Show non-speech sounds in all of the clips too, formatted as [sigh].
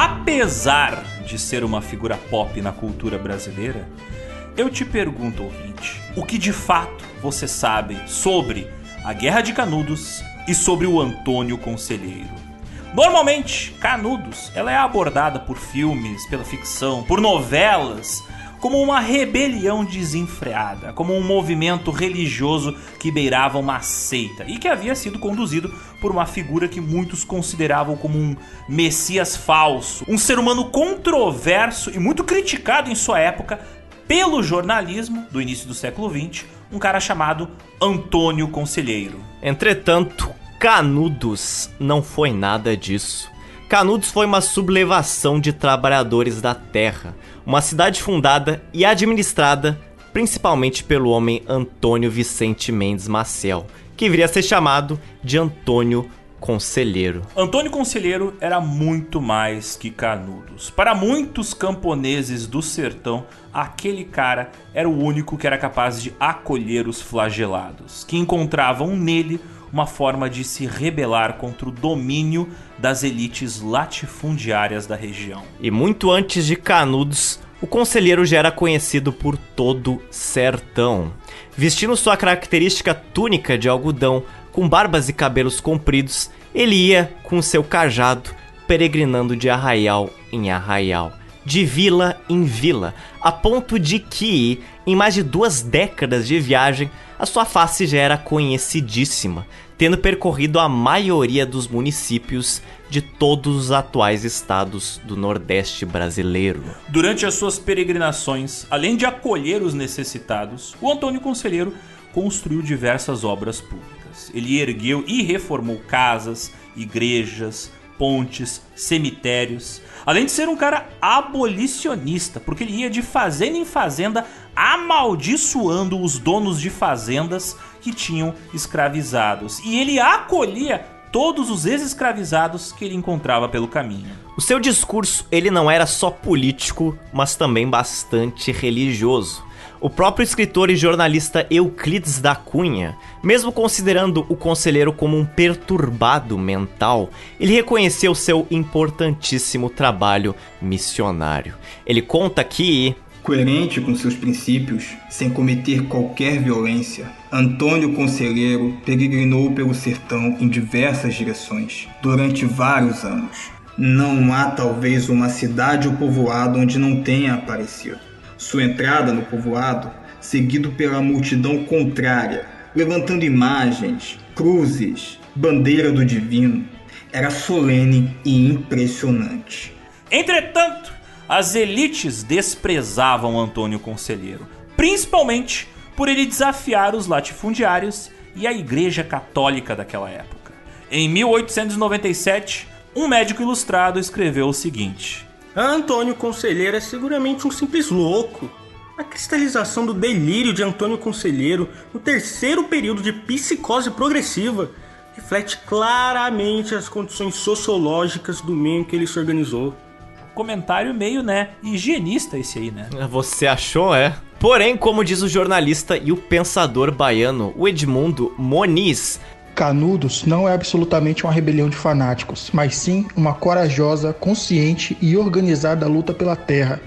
apesar de ser uma figura pop na cultura brasileira, eu te pergunto, ouvinte, o que de fato você sabe sobre a Guerra de Canudos e sobre o Antônio Conselheiro? Normalmente, Canudos, ela é abordada por filmes, pela ficção, por novelas, como uma rebelião desenfreada, como um movimento religioso que beirava uma seita e que havia sido conduzido por uma figura que muitos consideravam como um messias falso, um ser humano controverso e muito criticado em sua época pelo jornalismo do início do século XX, um cara chamado Antônio Conselheiro. Entretanto, Canudos não foi nada disso. Canudos foi uma sublevação de trabalhadores da terra, uma cidade fundada e administrada principalmente pelo homem Antônio Vicente Mendes Maciel, que viria a ser chamado de Antônio Conselheiro. Antônio Conselheiro era muito mais que Canudos. Para muitos camponeses do sertão, aquele cara era o único que era capaz de acolher os flagelados, que encontravam nele uma forma de se rebelar contra o domínio das elites latifundiárias da região. E muito antes de Canudos, o conselheiro já era conhecido por todo sertão. Vestindo sua característica túnica de algodão, com barbas e cabelos compridos, ele ia com seu cajado peregrinando de arraial em arraial, de vila em vila, a ponto de que, em mais de duas décadas de viagem, a sua face já era conhecidíssima, tendo percorrido a maioria dos municípios de todos os atuais estados do Nordeste brasileiro. Durante as suas peregrinações, além de acolher os necessitados, o Antônio Conselheiro construiu diversas obras públicas. Ele ergueu e reformou casas, igrejas, pontes, cemitérios, além de ser um cara abolicionista, porque ele ia de fazenda em fazenda amaldiçoando os donos de fazendas que tinham escravizados. E ele acolhia todos os ex-escravizados que ele encontrava pelo caminho. O seu discurso, ele não era só político, mas também bastante religioso. O próprio escritor e jornalista Euclides da Cunha, mesmo considerando o conselheiro como um perturbado mental, ele reconheceu seu importantíssimo trabalho missionário. Ele conta que Coerente com seus princípios, sem cometer qualquer violência, Antônio Conselheiro peregrinou pelo sertão em diversas direções durante vários anos. Não há talvez uma cidade ou povoado onde não tenha aparecido sua entrada no povoado, seguido pela multidão contrária, levantando imagens, cruzes, bandeira do divino, era solene e impressionante. Entretanto, as elites desprezavam Antônio Conselheiro, principalmente por ele desafiar os latifundiários e a Igreja Católica daquela época. Em 1897, um médico ilustrado escreveu o seguinte: Antônio Conselheiro é seguramente um simples louco. A cristalização do delírio de Antônio Conselheiro no terceiro período de psicose progressiva reflete claramente as condições sociológicas do meio em que ele se organizou. Comentário meio, né, higienista esse aí, né? Você achou, é? Porém, como diz o jornalista e o pensador baiano, o Edmundo Moniz, Canudos não é absolutamente uma rebelião de fanáticos, mas sim uma corajosa, consciente e organizada luta pela terra.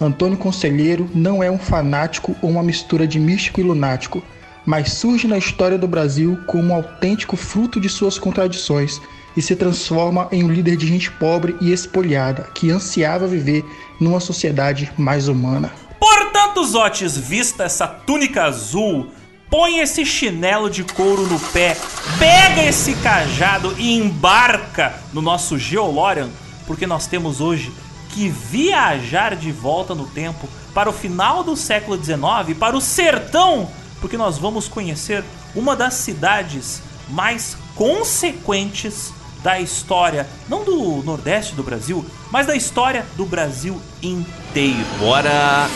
Antônio Conselheiro não é um fanático ou uma mistura de místico e lunático, mas surge na história do Brasil como um autêntico fruto de suas contradições e se transforma em um líder de gente pobre e espoliada que ansiava viver numa sociedade mais humana. Portanto, Zotes, vista essa túnica azul, põe esse chinelo de couro no pé, pega esse cajado e embarca no nosso Geolorian, porque nós temos hoje que viajar de volta no tempo para o final do século XIX, para o sertão, porque nós vamos conhecer uma das cidades mais consequentes da história, não do Nordeste do Brasil, mas da história do Brasil inteiro. Bora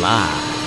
lá!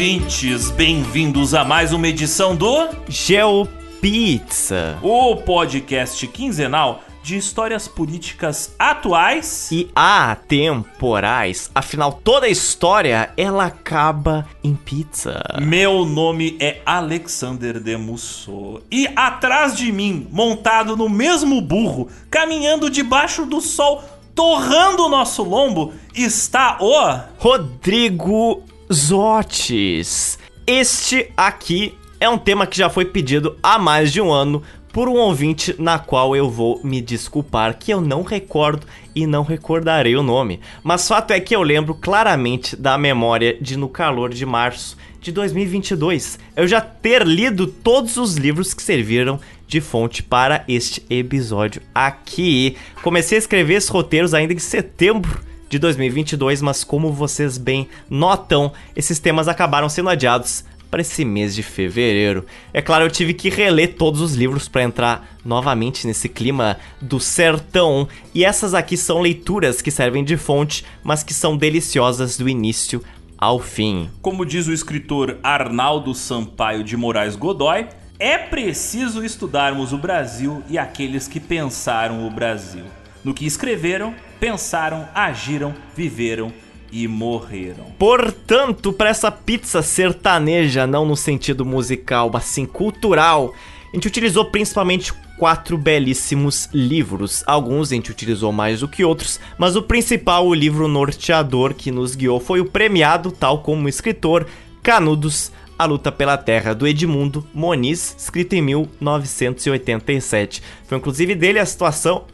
Ouvintes, bem-vindos a mais uma edição do GeoPizza. O podcast quinzenal de histórias políticas atuais e atemporais. Afinal, toda história ela acaba em pizza. Meu nome é Alexander de Musso e atrás de mim, montado no mesmo burro, caminhando debaixo do sol, torrando o nosso lombo, está o Rodrigo Zotes. Este aqui é um tema que já foi pedido há mais de um ano por um ouvinte na qual eu vou me desculpar que eu não recordo e não recordarei o nome. Mas fato é que eu lembro claramente da memória de no calor de março de 2022 eu já ter lido todos os livros que serviram de fonte para este episódio aqui. Comecei a escrever esses roteiros ainda em setembro de 2022, mas como vocês bem notam, esses temas acabaram sendo adiados para esse mês de fevereiro. É claro, eu tive que reler todos os livros para entrar novamente nesse clima do sertão, e essas aqui são leituras que servem de fonte, mas que são deliciosas do início ao fim. Como diz o escritor Arnaldo Sampaio de Moraes Godoy, é preciso estudarmos o Brasil e aqueles que pensaram o Brasil. No que escreveram, pensaram, agiram, viveram e morreram. Portanto, para essa pizza sertaneja, não no sentido musical, mas sim cultural, a gente utilizou principalmente quatro belíssimos livros. Alguns a gente utilizou mais do que outros, mas o principal, o livro norteador que nos guiou, foi o premiado, tal como o escritor, Canudos, A Luta pela Terra, do Edmundo Moniz, escrito em 1987. Foi inclusive dele a situação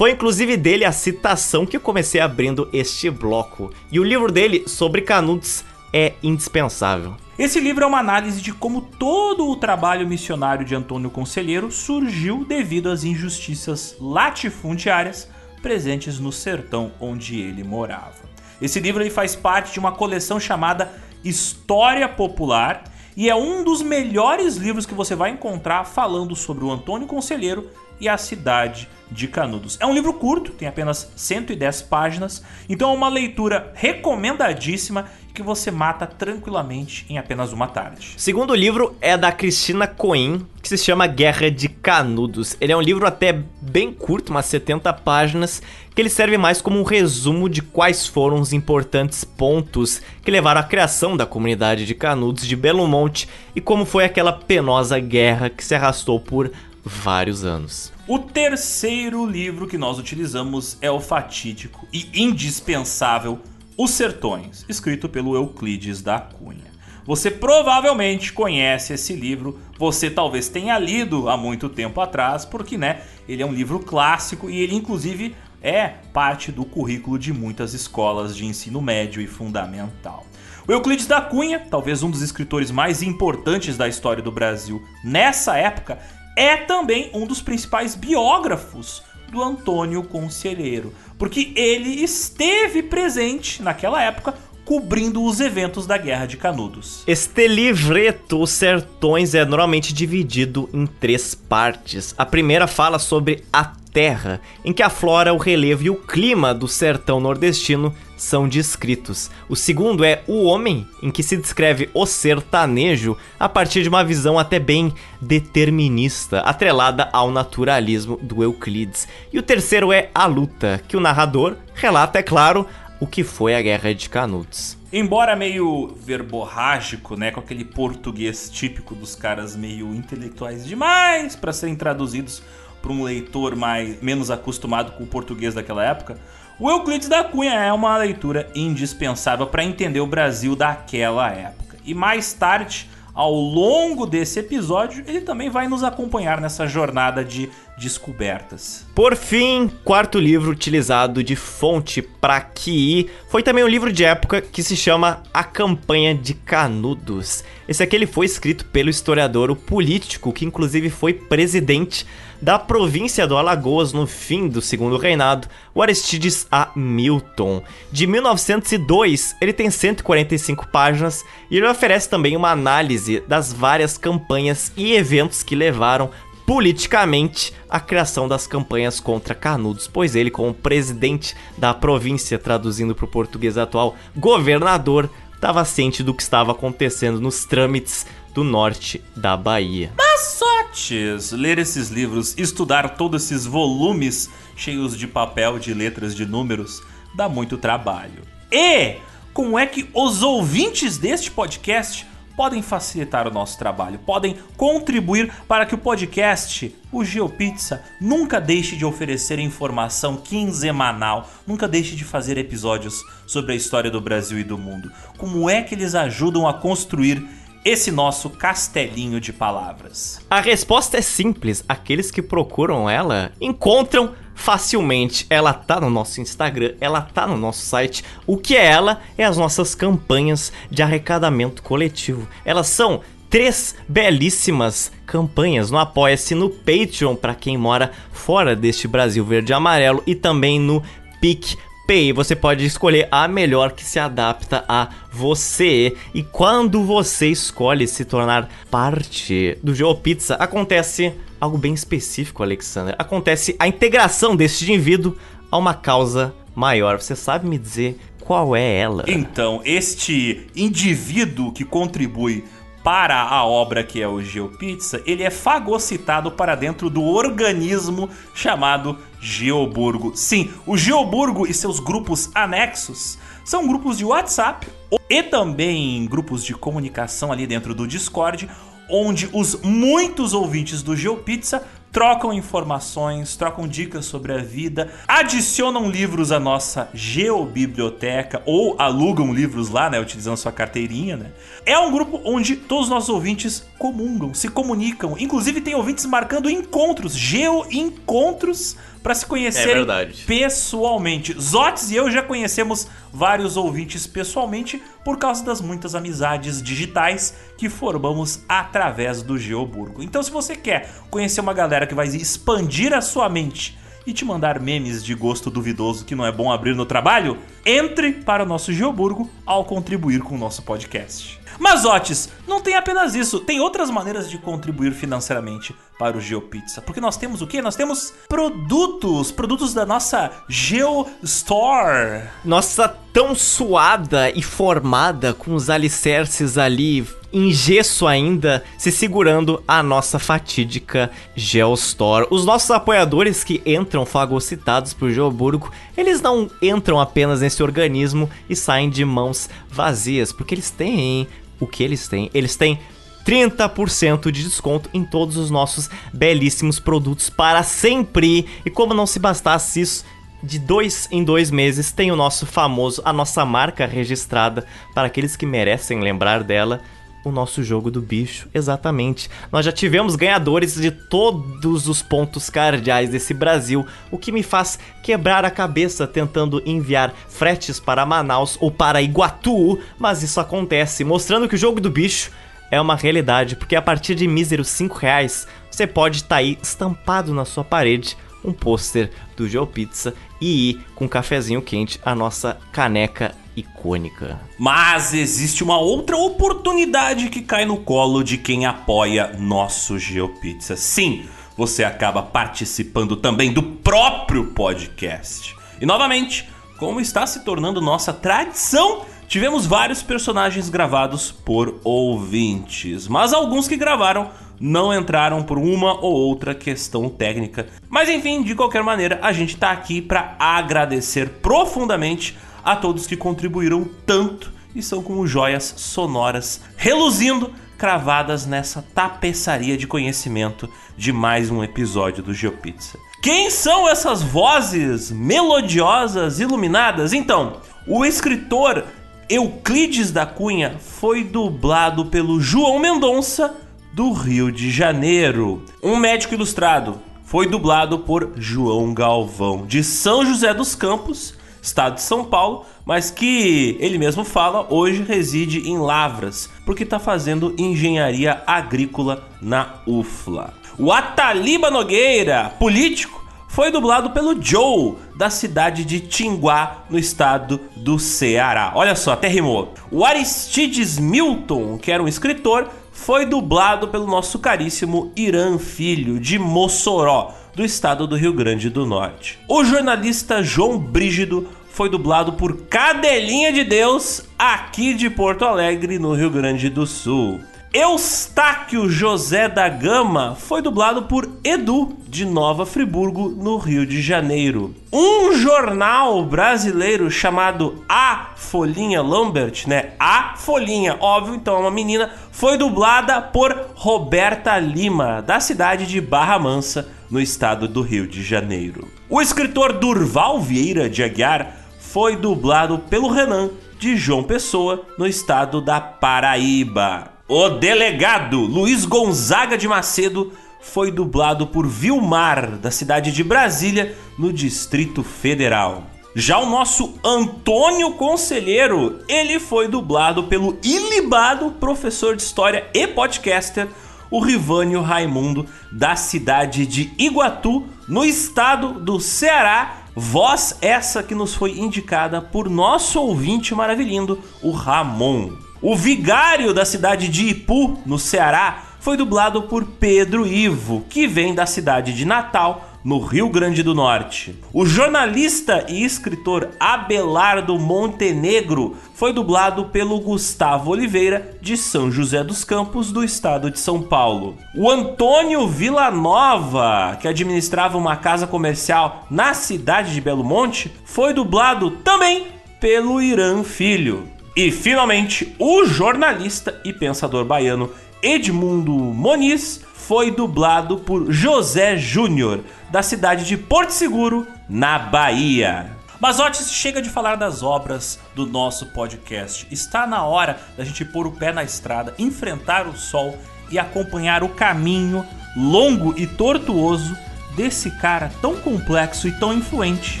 foi inclusive dele a citação que eu comecei abrindo este bloco. E o livro dele sobre Canudos é indispensável. Esse livro é uma análise de como todo o trabalho missionário de Antônio Conselheiro surgiu devido às injustiças latifundiárias presentes no sertão onde ele morava. Esse livro ele faz parte de uma coleção chamada História Popular e é um dos melhores livros que você vai encontrar falando sobre o Antônio Conselheiro e a cidade de Canudos. É um livro curto, tem apenas 110 páginas, então é uma leitura recomendadíssima que você mata tranquilamente em apenas uma tarde. Segundo livro é da Cristina Coim, que se chama Guerra de Canudos. Ele é um livro até bem curto, umas 70 páginas, que ele serve mais como um resumo de quais foram os importantes pontos que levaram à criação da comunidade de Canudos de Belo Monte e como foi aquela penosa guerra que se arrastou por vários anos. O terceiro livro que nós utilizamos é o fatídico e indispensável Os Sertões, escrito pelo Euclides da Cunha. Você provavelmente conhece esse livro, você talvez tenha lido há muito tempo atrás, porque né, ele é um livro clássico e ele inclusive é parte do currículo de muitas escolas de ensino médio e fundamental. O Euclides da Cunha, talvez um dos escritores mais importantes da história do Brasil nessa época, é também um dos principais biógrafos do Antônio Conselheiro, porque ele esteve presente naquela época cobrindo os eventos da Guerra de Canudos. Este livreto, Os Sertões, é normalmente dividido em três partes. A primeira fala sobre a terra, em que a flora, o relevo e o clima do sertão nordestino são descritos. O segundo é O Homem, em que se descreve o sertanejo a partir de uma visão até bem determinista, atrelada ao naturalismo do Euclides. E o terceiro é A Luta, que o narrador relata, é claro, o que foi a Guerra de Canudos. Embora meio verborrágico, né, com aquele português típico dos caras meio intelectuais demais para serem traduzidos para um leitor mais menos acostumado com o português daquela época, o Euclides da Cunha é uma leitura indispensável para entender o Brasil daquela época. E mais tarde, ao longo desse episódio, ele também vai nos acompanhar nessa jornada de descobertas. Por fim, quarto livro utilizado de fonte para que foi também um livro de época que se chama A Campanha de Canudos. Esse aqui ele foi escrito pelo historiador o político que inclusive foi presidente da província do Alagoas no fim do segundo reinado, o Aristides A. Milton. De 1902, ele tem 145 páginas e ele oferece também uma análise das várias campanhas e eventos que levaram politicamente a criação das campanhas contra Canudos, pois ele, como presidente da província, traduzindo para o português atual, governador, estava ciente do que estava acontecendo nos trâmites do norte da Bahia. Massotes! Ler esses livros, estudar todos esses volumes cheios de papel, de letras, de números, dá muito trabalho. E como é que os ouvintes deste podcast podem facilitar o nosso trabalho, podem contribuir para que o podcast, o GeoPizza, nunca deixe de oferecer informação quinzenal, nunca deixe de fazer episódios sobre a história do Brasil e do mundo. Como é que eles ajudam a construir esse nosso castelinho de palavras? A resposta é simples: aqueles que procuram ela encontram facilmente. Ela tá no nosso Instagram, ela tá no nosso site. O que é ela? É as nossas campanhas de arrecadamento coletivo. Elas são três belíssimas campanhas no Apoia-se no Patreon para quem mora fora deste Brasil verde e amarelo e também no PicPay. Você pode escolher a melhor que se adapta a você. E quando você escolhe se tornar parte do GeoPizza, acontece algo bem específico, Alexander. Acontece a integração deste indivíduo a uma causa maior. Você sabe me dizer qual é ela? Então, este indivíduo que contribui para a obra que é o GeoPizza, ele é fagocitado para dentro do organismo chamado Geoburgo. Sim, o Geoburgo e seus grupos anexos são grupos de WhatsApp e também grupos de comunicação ali dentro do Discord, onde os muitos ouvintes do GeoPizza trocam informações, trocam dicas sobre a vida, adicionam livros à nossa geobiblioteca ou alugam livros lá, né, utilizando sua carteirinha, né? É um grupo onde todos os nossos ouvintes comungam, se comunicam, inclusive tem ouvintes marcando encontros, geo-encontros para se conhecerem É pessoalmente. Zotes e eu já conhecemos vários ouvintes pessoalmente por causa das muitas amizades digitais que formamos através do Geoburgo. Então, se você quer conhecer uma galera que vai expandir a sua mente e te mandar memes de gosto duvidoso que não é bom abrir no trabalho, entre para o nosso Geoburgo ao contribuir com o nosso podcast. Mas, Otis, não tem apenas isso, tem outras maneiras de contribuir financeiramente para o GeoPizza. Porque nós temos o quê? Nós temos produtos, produtos da nossa GeoStore. Nossa tão suada e formada com os alicerces ali em gesso ainda, se segurando a nossa fatídica Geostore. Os nossos apoiadores que entram fagocitados por Geoburgo, eles não entram apenas nesse organismo e saem de mãos vazias, porque eles têm o que eles têm? Eles têm 30% de desconto em todos os nossos belíssimos produtos para sempre. E como não se bastasse isso, de dois em dois meses tem o nosso famoso, a nossa marca registrada para aqueles que merecem lembrar dela. O nosso jogo do bicho, exatamente. Nós já tivemos ganhadores de todos os pontos cardeais desse Brasil, o que me faz quebrar a cabeça tentando enviar fretes para Manaus ou para Iguatu, mas isso acontece, mostrando que o jogo do bicho é uma realidade, porque a partir de míseros 5 reais você pode estar tá aí estampado na sua parede um pôster do GeoPizza e ir com um cafezinho quente a nossa caneca icônica. Mas existe uma outra oportunidade que cai no colo de quem apoia nosso GeoPizza. Sim, você acaba participando também do próprio podcast. E novamente, como está se tornando nossa tradição, tivemos vários personagens gravados por ouvintes, mas alguns que gravaram não entraram por uma ou outra questão técnica. Mas enfim, de qualquer maneira, a gente está aqui para agradecer profundamente a todos que contribuíram tanto e são como joias sonoras reluzindo cravadas nessa tapeçaria de conhecimento de mais um episódio do GeoPizza. Quem são essas vozes melodiosas iluminadas? Então, o escritor Euclides da Cunha foi dublado pelo João Mendonça do Rio de Janeiro. Um médico ilustrado foi dublado por João Galvão, de São José dos Campos, estado de São Paulo, mas que ele mesmo fala hoje reside em Lavras, porque está fazendo engenharia agrícola na UFLA. O Ataliba Nogueira, político, foi dublado pelo Joe, da cidade de Tinguá, no estado do Ceará. Olha só, até rimou. O Aristides Milton, que era um escritor, foi dublado pelo nosso caríssimo Irã Filho, de Mossoró, do estado do Rio Grande do Norte. O jornalista João Brígido foi dublado por Cadelinha de Deus, aqui de Porto Alegre, no Rio Grande do Sul. Eustáquio José da Gama foi dublado por Edu, de Nova Friburgo, no Rio de Janeiro. Um jornal brasileiro chamado A Folhinha Lambert, né? A Folhinha, óbvio, então é uma menina, foi dublada por Roberta Lima, da cidade de Barra Mansa, no estado do Rio de Janeiro. O escritor Durval Vieira de Aguiar foi dublado pelo Renan, de João Pessoa, no estado da Paraíba. O delegado Luiz Gonzaga de Macedo foi dublado por Vilmar, da cidade de Brasília, no Distrito Federal. Já o nosso Antônio Conselheiro, ele foi dublado pelo ilibado professor de história e podcaster, o Rivânio Raimundo, da cidade de Iguatu, no estado do Ceará. Voz essa que nos foi indicada por nosso ouvinte maravilhindo, o Ramon. O vigário da cidade de Ipu, no Ceará, foi dublado por Pedro Ivo, que vem da cidade de Natal, no Rio Grande do Norte. O jornalista e escritor Abelardo Montenegro foi dublado pelo Gustavo Oliveira, de São José dos Campos, do estado de São Paulo. O Antônio Villanova, que administrava uma casa comercial na cidade de Belo Monte, foi dublado também pelo Irã Filho. E finalmente, o jornalista e pensador baiano Edmundo Moniz foi dublado por José Júnior, da cidade de Porto Seguro, na Bahia. Mas antes, chega de falar das obras do nosso podcast. Está na hora da gente pôr o pé na estrada, enfrentar o sol e acompanhar o caminho longo e tortuoso desse cara tão complexo e tão influente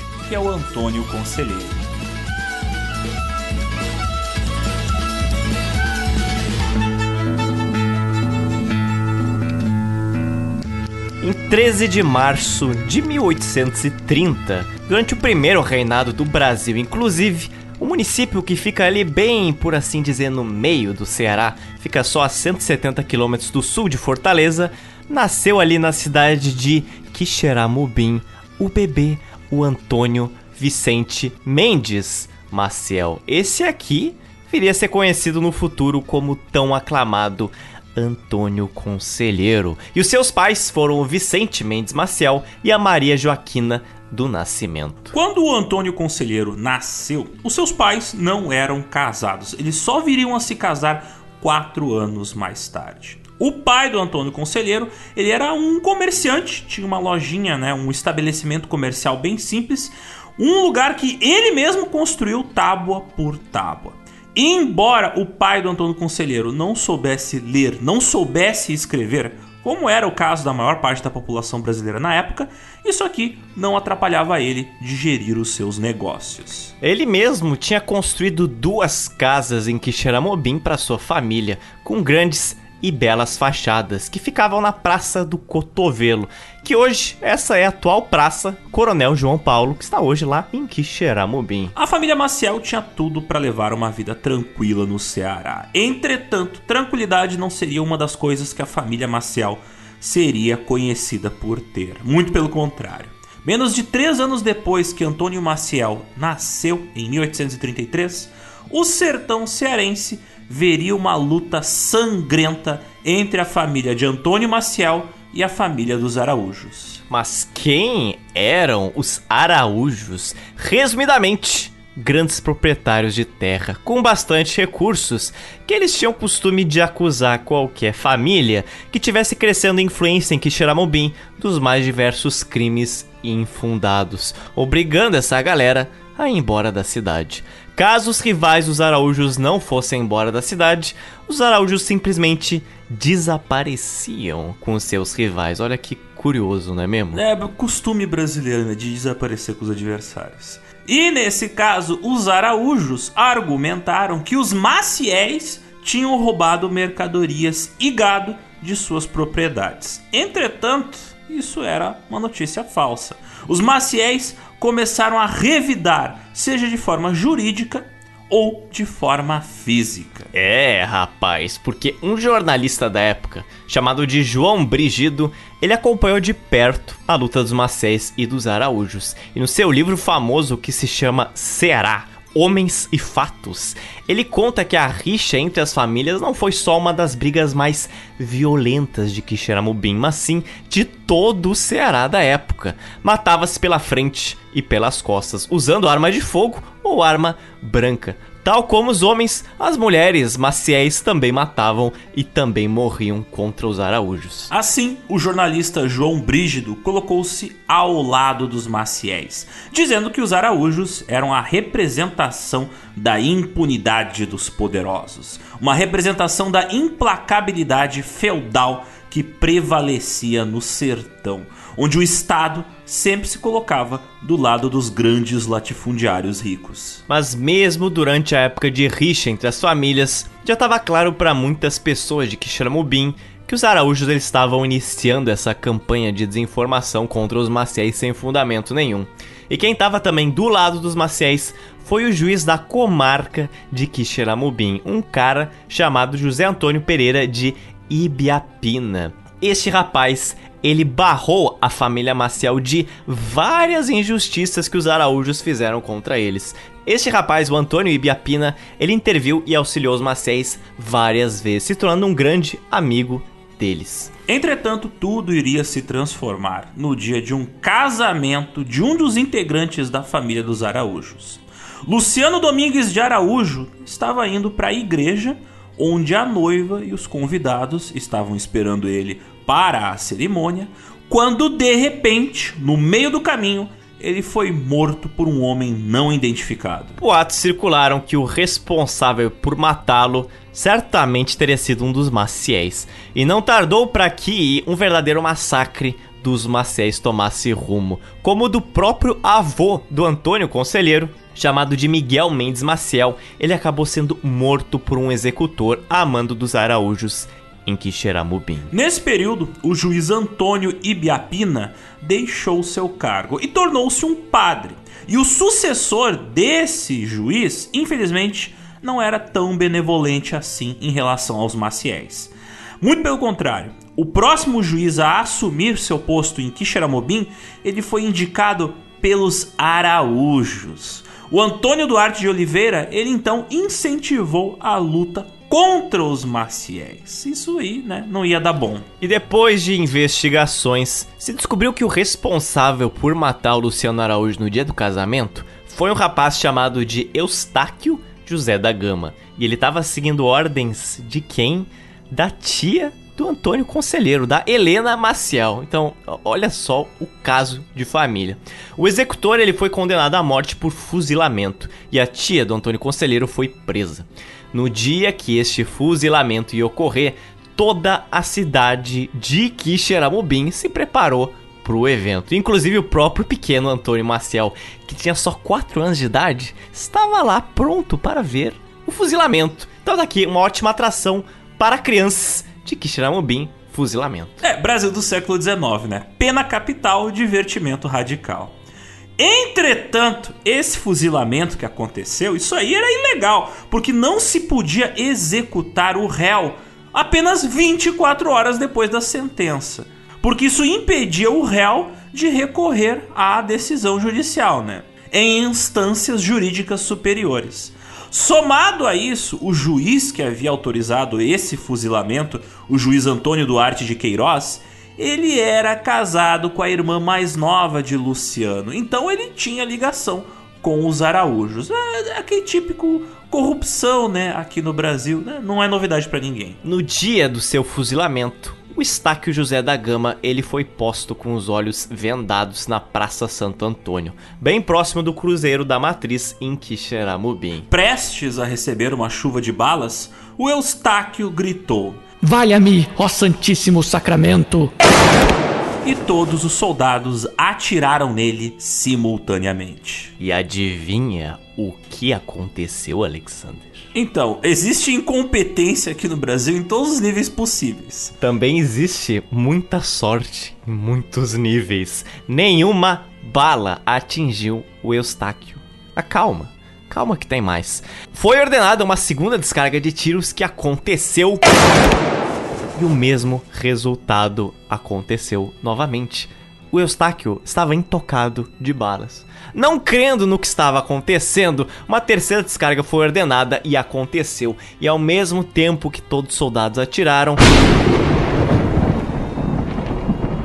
que é o Antônio Conselheiro. Em 13 de março de 1830, durante o primeiro reinado do Brasil, inclusive, o município que fica ali bem, por assim dizer, no meio do Ceará, fica só a 170 quilômetros do sul de Fortaleza, nasceu ali na cidade de Quixeramobim o bebê, o Antônio Vicente Mendes Maciel. Esse aqui viria a ser conhecido no futuro como tão aclamado Antônio Conselheiro. E os seus pais foram o Vicente Mendes Maciel e a Maria Joaquina do Nascimento. Quando o Antônio Conselheiro nasceu, os seus pais não eram casados. Eles só viriam a se casar quatro anos mais tarde. O pai do Antônio Conselheiro, ele era um comerciante, tinha uma lojinha, né, um estabelecimento comercial bem simples, um lugar que ele mesmo construiu tábua por tábua. Embora o pai do Antônio Conselheiro não soubesse ler, não soubesse escrever, como era o caso da maior parte da população brasileira na época, isso aqui não atrapalhava ele de gerir os seus negócios. Ele mesmo tinha construído duas casas em Quixeramobim para sua família, com grandes e belas fachadas que ficavam na Praça do Cotovelo, que hoje essa é a atual Praça Coronel João Paulo, que está hoje lá em Quixeramobim. A família Maciel tinha tudo para levar uma vida tranquila no Ceará. Entretanto, tranquilidade não seria uma das coisas que a família Maciel seria conhecida por ter. Muito pelo contrário. Menos de três anos depois que Antônio Maciel nasceu, em 1833, o sertão cearense veria uma luta sangrenta entre a família de Antônio Maciel e a família dos Araújos. Mas quem eram os Araújos? Resumidamente, grandes proprietários de terra com bastante recursos, que eles tinham costume de acusar qualquer família que tivesse crescendo influência em Quixeramobim dos mais diversos crimes infundados, obrigando essa galera a ir embora da cidade. Caso os rivais dos Araújos não fossem embora da cidade, os Araújos simplesmente desapareciam com seus rivais. Olha que curioso, não é mesmo? É costume brasileiro né, de desaparecer com os adversários. E nesse caso, os Araújos argumentaram que os Maciéis tinham roubado mercadorias e gado de suas propriedades. Entretanto, isso era uma notícia falsa. Os Maciéis começaram a revidar, seja de forma jurídica ou de forma física. É, rapaz, porque um jornalista da época, chamado de João Brigido, ele acompanhou de perto a luta dos Macés e dos Araújos. E no seu livro famoso que se chama Ceará, Homens e Fatos. Ele conta que a rixa entre as famílias não foi só uma das brigas mais violentas de Quixeramobim, mas sim de todo o Ceará da época. Matava-se pela frente e pelas costas, usando arma de fogo ou arma branca. Tal como os homens, as mulheres maciéis também matavam e também morriam contra os araújos. Assim, o jornalista João Brígido colocou-se ao lado dos maciéis, dizendo que os araújos eram a representação da impunidade dos poderosos, uma representação da implacabilidade feudal que prevalecia no sertão, onde o Estado sempre se colocava do lado dos grandes latifundiários ricos. Mas mesmo durante a época de rixa entre as famílias, já estava claro para muitas pessoas de Quixeramobim que os araújos eles estavam iniciando essa campanha de desinformação contra os maciéis sem fundamento nenhum. E quem estava também do lado dos maciéis foi o juiz da comarca de Quixeramobim, um cara chamado José Antônio Pereira de Ibiapina. Este rapaz, ele barrou a família Maciel de várias injustiças que os araújos fizeram contra eles. Este rapaz, o Antônio Ibiapina, ele interviu e auxiliou os Macéis várias vezes, se tornando um grande amigo deles. Entretanto, tudo iria se transformar no dia de um casamento de um dos integrantes da família dos Araújos. Luciano Domingues de Araújo estava indo para a igreja onde a noiva e os convidados estavam esperando ele para a cerimônia, quando de repente, no meio do caminho, ele foi morto por um homem não identificado. Boatos circularam que o responsável por matá-lo certamente teria sido um dos Maciéis, e não tardou para que um verdadeiro massacre dos Maciéis tomasse rumo, como o do próprio avô do Antônio Conselheiro, chamado de Miguel Mendes Maciel, ele acabou sendo morto por um executor a mando dos Araújos em Quixeramobim. Nesse período, o juiz Antônio Ibiapina deixou seu cargo e tornou-se um padre. E o sucessor desse juiz, infelizmente, não era tão benevolente assim em relação aos maciéis. Muito pelo contrário, o próximo juiz a assumir seu posto em Quixeramobim, ele foi indicado pelos araújos. O Antônio Duarte de Oliveira, ele então incentivou a luta contra os maciéis. Isso aí, né, não ia dar bom. E depois de investigações, se descobriu que o responsável por matar o Luciano Araújo no dia do casamento foi um rapaz chamado de Eustáquio José da Gama. E ele estava seguindo ordens de quem? Da tia do Antônio Conselheiro, da Helena Maciel. Então, olha só o caso de família. O executor ele foi condenado à morte por fuzilamento e a tia do Antônio Conselheiro foi presa. No dia que este fuzilamento ia ocorrer, toda a cidade de Quixeramobim se preparou para o evento. Inclusive o próprio pequeno Antônio Maciel, que tinha só 4 anos de idade, estava lá pronto para ver o fuzilamento. Então daqui uma ótima atração para crianças de Quixeramobim, fuzilamento. É, Brasil do século XIX, né? Pena capital, divertimento radical. Entretanto, esse fuzilamento que aconteceu, isso aí era ilegal, porque não se podia executar o réu apenas 24 horas depois da sentença, porque isso impedia o réu de recorrer à decisão judicial, né? Em instâncias jurídicas superiores. Somado a isso, o juiz que havia autorizado esse fuzilamento, o juiz Antônio Duarte de Queiroz, ele era casado com a irmã mais nova de Luciano, então ele tinha ligação com os araújos. É, é aquele típico corrupção, né, aqui no Brasil, né? não é novidade para ninguém. No dia do seu fuzilamento, o Estáquio José da Gama ele foi posto com os olhos vendados na Praça Santo Antônio, bem próximo do Cruzeiro da Matriz em Quixeramobim. Prestes a receber uma chuva de balas, o Eustáquio gritou: Valha-me, ó Santíssimo Sacramento! E todos os soldados atiraram nele simultaneamente. E adivinha o que aconteceu, Alexander? Então, existe incompetência aqui no Brasil em todos os níveis possíveis. Também existe muita sorte em muitos níveis. Nenhuma bala atingiu o Eustáquio. Acalma. Calma que tem mais. Foi ordenada uma segunda descarga de tiros que aconteceu. E o mesmo resultado aconteceu novamente. O Eustáquio estava intocado de balas. Não crendo no que estava acontecendo, uma terceira descarga foi ordenada e aconteceu. E ao mesmo tempo que todos os soldados atiraram,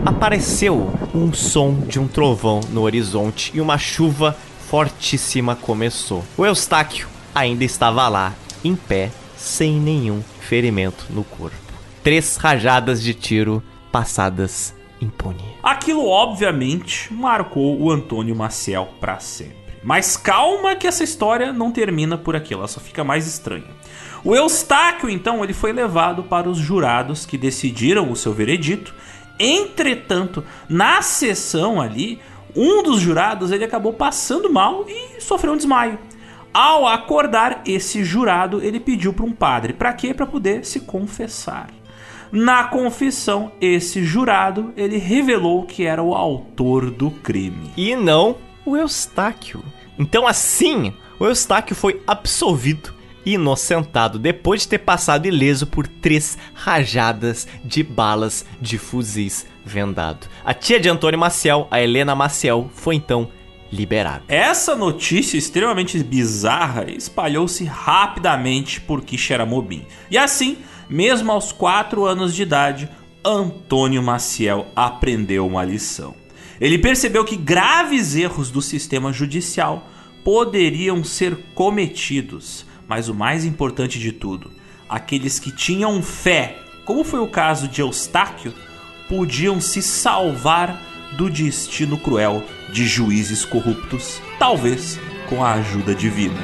apareceu um som de um trovão no horizonte e uma chuva fortíssima começou. O Eustáquio ainda estava lá, em pé, sem nenhum ferimento no corpo. Três rajadas de tiro passadas impune. Aquilo obviamente marcou o Antônio Maciel para sempre. Mas calma que essa história não termina por aqui, ela só fica mais estranha. O Eustáquio, então, ele foi levado para os jurados que decidiram o seu veredito. Entretanto, na sessão ali, um dos jurados ele acabou passando mal e sofreu um desmaio. Ao acordar, esse jurado ele pediu para um padre. Para quê? Para poder se confessar. Na confissão, esse jurado ele revelou que era o autor do crime. E não o Eustáquio. Então, assim, o Eustáquio foi absolvido inocentado depois de ter passado ileso por três rajadas de balas de fuzis vendado. A tia de Antônio Maciel, a Helena Maciel, foi então liberada. Essa notícia extremamente bizarra espalhou-se rapidamente por Quixeramobim. E assim, mesmo aos 4 anos de idade, Antônio Maciel aprendeu uma lição. Ele percebeu que graves erros do sistema judicial poderiam ser cometidos, mas o mais importante de tudo, aqueles que tinham fé, como foi o caso de Eustáquio, podiam se salvar do destino cruel de juízes corruptos, talvez com a ajuda divina.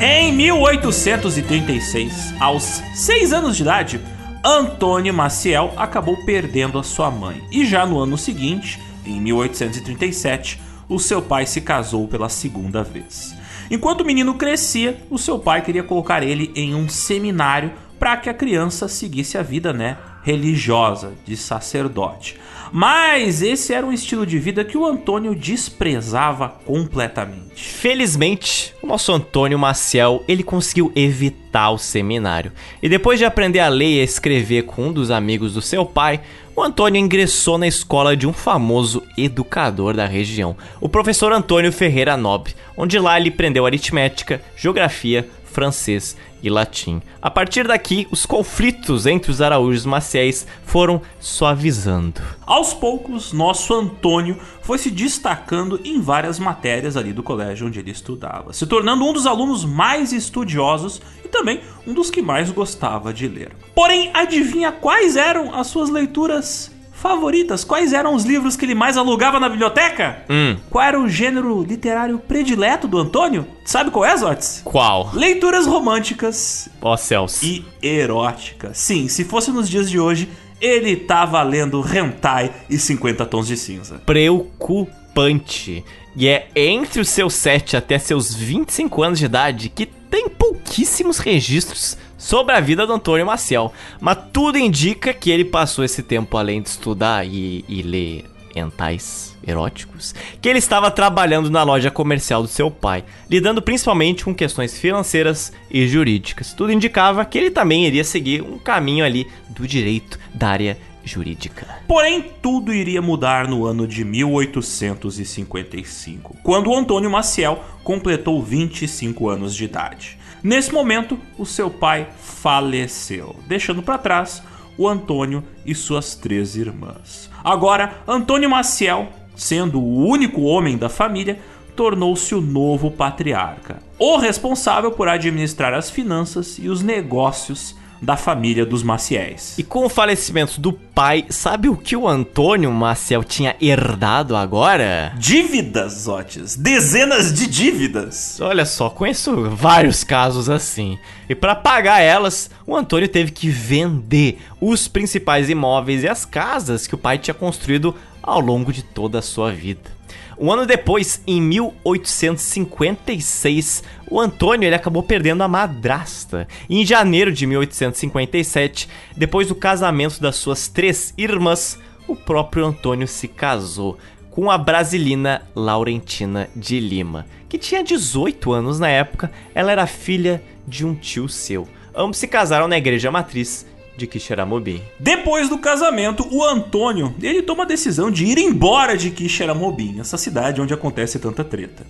Em 1836, aos 6 anos de idade, Antônio Maciel acabou perdendo a sua mãe. E já no ano seguinte, em 1837, o seu pai se casou pela segunda vez. Enquanto o menino crescia, o seu pai queria colocar ele em um seminário para que a criança seguisse a vida, né, religiosa de sacerdote. Mas esse era um estilo de vida que o Antônio desprezava completamente. Felizmente, o nosso Antônio Maciel, ele conseguiu evitar o seminário. E depois de aprender a ler e a escrever com um dos amigos do seu pai, o Antônio ingressou na escola de um famoso educador da região, o professor Antônio Ferreira Nobre, onde lá ele aprendeu aritmética, geografia, francês e latim. A partir daqui, os conflitos entre os araújos maciéis foram suavizando. Aos poucos, nosso Antônio foi se destacando em várias matérias ali do colégio onde ele estudava, se tornando um dos alunos mais estudiosos e também um dos que mais gostava de ler. Porém, adivinha quais eram as suas leituras favoritas? Quais eram os livros que ele mais alugava na biblioteca? Hum. Qual era o gênero literário predileto do Antônio? Sabe qual é, Zotes? Qual? Leituras românticas Ó céus. e eróticas. Sim, se fosse nos dias de hoje, ele tava lendo Hentai e 50 Tons de Cinza. Preocupante. E é entre os seus 7 até seus 25 anos de idade que tem pouquíssimos registros sobre a vida do Antônio Maciel. Mas tudo indica que ele passou esse tempo além de estudar e, e ler hentais eróticos, que ele estava trabalhando na loja comercial do seu pai, lidando principalmente com questões financeiras e jurídicas. Tudo indicava que ele também iria seguir um caminho ali do direito da área jurídica. Porém, tudo iria mudar no ano de 1855, quando Antônio Maciel completou 25 anos de idade. Nesse momento, o seu pai faleceu, deixando para trás o Antônio e suas três irmãs. Agora, Antônio Maciel, sendo o único homem da família, tornou-se o novo patriarca, o responsável por administrar as finanças e os negócios da família dos Maciéis. E com o falecimento do pai, sabe o que o Antônio Maciel tinha herdado agora? Dívidas, Zotes. Dezenas de dívidas. Olha só, conheço vários casos assim. E para pagar elas, o Antônio teve que vender os principais imóveis e as casas que o pai tinha construído ao longo de toda a sua vida. Um ano depois, em 1856, o Antônio ele acabou perdendo a madrasta. Em janeiro de 1857, depois do casamento das suas três irmãs, o próprio Antônio se casou com a brasilina Laurentina de Lima, que tinha 18 anos na época, ela era filha de um tio seu. Ambos se casaram na igreja matriz de Quixeramobim. Depois do casamento, o Antônio, ele toma a decisão de ir embora de Quixeramobim, essa cidade onde acontece tanta treta.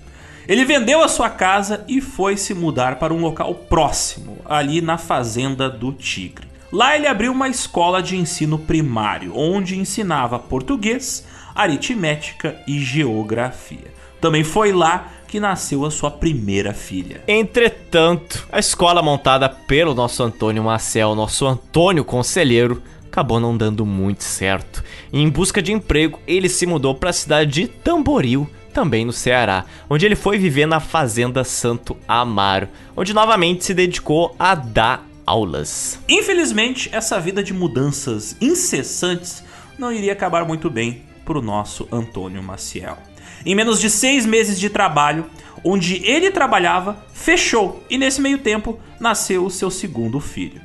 Ele vendeu a sua casa e foi se mudar para um local próximo, ali na fazenda do Tigre. Lá ele abriu uma escola de ensino primário, onde ensinava português, aritmética e geografia. Também foi lá que nasceu a sua primeira filha. Entretanto, a escola montada pelo nosso Antônio Marcel, nosso Antônio Conselheiro, acabou não dando muito certo. E em busca de emprego, ele se mudou para a cidade de Tamboril, também no Ceará, onde ele foi viver na fazenda Santo Amaro, onde novamente se dedicou a dar aulas. Infelizmente, essa vida de mudanças incessantes não iria acabar muito bem para o nosso Antônio Maciel. Em menos de seis meses de trabalho, onde ele trabalhava, fechou e nesse meio tempo nasceu o seu segundo filho.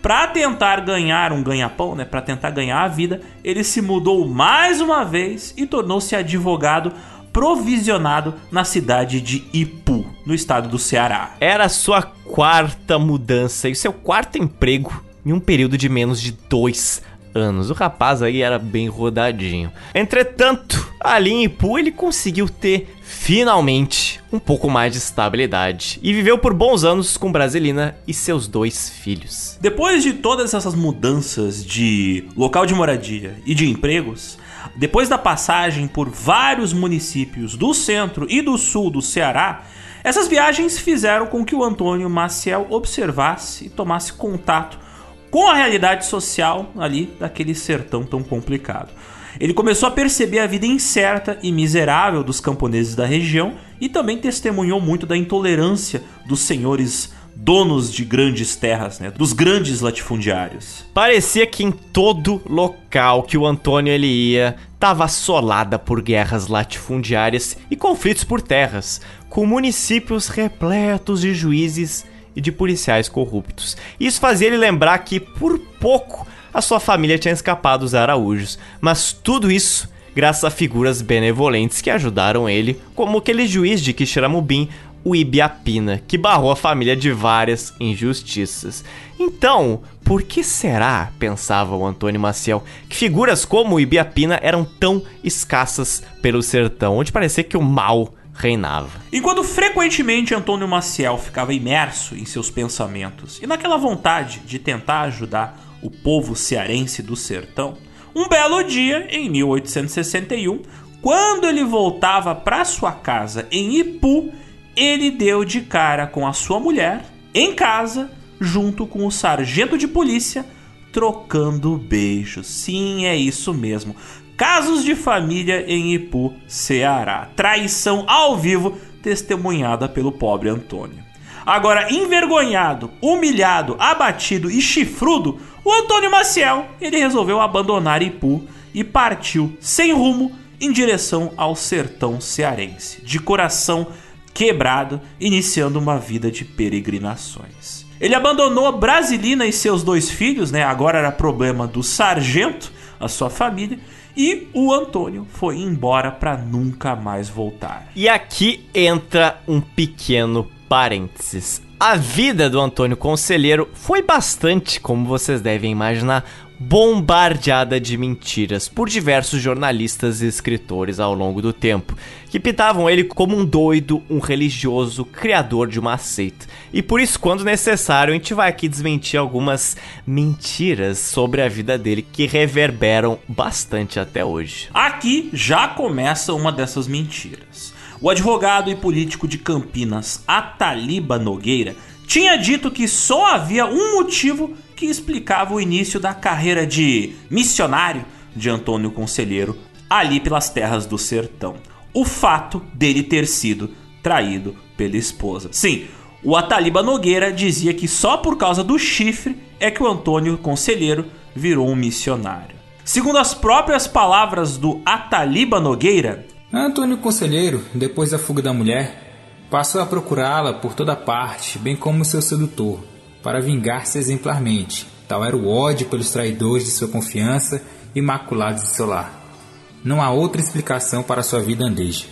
Para tentar ganhar um ganha-pão, né, para tentar ganhar a vida, ele se mudou mais uma vez e tornou-se advogado provisionado na cidade de Ipu, no estado do Ceará. Era sua quarta mudança e seu quarto emprego em um período de menos de dois anos. O rapaz aí era bem rodadinho. Entretanto, ali em Ipu ele conseguiu ter finalmente um pouco mais de estabilidade e viveu por bons anos com Brasilina e seus dois filhos. Depois de todas essas mudanças de local de moradia e de empregos, depois da passagem por vários municípios do centro e do sul do Ceará, essas viagens fizeram com que o Antônio Maciel observasse e tomasse contato com a realidade social ali daquele sertão tão complicado. Ele começou a perceber a vida incerta e miserável dos camponeses da região e também testemunhou muito da intolerância dos senhores donos de grandes terras, né, dos grandes latifundiários. Parecia que em todo local que o Antônio ele ia, estava assolada por guerras latifundiárias e conflitos por terras, com municípios repletos de juízes e de policiais corruptos. Isso fazia ele lembrar que, por pouco, a sua família tinha escapado dos araújos, mas tudo isso graças a figuras benevolentes que ajudaram ele, como aquele juiz de Quixeramobim, o Ibiapina, que barrou a família de várias injustiças. Então, por que será, pensava o Antônio Maciel, que figuras como o Ibiapina eram tão escassas pelo sertão, onde parecia que o mal reinava. Enquanto frequentemente Antônio Maciel ficava imerso em seus pensamentos e naquela vontade de tentar ajudar o povo cearense do sertão, um belo dia, em 1861, quando ele voltava para sua casa em Ipu, ele deu de cara com a sua mulher em casa, junto com o sargento de polícia, trocando beijos. Sim, é isso mesmo. Casos de família em Ipu, Ceará. Traição ao vivo testemunhada pelo pobre Antônio. Agora, envergonhado, humilhado, abatido e chifrudo, o Antônio Maciel ele resolveu abandonar Ipu e partiu sem rumo em direção ao sertão cearense, de coração quebrado, iniciando uma vida de peregrinações. Ele abandonou Brasilina e seus dois filhos, né? Agora era problema do sargento, a sua família, e o Antônio foi embora para nunca mais voltar. E aqui entra um pequeno parênteses. A vida do Antônio Conselheiro foi bastante, como vocês devem imaginar, bombardeada de mentiras por diversos jornalistas e escritores ao longo do tempo, que pintavam ele como um doido, um religioso, criador de uma seita. E por isso, quando necessário, a gente vai aqui desmentir algumas mentiras sobre a vida dele que reverberam bastante até hoje. Aqui já começa uma dessas mentiras. O advogado e político de Campinas, Ataliba Nogueira, tinha dito que só havia um motivo que explicava o início da carreira de missionário de Antônio Conselheiro ali pelas terras do sertão. O fato dele ter sido traído pela esposa. Sim, o Ataliba Nogueira dizia que só por causa do chifre é que o Antônio Conselheiro virou um missionário. Segundo as próprias palavras do Ataliba Nogueira, Antônio Conselheiro, depois da fuga da mulher, passou a procurá-la por toda parte, bem como seu sedutor, para vingar-se exemplarmente. Tal era o ódio pelos traidores de sua confiança e maculados de seu lar. Não há outra explicação para sua vida andeja.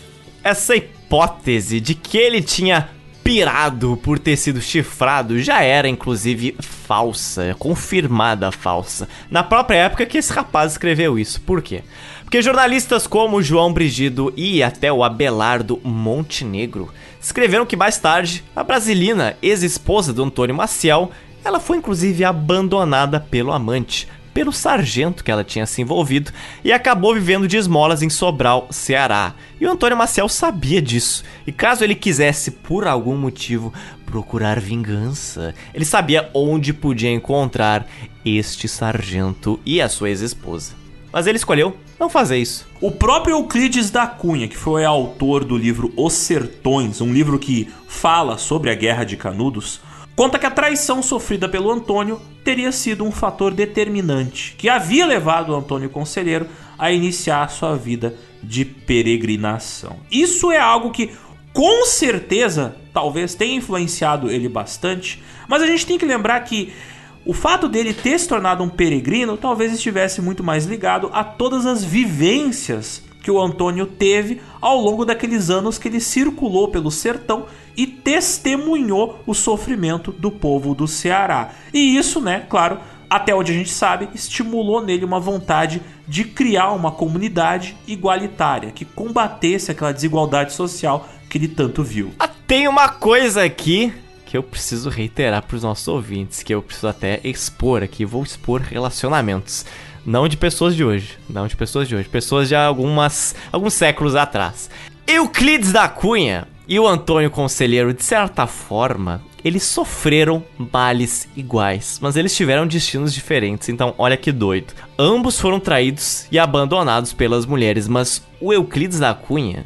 Essa hipótese de que ele tinha pirado por ter sido chifrado já era inclusive falsa, confirmada falsa. Na própria época que esse rapaz escreveu isso. Por quê? Porque jornalistas como João Brigido e até o Abelardo Montenegro escreveram que mais tarde a brasilina, ex-esposa do Antônio Maciel, ela foi inclusive abandonada pelo amante, pelo sargento que ela tinha se envolvido e acabou vivendo de esmolas em Sobral, Ceará. E o Antônio Maciel sabia disso. E caso ele quisesse, por algum motivo, procurar vingança, ele sabia onde podia encontrar este sargento e a sua ex-esposa. Mas ele escolheu não fazer isso. O próprio Euclides da Cunha, que foi autor do livro Os Sertões, um livro que fala sobre a Guerra de Canudos, conta que a traição sofrida pelo Antônio teria sido um fator determinante que havia levado o Antônio Conselheiro a iniciar sua vida de peregrinação. Isso é algo que com certeza talvez tenha influenciado ele bastante, mas a gente tem que lembrar que o fato dele ter se tornado um peregrino talvez estivesse muito mais ligado a todas as vivências que o Antônio teve ao longo daqueles anos que ele circulou pelo sertão e testemunhou o sofrimento do povo do Ceará. E isso, né, claro, até onde a gente sabe, estimulou nele uma vontade de criar uma comunidade igualitária que combatesse aquela desigualdade social que ele tanto viu. Ah, tem uma coisa aqui que eu preciso reiterar para os nossos ouvintes, que eu preciso até expor aqui, vou expor relacionamentos. Não de pessoas de hoje, não de pessoas de hoje, pessoas de algumas alguns séculos atrás. Euclides da Cunha e o Antônio Conselheiro, de certa forma, eles sofreram males iguais, mas eles tiveram destinos diferentes, então olha que doido. Ambos foram traídos e abandonados pelas mulheres, mas o Euclides da Cunha,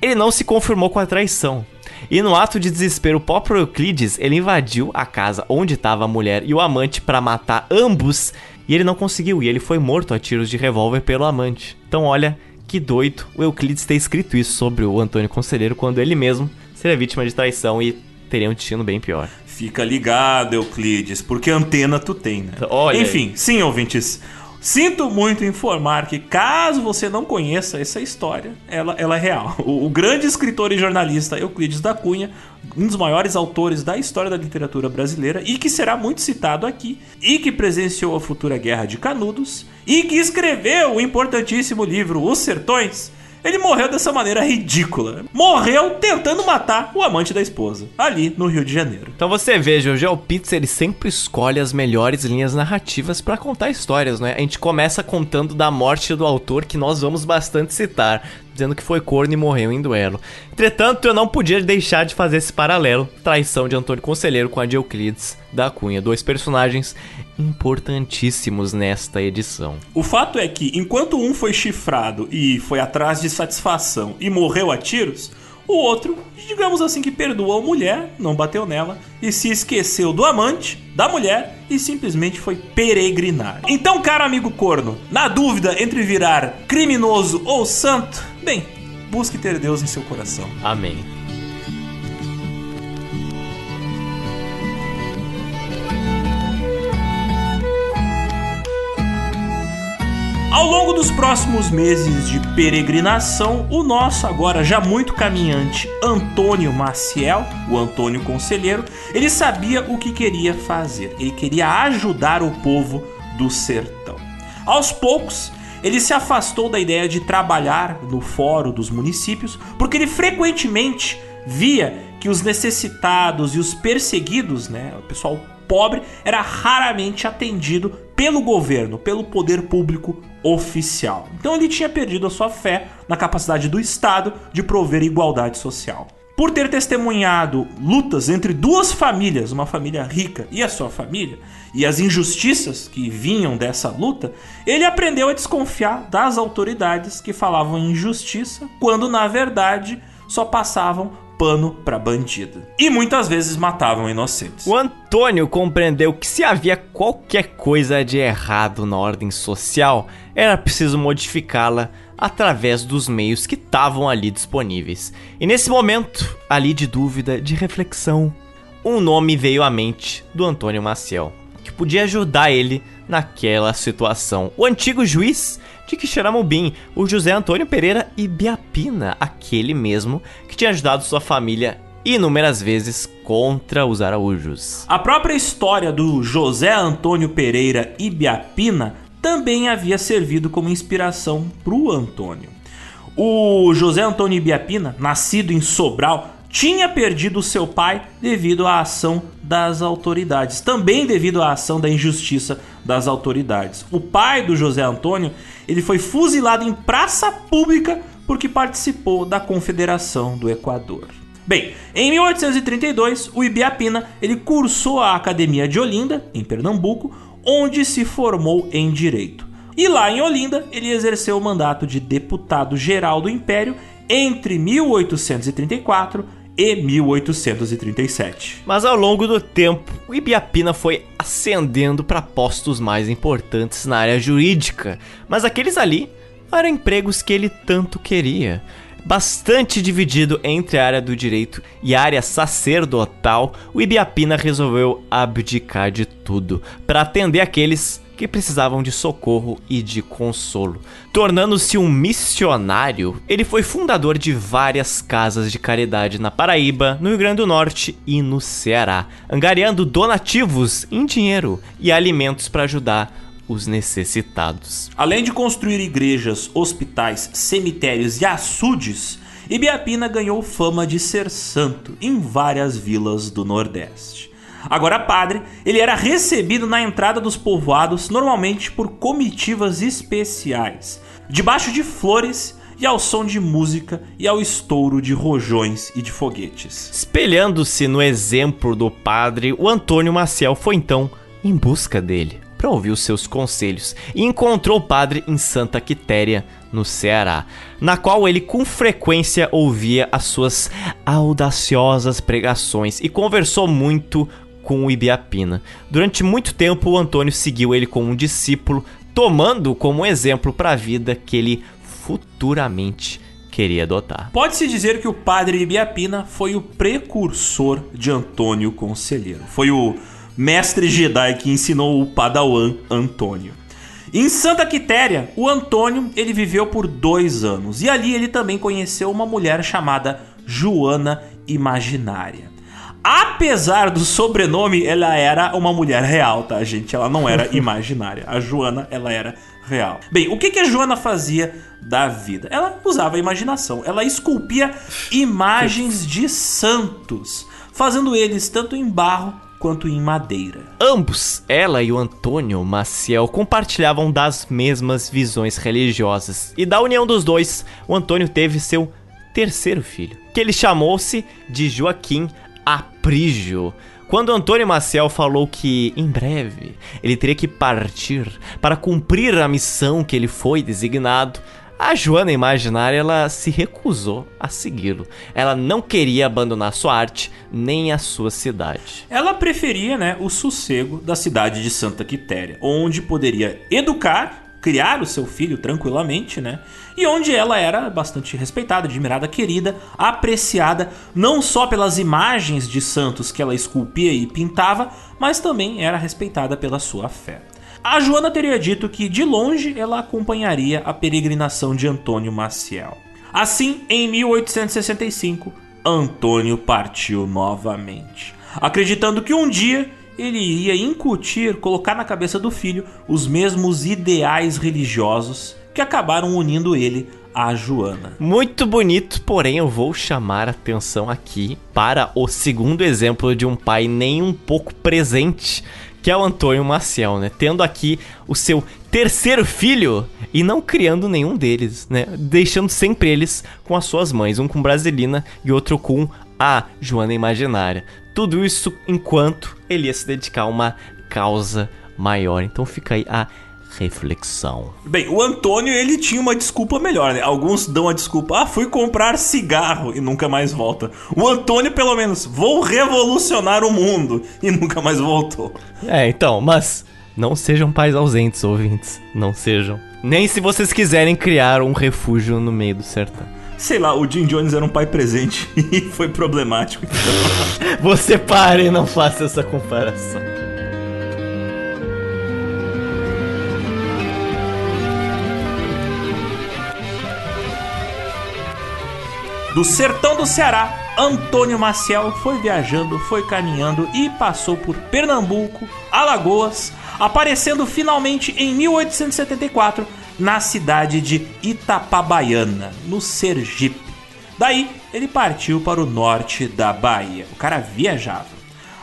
ele não se conformou com a traição. E no ato de desespero, o próprio Euclides, ele invadiu a casa onde estava a mulher e o amante para matar ambos, e ele não conseguiu, e ele foi morto a tiros de revólver pelo amante. Então olha que doido o Euclides ter escrito isso sobre o Antônio Conselheiro quando ele mesmo seria vítima de traição e teria um destino bem pior. Fica ligado, Euclides, porque antena tu tem, né? Olha Enfim, sim, ouvintes. Sinto muito informar que, caso você não conheça essa história, ela, ela é real. O, o, grande escritor e jornalista Euclides da Cunha, um dos maiores autores da história da literatura brasileira e que será muito citado aqui, e que presenciou a futura Guerra de Canudos, e que escreveu o importantíssimo livro Os Sertões, ele morreu dessa maneira ridícula. Morreu tentando matar o amante da esposa, ali no Rio de Janeiro. Então você veja, o GeoPizza ele sempre escolhe as melhores linhas narrativas para contar histórias, né? A gente começa contando da morte do autor, que nós vamos bastante citar, dizendo que foi corno e morreu em duelo. Entretanto, eu não podia deixar de fazer esse paralelo, traição de Antônio Conselheiro com a de Euclides da Cunha, dois personagens importantíssimos nesta edição. O fato é que, enquanto um foi chifrado e foi atrás de satisfação e morreu a tiros, o outro, digamos assim, que perdoou a mulher, não bateu nela, e se esqueceu do amante, da mulher, e simplesmente foi peregrinar. Então, cara amigo corno, na dúvida entre virar criminoso ou santo, bem, busque ter Deus em seu coração. Amém. Ao longo dos próximos meses de peregrinação, o nosso agora já muito caminhante Antônio Maciel, o Antônio Conselheiro, ele sabia o que queria fazer. Ele queria ajudar o povo do sertão. Aos poucos, ele se afastou da ideia de trabalhar no fórum dos municípios, porque ele frequentemente via que os necessitados e os perseguidos, né, o pessoal pobre, era raramente atendido pelo governo, pelo poder público oficial. Então ele tinha perdido a sua fé na capacidade do Estado de prover igualdade social. Por ter testemunhado lutas entre duas famílias, uma família rica e a sua família, e as injustiças que vinham dessa luta, ele aprendeu a desconfiar das autoridades que falavam em justiça, quando na verdade só passavam pano para bandido. E muitas vezes matavam inocentes. O Antônio compreendeu que se havia qualquer coisa de errado na ordem social, era preciso modificá-la através dos meios que estavam ali disponíveis. E nesse momento, ali de dúvida, de reflexão, um nome veio à mente do Antônio Maciel, que podia ajudar ele naquela situação. O antigo juiz de Quixeramobim, o José Antônio Pereira Ibiapina, aquele mesmo que tinha ajudado sua família inúmeras vezes contra os araújos. A própria história do José Antônio Pereira Ibiapina também havia servido como inspiração para o Antônio. O José Antônio Ibiapina, nascido em Sobral, tinha perdido seu pai devido à ação das autoridades, também devido à ação da injustiça das autoridades. O pai do José Antônio, ele foi fuzilado em praça pública porque participou da Confederação do Equador. Bem, em 1832, o Ibiapina ele cursou a Academia de Olinda, em Pernambuco, onde se formou em direito. E lá em Olinda, ele exerceu o mandato de deputado geral do Império entre 1834 e 1837. Mas ao longo do tempo, o Ibiapina foi ascendendo para postos mais importantes na área jurídica, mas aqueles ali eram empregos que ele tanto queria. Bastante dividido entre a área do direito e a área sacerdotal, o Ibiapina resolveu abdicar de tudo para atender aqueles que precisavam de socorro e de consolo. Tornando-se um missionário, ele foi fundador de várias casas de caridade na Paraíba, no Rio Grande do Norte e no Ceará, angariando donativos em dinheiro e alimentos para ajudar os necessitados. Além de construir igrejas, hospitais, cemitérios e açudes, Ibiapina ganhou fama de ser santo em várias vilas do Nordeste. Agora padre, ele era recebido na entrada dos povoados normalmente por comitivas especiais, debaixo de flores e ao som de música e ao estouro de rojões e de foguetes. Espelhando-se no exemplo do padre, o Antônio Maciel foi então em busca dele para ouvir os seus conselhos e encontrou o padre em Santa Quitéria, no Ceará, na qual ele com frequência ouvia as suas audaciosas pregações e conversou muito com o Ibiapina. Durante muito tempo, o Antônio seguiu ele como um discípulo, tomando como exemplo para a vida que ele futuramente queria adotar. Pode-se dizer que o padre Ibiapina foi o precursor de Antônio Conselheiro. Foi o mestre Jedi que ensinou o padawan Antônio. Em Santa Quitéria, o Antônio ele viveu por dois anos e ali ele também conheceu uma mulher chamada Joana Imaginária. Apesar do sobrenome, ela era uma mulher real, tá, gente? Ela não era [laughs] imaginária. A Joana, ela era real. Bem, o que, que a Joana fazia da vida? Ela usava a imaginação. Ela esculpia imagens de santos, fazendo eles tanto em barro quanto em madeira. Ambos, ela e o Antônio Maciel, compartilhavam das mesmas visões religiosas. E da união dos dois, o Antônio teve seu terceiro filho, que ele chamou-se de Joaquim Aprígio. Quando Antônio Maciel falou que, em breve, ele teria que partir para cumprir a missão que ele foi designado, a Joana Imaginária ela se recusou a segui-lo. Ela não queria abandonar sua arte nem a sua cidade. Ela preferia né, o sossego da cidade de Santa Quitéria, onde poderia educar criar o seu filho tranquilamente, né? E onde ela era bastante respeitada, admirada, querida, apreciada, não só pelas imagens de santos que ela esculpia e pintava, mas também era respeitada pela sua fé. A Joana teria dito que de longe ela acompanharia a peregrinação de Antônio Maciel. Assim, em 1865, Antônio partiu novamente, acreditando que um dia ele iria incutir, colocar na cabeça do filho os mesmos ideais religiosos que acabaram unindo ele a Joana. Muito bonito, porém eu vou chamar atenção aqui para o segundo exemplo de um pai nem um pouco presente, que é o Antônio Maciel, né? Tendo aqui o seu terceiro filho e não criando nenhum deles, né? Deixando sempre eles com as suas mães, um com Brasilina e outro com a Joana Imaginária. Tudo isso enquanto ele ia se dedicar a uma causa maior. Então fica aí a reflexão. Bem, o Antônio ele tinha uma desculpa melhor, né? Alguns dão a desculpa, ah, fui comprar cigarro e nunca mais volta. O Antônio, pelo menos, vou revolucionar o mundo e nunca mais voltou. É, então, mas não sejam pais ausentes, ouvintes. Não sejam. Nem se vocês quiserem criar um refúgio no meio do sertão. Sei lá, o Jim Jones era um pai presente [laughs] e foi problemático. Então. [laughs] Você pare e não faça essa comparação. Do sertão do Ceará, Antônio Maciel foi viajando, foi caminhando e passou por Pernambuco, Alagoas, aparecendo finalmente em 1874 na cidade de Itapabaiana, no Sergipe. Daí, ele partiu para o norte da Bahia. O cara viajava.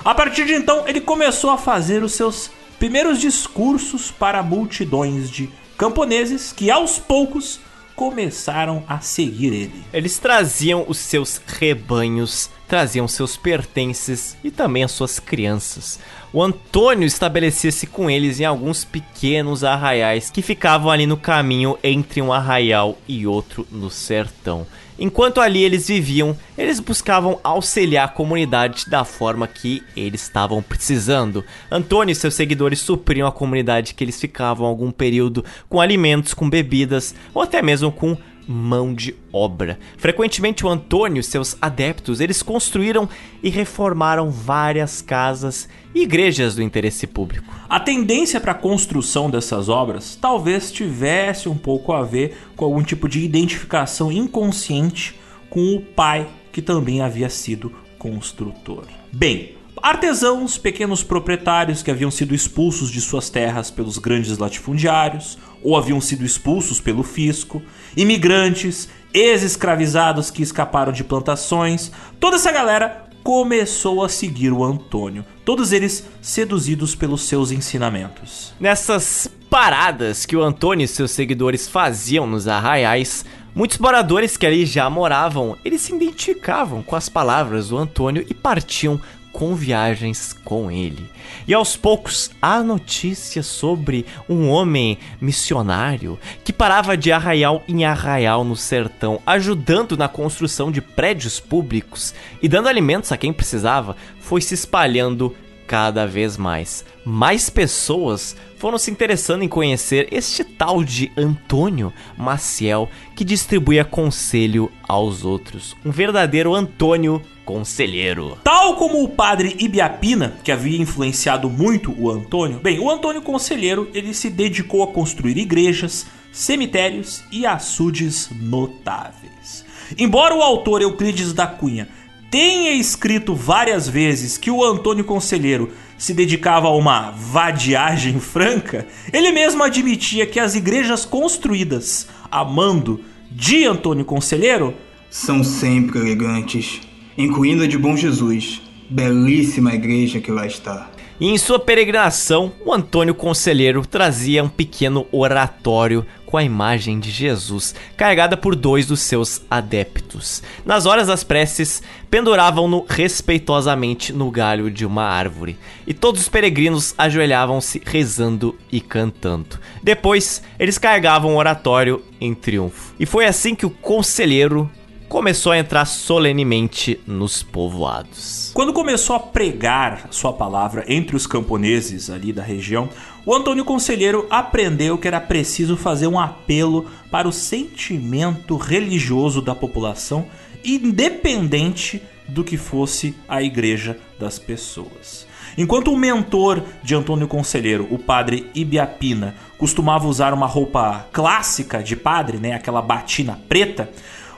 A partir de então, ele começou a fazer os seus primeiros discursos para multidões de camponeses que aos poucos começaram a seguir ele. Eles traziam os seus rebanhos, traziam seus pertences e também as suas crianças. O Antônio estabelecia-se com eles em alguns pequenos arraiais que ficavam ali no caminho entre um arraial e outro no sertão. Enquanto ali eles viviam, eles buscavam auxiliar a comunidade da forma que eles estavam precisando. Antônio e seus seguidores supriam a comunidade que eles ficavam algum período com alimentos, com bebidas ou até mesmo com mão de obra. Frequentemente o Antônio e seus adeptos, eles construíram e reformaram várias casas e igrejas do interesse público. A tendência para a construção dessas obras talvez tivesse um pouco a ver com algum tipo de identificação inconsciente com o pai que também havia sido construtor. Bem, Artesãos, pequenos proprietários que haviam sido expulsos de suas terras pelos grandes latifundiários ou haviam sido expulsos pelo fisco, imigrantes, ex-escravizados que escaparam de plantações, toda essa galera começou a seguir o Antônio, todos eles seduzidos pelos seus ensinamentos. Nessas paradas que o Antônio e seus seguidores faziam nos arraiais, Muitos moradores que ali já moravam, eles se identificavam com as palavras do Antônio e partiam com viagens com ele. E aos poucos há notícias sobre um homem missionário que parava de arraial em arraial no sertão, ajudando na construção de prédios públicos e dando alimentos a quem precisava, foi se espalhando cada vez mais. Mais pessoas foram se interessando em conhecer este tal de Antônio Maciel que distribuía conselho aos outros. Um verdadeiro Antônio Conselheiro. Tal como o padre Ibiapina, que havia influenciado muito o Antônio, bem, o Antônio Conselheiro ele se dedicou a construir igrejas, cemitérios e açudes notáveis. Embora o autor Euclides da Cunha tenha escrito várias vezes que o Antônio Conselheiro se dedicava a uma vadiagem franca, ele mesmo admitia que as igrejas construídas a mando de Antônio Conselheiro são sempre elegantes, incluindo a de Bom Jesus, belíssima igreja que lá está. E em sua peregrinação, o Antônio Conselheiro trazia um pequeno oratório com a imagem de Jesus, carregada por dois dos seus adeptos. Nas horas das preces, penduravam-no respeitosamente no galho de uma árvore, e todos os peregrinos ajoelhavam-se rezando e cantando. Depois, eles carregavam o oratório em triunfo. E foi assim que o conselheiro começou a entrar solenemente nos povoados. Quando começou a pregar sua palavra entre os camponeses ali da região, o Antônio Conselheiro aprendeu que era preciso fazer um apelo para o sentimento religioso da população, independente do que fosse a igreja das pessoas. Enquanto o mentor de Antônio Conselheiro, o padre Ibiapina, costumava usar uma roupa clássica de padre, né, aquela batina preta,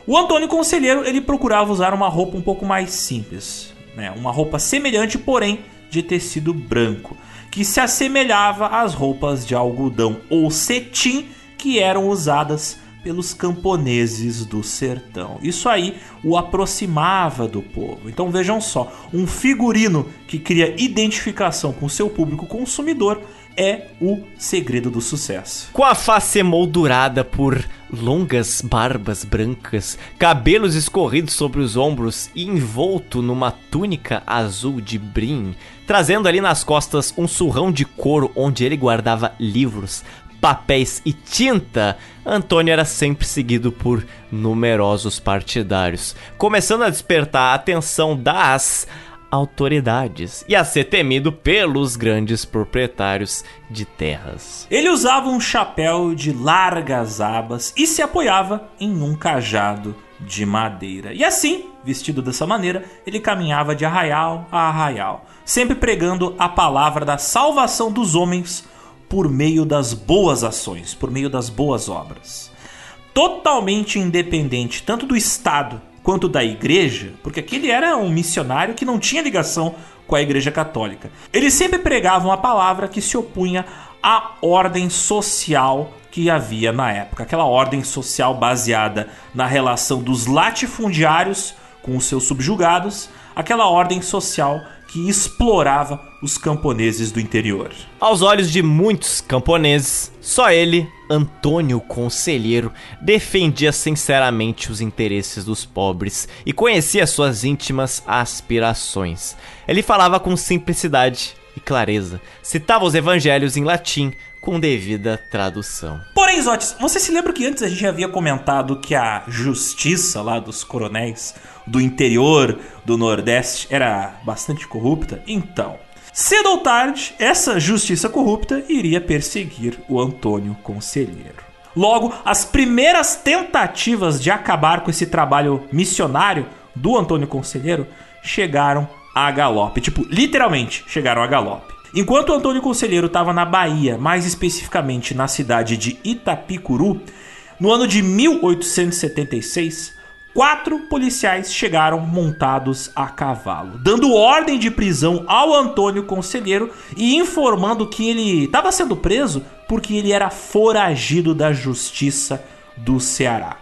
o Antônio Conselheiro ele procurava usar uma roupa um pouco mais simples, né? uma roupa semelhante, porém de tecido branco, que se assemelhava às roupas de algodão ou cetim que eram usadas pelos camponeses do sertão. Isso aí o aproximava do povo. Então vejam só, um figurino que cria identificação com seu público consumidor é o segredo do sucesso. Com a face emoldurada por longas barbas brancas, cabelos escorridos sobre os ombros e envolto numa túnica azul de brim, trazendo ali nas costas um surrão de couro onde ele guardava livros, papéis e tinta, Antônio era sempre seguido por numerosos partidários, começando a despertar a atenção das autoridades e a ser temido pelos grandes proprietários de terras. Ele usava um chapéu de largas abas e se apoiava em um cajado de madeira. E assim, vestido dessa maneira, ele caminhava de arraial a arraial, sempre pregando a palavra da salvação dos homens por meio das boas ações, por meio das boas obras. Totalmente independente tanto do Estado quanto da igreja, porque aquele era um missionário que não tinha ligação com a igreja católica. Ele sempre pregava uma palavra que se opunha à ordem social que havia na época, aquela ordem social baseada na relação dos latifundiários com os seus subjugados, aquela ordem social que explorava os camponeses do interior. Aos olhos de muitos camponeses, só ele, Antônio Conselheiro, defendia sinceramente os interesses dos pobres e conhecia suas íntimas aspirações. Ele falava com simplicidade e clareza, citava os evangelhos em latim com devida tradução. Porém, Zotes, você se lembra que antes a gente havia comentado que a justiça lá dos coronéis do interior do Nordeste era bastante corrupta? Então, cedo ou tarde, essa justiça corrupta iria perseguir o Antônio Conselheiro. Logo, as primeiras tentativas de acabar com esse trabalho missionário do Antônio Conselheiro chegaram a galope. Tipo, literalmente chegaram a galope. Enquanto Antônio Conselheiro estava na Bahia, mais especificamente na cidade de Itapicuru, no ano de 1876, quatro policiais chegaram montados a cavalo, dando ordem de prisão ao Antônio Conselheiro e informando que ele estava sendo preso porque ele era foragido da justiça do Ceará.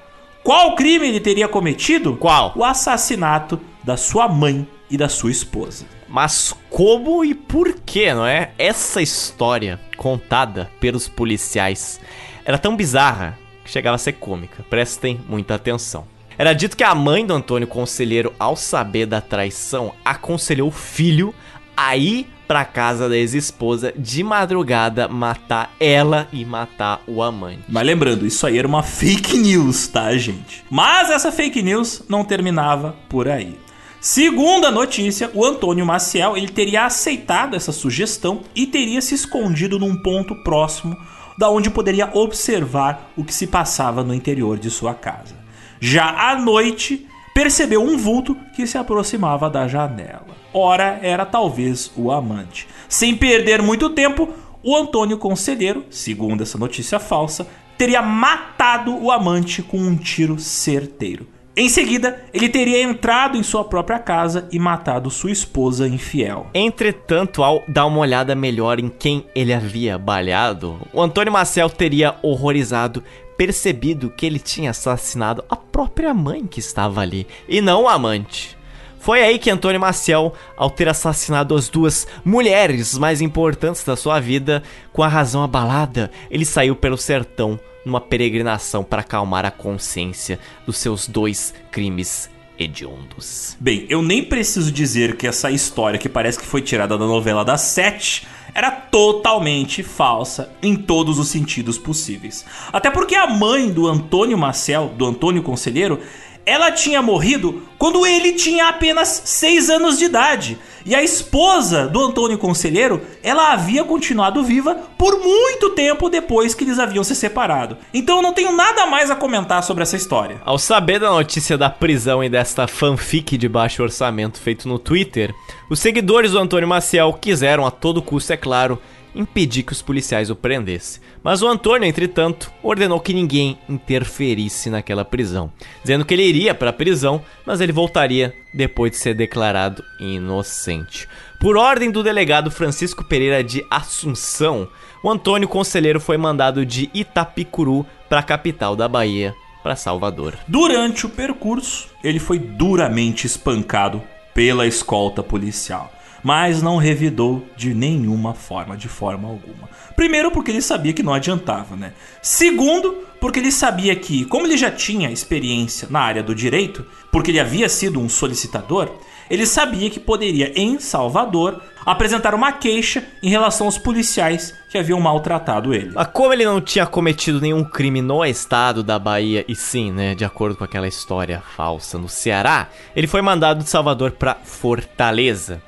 Qual crime ele teria cometido? Qual? O assassinato da sua mãe e da sua esposa. Mas como e por que, não é? Essa história contada pelos policiais era tão bizarra que chegava a ser cômica. Prestem muita atenção. Era dito que a mãe do Antônio Conselheiro, ao saber da traição, aconselhou o filho a ir pra casa da ex-esposa de madrugada matar ela e matar o amante. Mas lembrando, isso aí era uma fake news, tá, gente? Mas essa fake news não terminava por aí. Segundo a notícia, o Antônio Maciel ele teria aceitado essa sugestão e teria se escondido num ponto próximo da onde poderia observar o que se passava no interior de sua casa. Já à noite, percebeu um vulto que se aproximava da janela. Ora, era talvez o amante. Sem perder muito tempo, o Antônio Conselheiro, segundo essa notícia falsa, teria matado o amante com um tiro certeiro. Em seguida, ele teria entrado em sua própria casa e matado sua esposa infiel. Entretanto, ao dar uma olhada melhor em quem ele havia balhado, o Antônio Marcel teria horrorizado percebido que ele tinha assassinado a própria mãe que estava ali, e não o amante. Foi aí que Antônio Maciel, ao ter assassinado as duas mulheres mais importantes da sua vida, com a razão abalada, ele saiu pelo sertão numa peregrinação para acalmar a consciência dos seus dois crimes hediondos. Bem, eu nem preciso dizer que essa história que parece que foi tirada da novela das sete era totalmente falsa em todos os sentidos possíveis. Até porque a mãe do Antônio Marcel, do Antônio Conselheiro, ela tinha morrido quando ele tinha apenas 6 anos de idade. E a esposa do Antônio Conselheiro, ela havia continuado viva por muito tempo depois que eles haviam se separado. Então eu não tenho nada mais a comentar sobre essa história. Ao saber da notícia da prisão e desta fanfic de baixo orçamento feito no Twitter, os seguidores do Antônio Maciel quiseram a todo custo, é claro, impedir que os policiais o prendessem. Mas o Antônio, entretanto, ordenou que ninguém interferisse naquela prisão, dizendo que ele iria para a prisão, mas ele voltaria depois de ser declarado inocente. Por ordem do delegado Francisco Pereira de Assunção, o Antônio Conselheiro foi mandado de Itapicuru para a capital da Bahia, para Salvador. Durante o percurso, ele foi duramente espancado pela escolta policial. Mas não revidou de nenhuma forma, de forma alguma. Primeiro, porque ele sabia que não adiantava, né? Segundo, porque ele sabia que, como ele já tinha experiência na área do direito, porque ele havia sido um solicitador, ele sabia que poderia, em Salvador, apresentar uma queixa em relação aos policiais que haviam maltratado ele. Mas como ele não tinha cometido nenhum crime no estado da Bahia, e sim, né, de acordo com aquela história falsa no Ceará, ele foi mandado de Salvador para Fortaleza.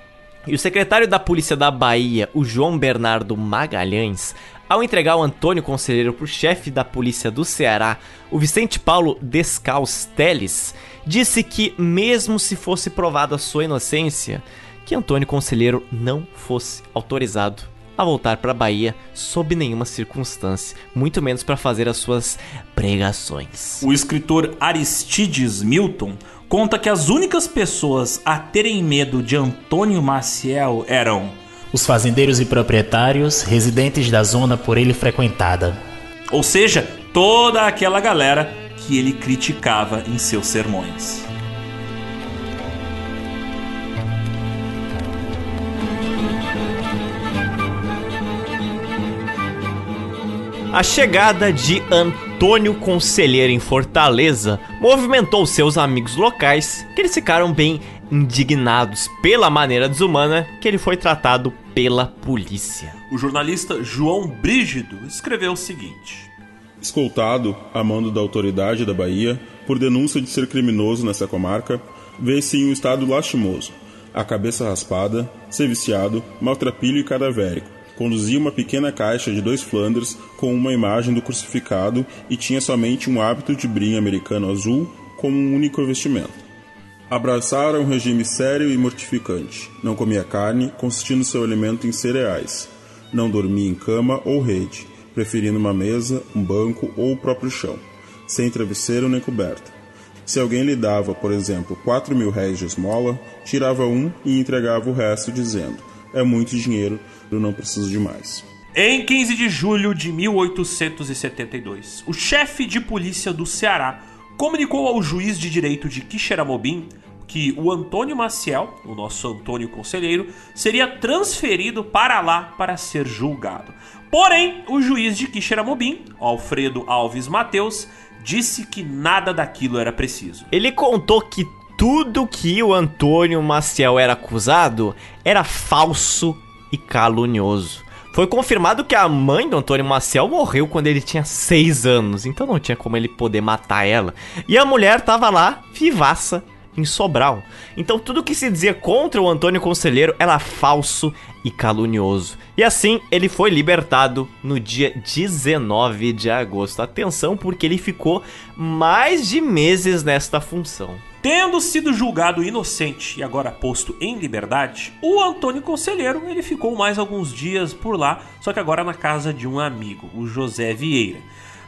E o secretário da Polícia da Bahia, o João Bernardo Magalhães, ao entregar o Antônio Conselheiro para o chefe da polícia do Ceará, o Vicente Paulo Descalço Teles, disse que, mesmo se fosse provada sua inocência, que Antônio Conselheiro não fosse autorizado a voltar para a Bahia sob nenhuma circunstância, muito menos para fazer as suas pregações. O escritor Aristides Milton conta que as únicas pessoas a terem medo de Antônio Maciel eram os fazendeiros e proprietários residentes da zona por ele frequentada. Ou seja, toda aquela galera que ele criticava em seus sermões. A chegada de Antônio Conselheiro em Fortaleza movimentou seus amigos locais, que eles ficaram bem indignados pela maneira desumana que ele foi tratado pela polícia. O jornalista João Brígido escreveu o seguinte: Escoltado a mando da autoridade da Bahia por denúncia de ser criminoso nessa comarca, vê-se em um estado lastimoso, a cabeça raspada, ser viciado, maltrapilho e cadavérico conduzia uma pequena caixa de dois Flanders com uma imagem do crucificado e tinha somente um hábito de brim americano azul como um único vestimento. Abraçara um regime sério e mortificante. Não comia carne, consistindo seu alimento em cereais. Não dormia em cama ou rede, preferindo uma mesa, um banco ou o próprio chão, sem travesseiro nem coberta. Se alguém lhe dava, por exemplo, quatro mil réis de esmola, tirava um e entregava o resto, dizendo: É muito dinheiro, eu não preciso de mais. Em 15 de julho de 1872, o chefe de polícia do Ceará comunicou ao juiz de direito de Quixeramobim que o Antônio Maciel, o nosso Antônio Conselheiro, seria transferido para lá para ser julgado. Porém, o juiz de Quixeramobim, Alfredo Alves Mateus, disse que nada daquilo era preciso. Ele contou que tudo que o Antônio Maciel era acusado era falso e calunioso. Foi confirmado que a mãe do Antônio Maciel morreu quando ele tinha 6 anos, então não tinha como ele poder matar ela. E a mulher tava lá, vivaça, em Sobral. Então tudo que se dizia contra o Antônio Conselheiro era falso e calunioso. E assim ele foi libertado no dia 19 de agosto. Atenção, porque ele ficou mais de meses nesta função. Tendo sido julgado inocente e agora posto em liberdade, o Antônio Conselheiro ele ficou mais alguns dias por lá, só que agora na casa de um amigo, o José Vieira,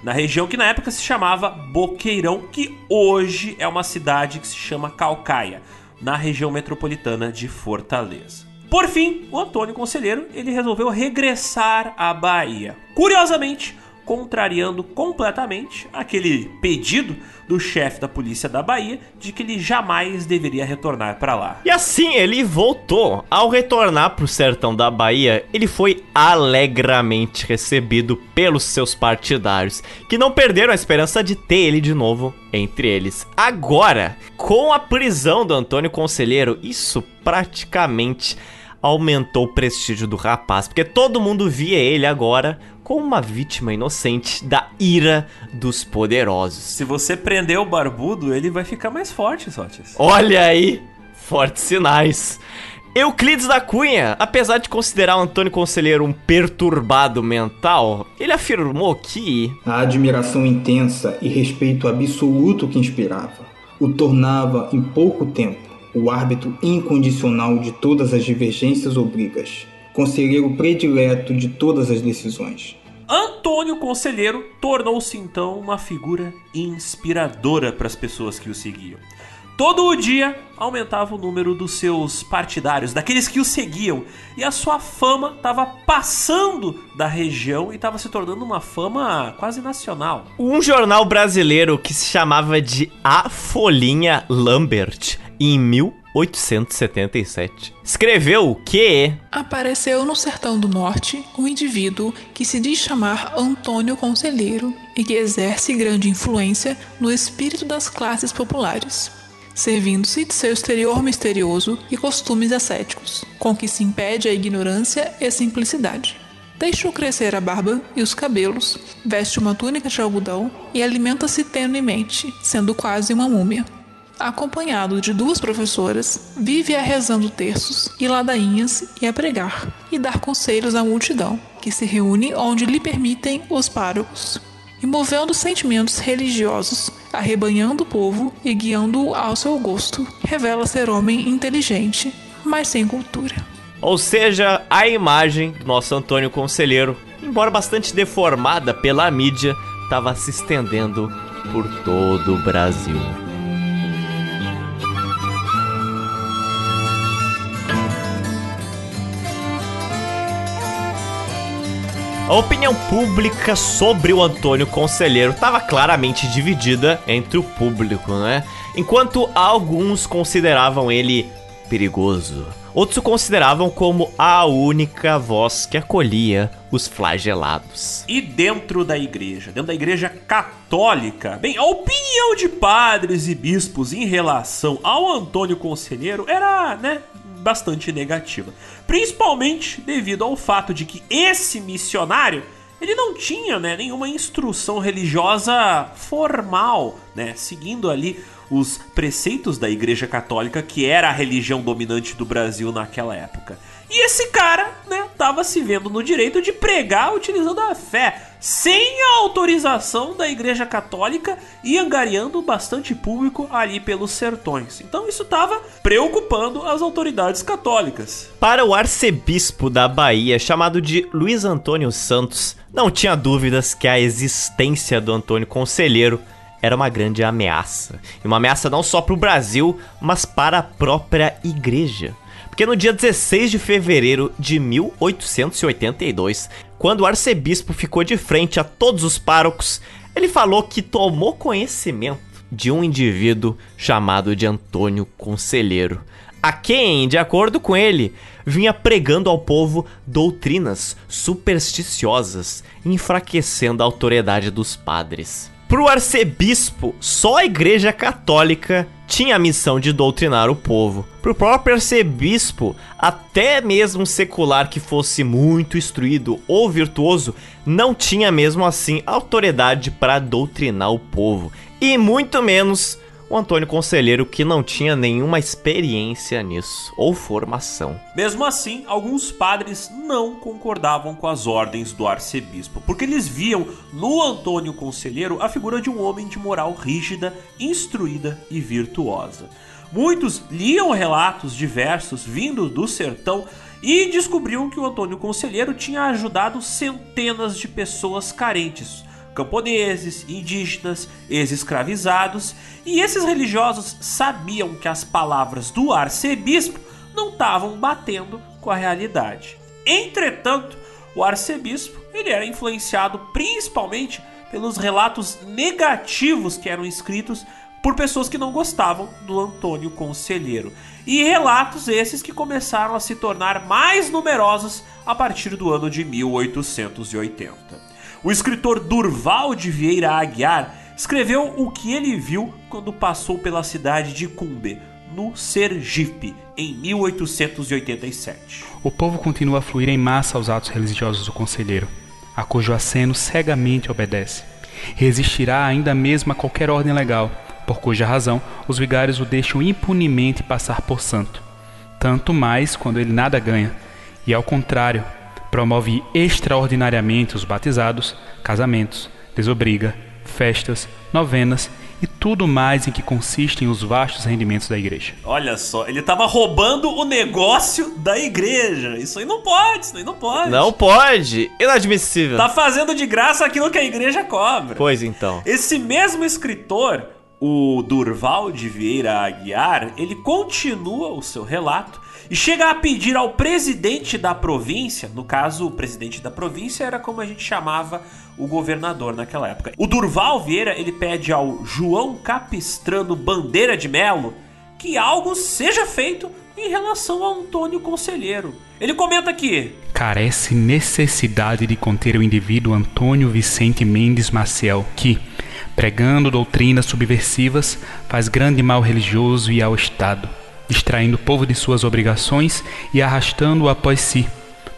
na região que na época se chamava Boqueirão, que hoje é uma cidade que se chama Calcaia, na região metropolitana de Fortaleza. Por fim, o Antônio Conselheiro ele resolveu regressar à Bahia. Curiosamente, contrariando completamente aquele pedido do chefe da polícia da Bahia de que ele jamais deveria retornar para lá. E assim ele voltou. Ao retornar para o sertão da Bahia, ele foi alegremente recebido pelos seus partidários, que não perderam a esperança de ter ele de novo entre eles. Agora, com a prisão do Antônio Conselheiro, isso praticamente aumentou o prestígio do rapaz, porque todo mundo via ele agora como uma vítima inocente da ira dos poderosos. Se você prender o barbudo, ele vai ficar mais forte, Sotis. Olha aí, fortes sinais. Euclides da Cunha, apesar de considerar o Antônio Conselheiro um perturbado mental, ele afirmou que a admiração intensa e respeito absoluto que inspirava o tornava em pouco tempo o árbitro incondicional de todas as divergências ou brigas conselheiro predileto de todas as decisões. Antônio Conselheiro tornou-se então uma figura inspiradora para as pessoas que o seguiam. Todo o dia aumentava o número dos seus partidários, daqueles que o seguiam, e a sua fama estava passando da região e estava se tornando uma fama quase nacional. Um jornal brasileiro que se chamava de A Folhinha Lambert, em 1800 1877, escreveu que Apareceu no sertão do norte um indivíduo que se diz chamar Antônio Conselheiro e que exerce grande influência no espírito das classes populares, servindo-se de seu exterior misterioso e costumes ascéticos, com que se impede a ignorância e a simplicidade. Deixou crescer a barba e os cabelos, veste uma túnica de algodão e alimenta-se tenuemente, sendo quase uma múmia. Acompanhado de duas professoras, vive a rezando terços e ladainhas e a pregar e dar conselhos à multidão, que se reúne onde lhe permitem os párocos, e movendo sentimentos religiosos, arrebanhando o povo e guiando-o ao seu gosto, revela ser homem inteligente, mas sem cultura. Ou seja, a imagem do nosso Antônio Conselheiro, embora bastante deformada pela mídia, estava se estendendo por todo o Brasil. A opinião pública sobre o Antônio Conselheiro estava claramente dividida entre o público, né? Enquanto alguns consideravam ele perigoso, outros o consideravam como a única voz que acolhia os flagelados. E dentro da igreja, dentro da igreja católica, bem, a opinião de padres e bispos em relação ao Antônio Conselheiro era, né, bastante negativa. Principalmente devido ao fato de que esse missionário ele não tinha né, nenhuma instrução religiosa formal, né, seguindo ali os preceitos da Igreja Católica, que era a religião dominante do Brasil naquela época. E esse cara, né, tava se vendo no direito de pregar utilizando a fé, sem a autorização da Igreja Católica e angariando bastante público ali pelos sertões. Então isso tava preocupando as autoridades católicas. Para o arcebispo da Bahia, chamado de Luiz Antônio Santos, não tinha dúvidas que a existência do Antônio Conselheiro era uma grande ameaça. E uma ameaça não só para o Brasil, mas para a própria igreja. Porque no dia 16 de fevereiro de 1882, quando o arcebispo ficou de frente a todos os párocos, ele falou que tomou conhecimento de um indivíduo chamado de Antônio Conselheiro, a quem, de acordo com ele, vinha pregando ao povo doutrinas supersticiosas, enfraquecendo a autoridade dos padres. Pro arcebispo, só a igreja católica tinha a missão de doutrinar o povo. Pro próprio arcebispo, até mesmo secular que fosse muito instruído ou virtuoso, não tinha mesmo assim autoridade para doutrinar o povo. E muito menos o Antônio Conselheiro que não tinha nenhuma experiência nisso ou formação. Mesmo assim, alguns padres não concordavam com as ordens do arcebispo, porque eles viam no Antônio Conselheiro a figura de um homem de moral rígida, instruída e virtuosa. Muitos liam relatos diversos vindos do sertão e descobriam que o Antônio Conselheiro tinha ajudado centenas de pessoas carentes, camponeses, indígenas, ex-escravizados, e esses religiosos sabiam que as palavras do arcebispo não estavam batendo com a realidade. Entretanto, o arcebispo ele era influenciado principalmente pelos relatos negativos que eram escritos por pessoas que não gostavam do Antônio Conselheiro. E relatos esses que começaram a se tornar mais numerosos a partir do ano de 1880. O escritor Durval de Vieira Aguiar escreveu o que ele viu quando passou pela cidade de Cumbe, no Sergipe, em 1887. O povo continua a fluir em massa aos atos religiosos do conselheiro, a cujo aceno cegamente obedece. Resistirá ainda mesmo a qualquer ordem legal, por cuja razão os vigários o deixam impunemente passar por santo. Tanto mais quando ele nada ganha, e ao contrário, promove extraordinariamente os batizados, casamentos, desobriga, festas, novenas e tudo mais em que consistem os vastos rendimentos da igreja. Olha só, ele estava roubando o negócio da igreja. Isso aí não pode, isso aí não pode. Não pode, inadmissível. Tá fazendo de graça aquilo que a igreja cobra. Pois então. Esse mesmo escritor, o Durval de Vieira Aguiar, ele continua o seu relato e chega a pedir ao presidente da província, no caso, o presidente da província era como a gente chamava o governador naquela época. O Durval Vieira, ele pede ao João Capistrano Bandeira de Melo que algo seja feito em relação a Antônio Conselheiro. Ele comenta aqui: Carece necessidade de conter o indivíduo Antônio Vicente Mendes Maciel, que, pregando doutrinas subversivas, faz grande mal religioso e ao Estado, distraindo o povo de suas obrigações e arrastando-o após si,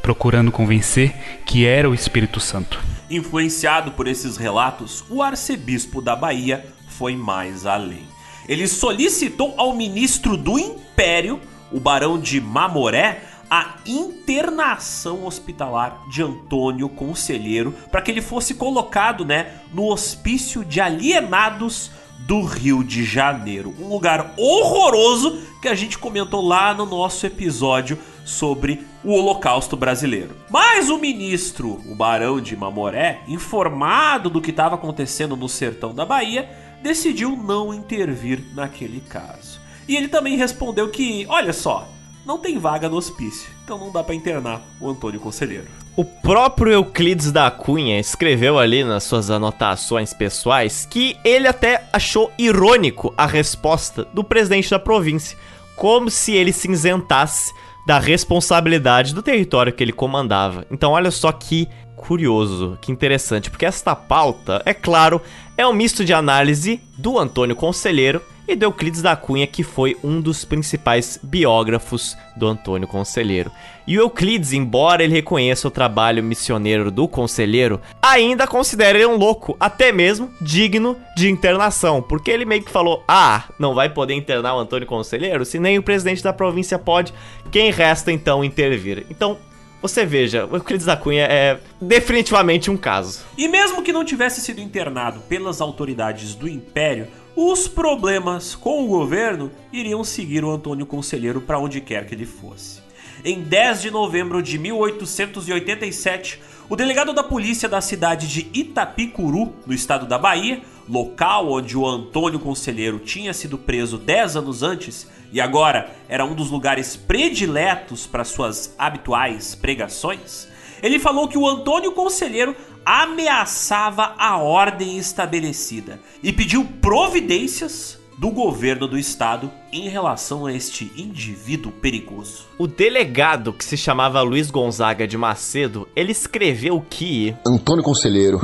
procurando convencer que era o Espírito Santo. Influenciado por esses relatos, o arcebispo da Bahia foi mais além. Ele solicitou ao ministro do Império, o barão de Mamoré, a internação hospitalar de Antônio Conselheiro para que ele fosse colocado, né, no hospício de alienados do Rio de Janeiro, um lugar horroroso que a gente comentou lá no nosso episódio sobre o Holocausto brasileiro. Mas o ministro, o Barão de Mamoré, informado do que estava acontecendo no sertão da Bahia, decidiu não intervir naquele caso. E ele também respondeu que, olha só, não tem vaga no hospício, então não dá para internar o Antônio Conselheiro. O próprio Euclides da Cunha escreveu ali nas suas anotações pessoais que ele até achou irônico a resposta do presidente da província, como se ele se isentasse da responsabilidade do território que ele comandava. Então, olha só que curioso, que interessante, porque esta pauta, é claro, é um misto de análise do Antônio Conselheiro e do Euclides da Cunha, que foi um dos principais biógrafos do Antônio Conselheiro. E o Euclides, embora ele reconheça o trabalho missioneiro do Conselheiro, ainda considera ele um louco, até mesmo digno de internação, porque ele meio que falou: "Ah, não vai poder internar o Antônio Conselheiro, se nem o presidente da província pode, quem resta então intervir?". Então, você veja, o Euclides da Cunha é definitivamente um caso. E mesmo que não tivesse sido internado pelas autoridades do Império, os problemas com o governo iriam seguir o Antônio Conselheiro para onde quer que ele fosse. Em 10 de novembro de 1887, o delegado da polícia da cidade de Itapicuru, no estado da Bahia, local onde o Antônio Conselheiro tinha sido preso 10 anos antes e agora era um dos lugares prediletos para suas habituais pregações, ele falou que o Antônio Conselheiro ameaçava a ordem estabelecida e pediu providências do governo do estado em relação a este indivíduo perigoso. O delegado, que se chamava Luiz Gonzaga de Macedo, ele escreveu que Antônio Conselheiro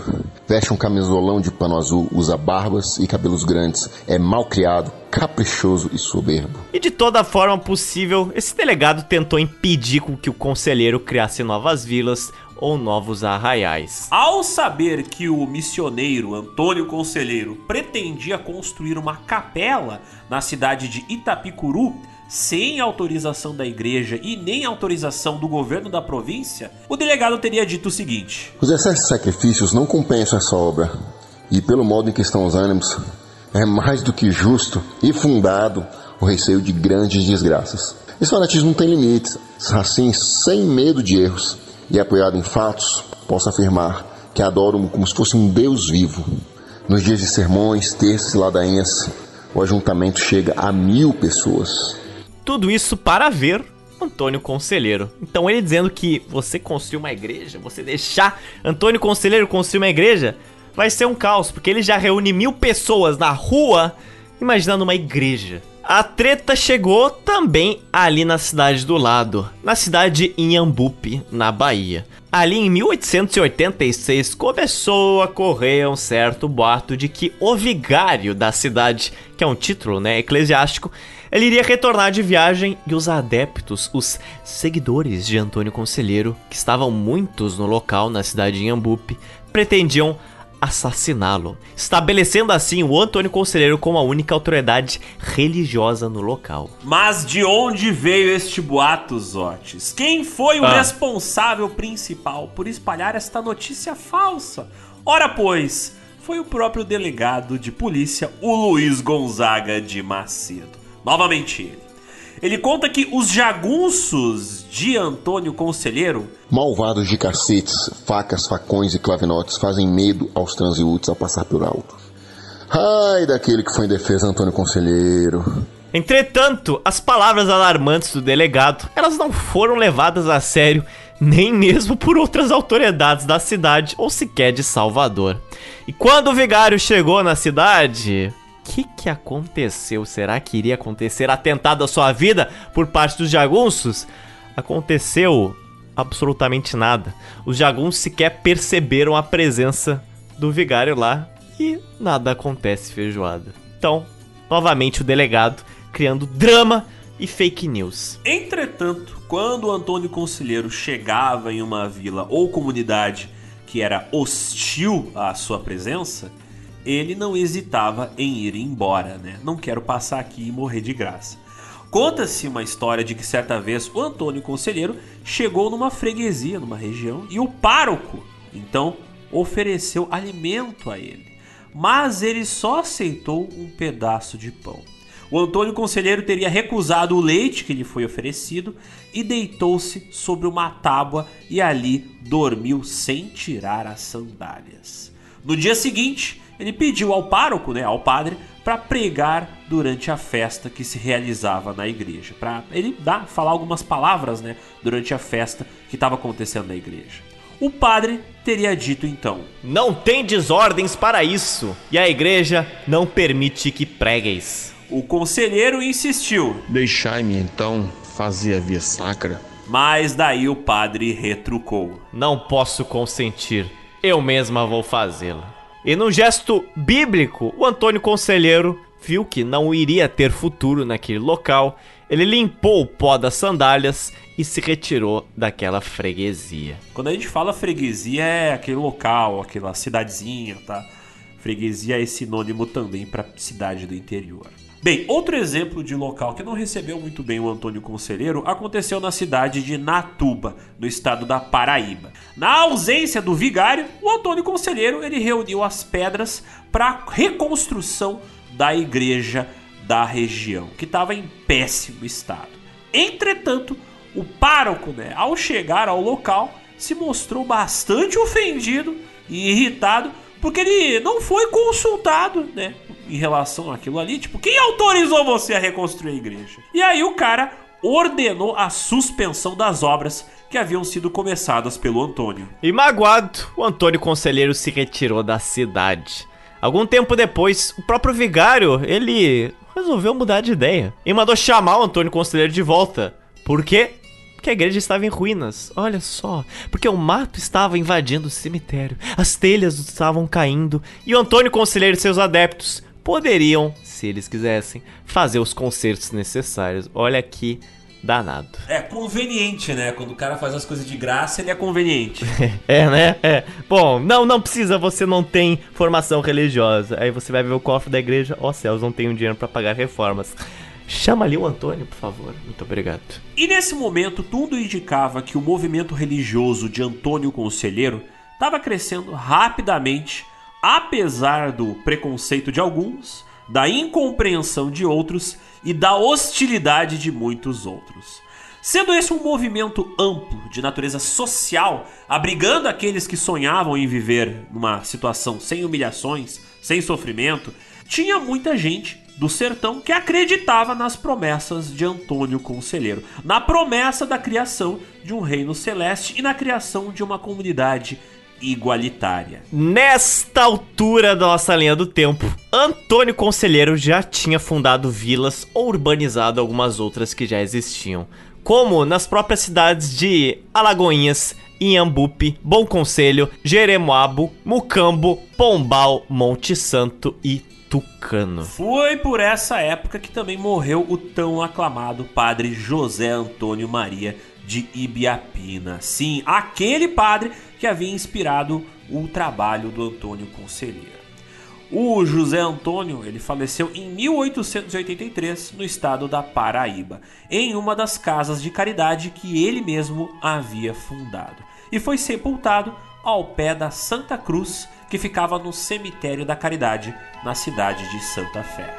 veste um camisolão de pano azul, usa barbas e cabelos grandes, é mal criado, caprichoso e soberbo. E de toda forma possível, esse delegado tentou impedir que o conselheiro criasse novas vilas ou novos arraiais. Ao saber que o missioneiro Antônio Conselheiro pretendia construir uma capela na cidade de Itapicuru, sem autorização da igreja e nem autorização do governo da província, o delegado teria dito o seguinte: Os excessos sacrifícios não compensam essa obra, e pelo modo em que estão os ânimos, é mais do que justo e fundado o receio de grandes desgraças. Esse fanatismo não tem limites, assim, sem medo de erros e apoiado em fatos, posso afirmar que adoro como se fosse um Deus vivo. Nos dias de sermões, terças e ladainhas, o ajuntamento chega a mil pessoas. Tudo isso para ver Antônio Conselheiro. Então ele dizendo que você construir uma igreja, você deixar Antônio Conselheiro construir uma igreja, vai ser um caos, porque ele já reúne mil pessoas na rua, imaginando uma igreja. A treta chegou também ali na cidade do lado, na cidade de Inhambupe, na Bahia. Ali em 1886 começou a correr um certo boato de que o vigário da cidade, que é um título né, eclesiástico, ele iria retornar de viagem e os adeptos, os seguidores de Antônio Conselheiro, que estavam muitos no local na cidade de Inhambupe, pretendiam assassiná-lo, estabelecendo assim o Antônio Conselheiro como a única autoridade religiosa no local. Mas de onde veio este boato, Zotes? Quem foi o Ah. responsável principal por espalhar esta notícia falsa? Ora, pois, foi o próprio delegado de polícia, o Luiz Gonzaga de Macedo. Novamente ele. Ele conta que os jagunços de Antônio Conselheiro Malvados de cacetes, facas, facões e clavinotes fazem medo aos transeúntes ao passar por alto. Ai daquele que foi em defesa Antônio Conselheiro. Entretanto, as palavras alarmantes do delegado, elas não foram levadas a sério nem mesmo por outras autoridades da cidade ou sequer de Salvador. E quando o vigário chegou na cidade, que que aconteceu? Será que iria acontecer atentado à sua vida por parte dos jagunços? Aconteceu absolutamente nada. Os jagunços sequer perceberam a presença do vigário lá e nada acontece, feijoada. Então, novamente o delegado criando drama e fake news. Entretanto, quando Antônio Conselheiro chegava em uma vila ou comunidade que era hostil à sua presença, ele não hesitava em ir embora, né? Não quero passar aqui e morrer de graça. Conta-se uma história de que certa vez o Antônio Conselheiro chegou numa freguesia, numa região, e o pároco, então, ofereceu alimento a ele. Mas ele só aceitou um pedaço de pão. O Antônio Conselheiro teria recusado o leite que lhe foi oferecido e deitou-se sobre uma tábua e ali dormiu sem tirar as sandálias. No dia seguinte, ele pediu ao pároco, né, ao padre, para pregar durante a festa que se realizava na igreja, para ele dar, falar algumas palavras, né, durante a festa que estava acontecendo na igreja. O padre teria dito então: Não tem desordens para isso, e a igreja não permite que pregueis. O conselheiro insistiu: Deixai-me então fazer a via sacra. Mas daí o padre retrucou: Não posso consentir, eu mesma vou fazê-la. E num gesto bíblico, o Antônio Conselheiro viu que não iria ter futuro naquele local. Ele limpou o pó das sandálias e se retirou daquela freguesia. Quando a gente fala freguesia é aquele local, aquela cidadezinha, tá? Freguesia é sinônimo também para cidade do interior. Bem, outro exemplo de local que não recebeu muito bem o Antônio Conselheiro aconteceu na cidade de Natuba, no estado da Paraíba. Na ausência do vigário, o Antônio Conselheiro ele reuniu as pedras para reconstrução da igreja da região, que estava em péssimo estado. Entretanto, o pároco, né, ao chegar ao local, se mostrou bastante ofendido e irritado porque ele não foi consultado, né? Em relação àquilo ali, tipo, quem autorizou você a reconstruir a igreja? E aí o cara ordenou a suspensão das obras que haviam sido começadas pelo Antônio. E magoado, o Antônio Conselheiro se retirou da cidade. Algum tempo depois, o próprio vigário, ele resolveu mudar de ideia e mandou chamar o Antônio Conselheiro de volta. Por Porque a igreja estava em ruínas. Olha só. Porque o mato estava invadindo o cemitério. As telhas estavam caindo. E o Antônio Conselheiro e seus adeptos poderiam, se eles quisessem, fazer os concertos necessários. Olha que danado. É conveniente, né? Quando o cara faz as coisas de graça, ele é conveniente. [laughs] é, né? É. Bom, não, não precisa, você não tem formação religiosa. Aí você vai ver o cofre da igreja, ó oh, céus, não tenho dinheiro para pagar reformas. Chama ali o Antônio, por favor. Muito obrigado. E nesse momento, tudo indicava que o movimento religioso de Antônio Conselheiro estava crescendo rapidamente, apesar do preconceito de alguns, da incompreensão de outros e da hostilidade de muitos outros. Sendo esse um movimento amplo, de natureza social, abrigando aqueles que sonhavam em viver numa situação sem humilhações, sem sofrimento, tinha muita gente do sertão que acreditava nas promessas de Antônio Conselheiro, na promessa da criação de um reino celeste e na criação de uma comunidade igualitária. Nesta altura da nossa linha do tempo, Antônio Conselheiro já tinha fundado vilas ou urbanizado algumas outras que já existiam, como nas próprias cidades de Alagoinhas, Inhambupe, Bom Conselho, Jeremoabo, Mucambo, Pombal, Monte Santo e Tucano. Foi por essa época que também morreu o tão aclamado padre José Antônio Maria de Ibiapina. Sim, aquele padre que havia inspirado o trabalho do Antônio Conselheiro. O José Antônio, ele faleceu em 1883 no estado da Paraíba, em uma das casas de caridade que ele mesmo havia fundado, e foi sepultado ao pé da Santa Cruz, que ficava no cemitério da Caridade, na cidade de Santa Fé.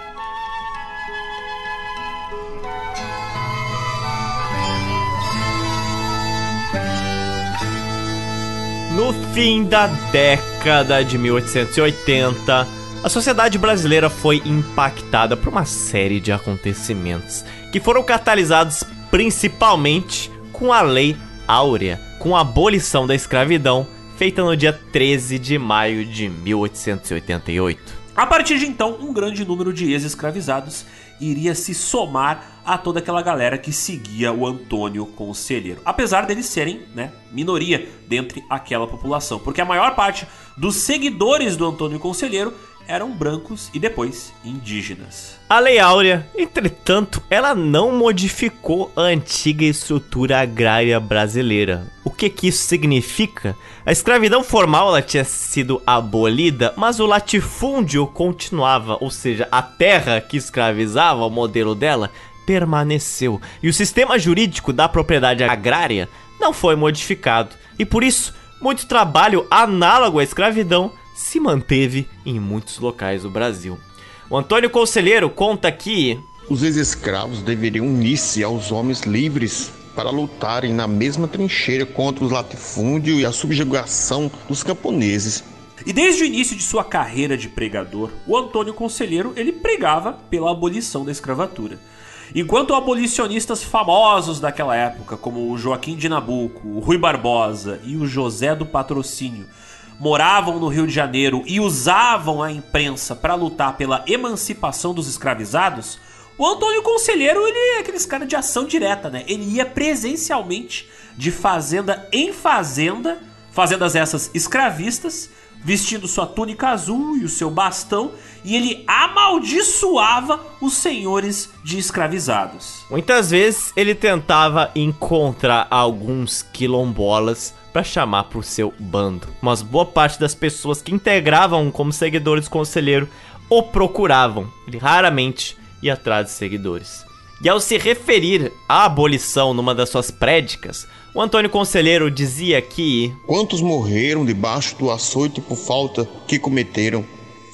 No fim da década de 1880, a sociedade brasileira foi impactada por uma série de acontecimentos que foram catalisados principalmente com a Lei Áurea, com a abolição da escravidão feita no dia 13 de maio de 1888. A partir de então, um grande número de ex-escravizados iria se somar a toda aquela galera que seguia o Antônio Conselheiro. Apesar deles serem, né, minoria dentre aquela população, porque a maior parte dos seguidores do Antônio Conselheiro eram brancos e depois indígenas. A Lei Áurea, entretanto, ela não modificou a antiga estrutura agrária brasileira. O que que isso significa? A escravidão formal ela tinha sido abolida, mas o latifúndio continuava, ou seja, a terra que escravizava, o modelo dela, permaneceu. E o sistema jurídico da propriedade agrária não foi modificado. E por isso, muito trabalho análogo à escravidão se manteve em muitos locais do Brasil. O Antônio Conselheiro conta que os ex-escravos deveriam unir-se aos homens livres para lutarem na mesma trincheira contra o latifúndio e a subjugação dos camponeses. E desde o início de sua carreira de pregador, o Antônio Conselheiro ele pregava pela abolição da escravatura. Enquanto abolicionistas famosos daquela época, como o Joaquim de Nabuco, o Rui Barbosa e o José do Patrocínio, moravam no Rio de Janeiro e usavam a imprensa para lutar pela emancipação dos escravizados, o Antônio Conselheiro, ele é aqueles cara de ação direta, né? Ele ia presencialmente de fazenda em fazenda, fazendas essas escravistas, vestindo sua túnica azul e o seu bastão, e ele amaldiçoava os senhores de escravizados. Muitas vezes ele tentava encontrar alguns quilombolas para chamar pro seu bando, mas boa parte das pessoas que integravam como seguidores do conselheiro o procuravam. Ele raramente ia atrás de seguidores. E ao se referir à abolição numa das suas prédicas, o Antônio Conselheiro dizia que Quantos morreram debaixo do açoite por falta que cometeram?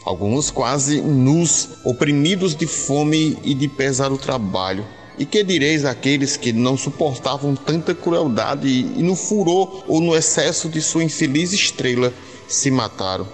Alguns quase nus, oprimidos de fome e de pesado trabalho. E que direis àqueles que não suportavam tanta crueldade e no furor ou no excesso de sua infeliz estrela se mataram?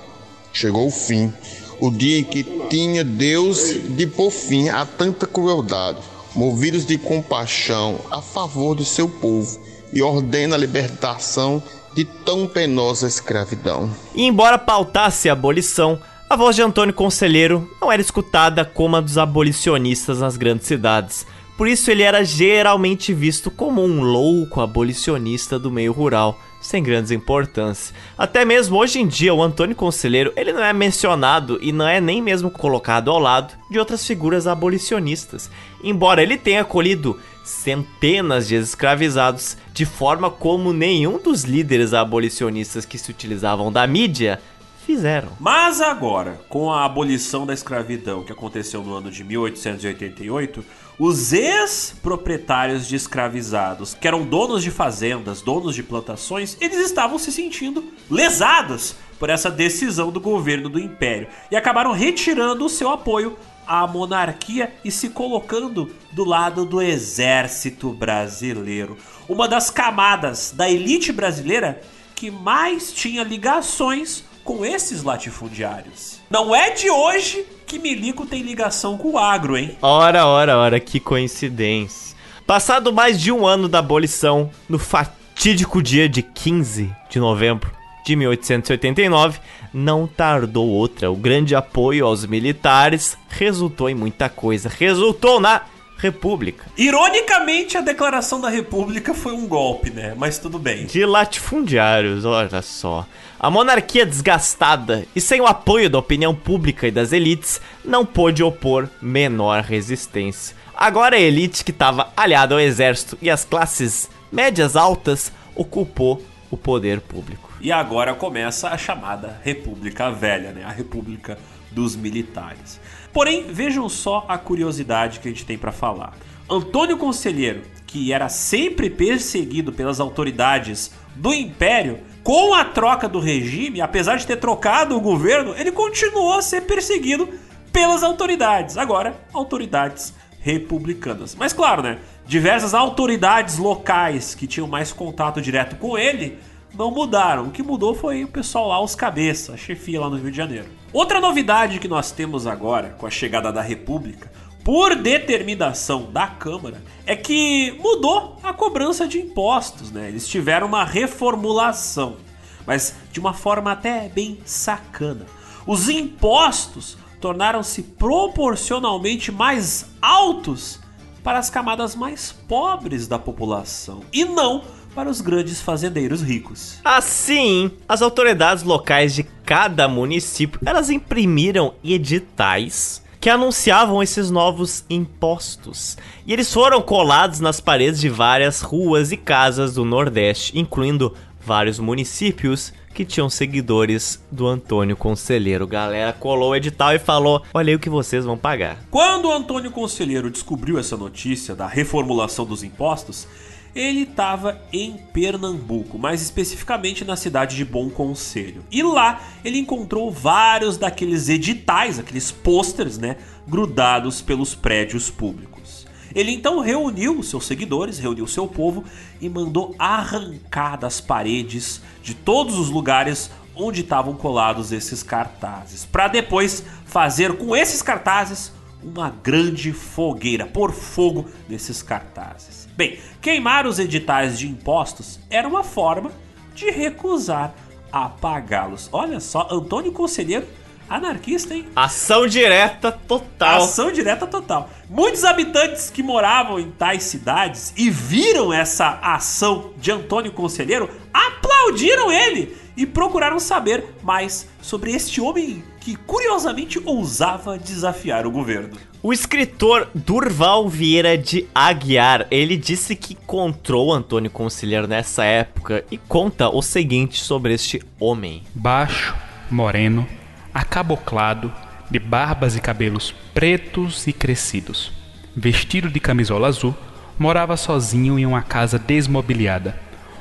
Chegou o fim, o dia em que tinha Deus de pôr fim a tanta crueldade, movidos de compaixão a favor de seu povo, e ordena a libertação de tão penosa escravidão. E embora pautasse a abolição, a voz de Antônio Conselheiro não era escutada como a dos abolicionistas nas grandes cidades. Por isso ele era geralmente visto como um louco abolicionista do meio rural, sem grandes importâncias. Até mesmo hoje em dia o Antônio Conselheiro, ele não é mencionado e não é nem mesmo colocado ao lado de outras figuras abolicionistas, embora ele tenha acolhido centenas de escravizados de forma como nenhum dos líderes abolicionistas que se utilizavam da mídia fizeram. Mas agora, com a abolição da escravidão que aconteceu no ano de 1888, os ex-proprietários de escravizados, que eram donos de fazendas, donos de plantações, eles estavam se sentindo lesados por essa decisão do governo do império e acabaram retirando o seu apoio à monarquia e se colocando do lado do exército brasileiro, uma das camadas da elite brasileira que mais tinha ligações com esses latifundiários. Não é de hoje que Milico tem ligação com o agro, hein? Ora, ora, ora, que coincidência. Passado mais de um ano da abolição, no fatídico dia de 15 de novembro de 1889, não tardou outra. O grande apoio aos militares resultou em muita coisa. Resultou na República. Ironicamente, a declaração da República foi um golpe, né? Mas tudo bem. De latifundiários, olha só. A monarquia desgastada e sem o apoio da opinião pública e das elites não pôde opor menor resistência. Agora a elite que estava aliada ao exército e as classes médias altas ocupou o poder público. E agora começa a chamada República Velha, né? A República dos Militares. Porém, vejam só a curiosidade que a gente tem para falar. Antônio Conselheiro, que era sempre perseguido pelas autoridades do Império, com a troca do regime, apesar de ter trocado o governo, ele continuou a ser perseguido pelas autoridades. Agora, autoridades republicanas. Mas claro, né? Diversas autoridades locais que tinham mais contato direto com ele não mudaram. O que mudou foi o pessoal lá, os cabeças, a chefia lá no Rio de Janeiro. Outra novidade que nós temos agora com a chegada da República, por determinação da Câmara, é que mudou a cobrança de impostos, né? Eles tiveram uma reformulação, mas de uma forma até bem sacana. Os impostos tornaram-se proporcionalmente mais altos para as camadas mais pobres da população e não para os grandes fazendeiros ricos. Assim, as autoridades locais de cada município, elas imprimiram editais que anunciavam esses novos impostos. E eles foram colados nas paredes de várias ruas e casas do Nordeste, incluindo vários municípios que tinham seguidores do Antônio Conselheiro. Galera colou o edital e falou: Olha aí o que vocês vão pagar. Quando o Antônio Conselheiro descobriu essa notícia da reformulação dos impostos, ele estava em Pernambuco, mais especificamente na cidade de Bom Conselho. E lá ele encontrou vários daqueles editais, aqueles pôsteres, né, grudados pelos prédios públicos. Ele então reuniu seus seguidores, reuniu seu povo e mandou arrancar das paredes de todos os lugares onde estavam colados esses cartazes, para depois fazer com esses cartazes uma grande fogueira, pôr fogo nesses cartazes. Bem, queimar os editais de impostos era uma forma de recusar apagá-los. Olha só, Antônio Conselheiro, anarquista, hein? Ação direta total. Ação direta total. Muitos habitantes que moravam em tais cidades e viram essa ação de Antônio Conselheiro aplaudiram ele e procuraram saber mais sobre este homem que curiosamente ousava desafiar o governo. O escritor Durval Vieira de Aguiar, ele disse que encontrou Antônio Conselheiro nessa época e conta o seguinte sobre este homem. Baixo, moreno, acaboclado, de barbas e cabelos pretos e crescidos. Vestido de camisola azul, morava sozinho em uma casa desmobiliada,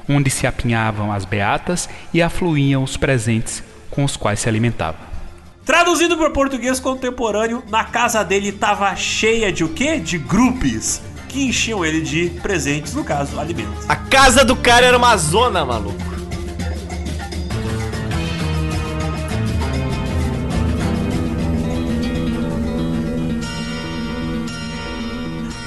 onde se apinhavam as beatas e afluíam os presentes com os quais se alimentava. Traduzido para português contemporâneo, na casa dele estava cheia de o quê? De grupos que enchiam ele de presentes, no caso, alimentos. A casa do cara era uma zona, maluco.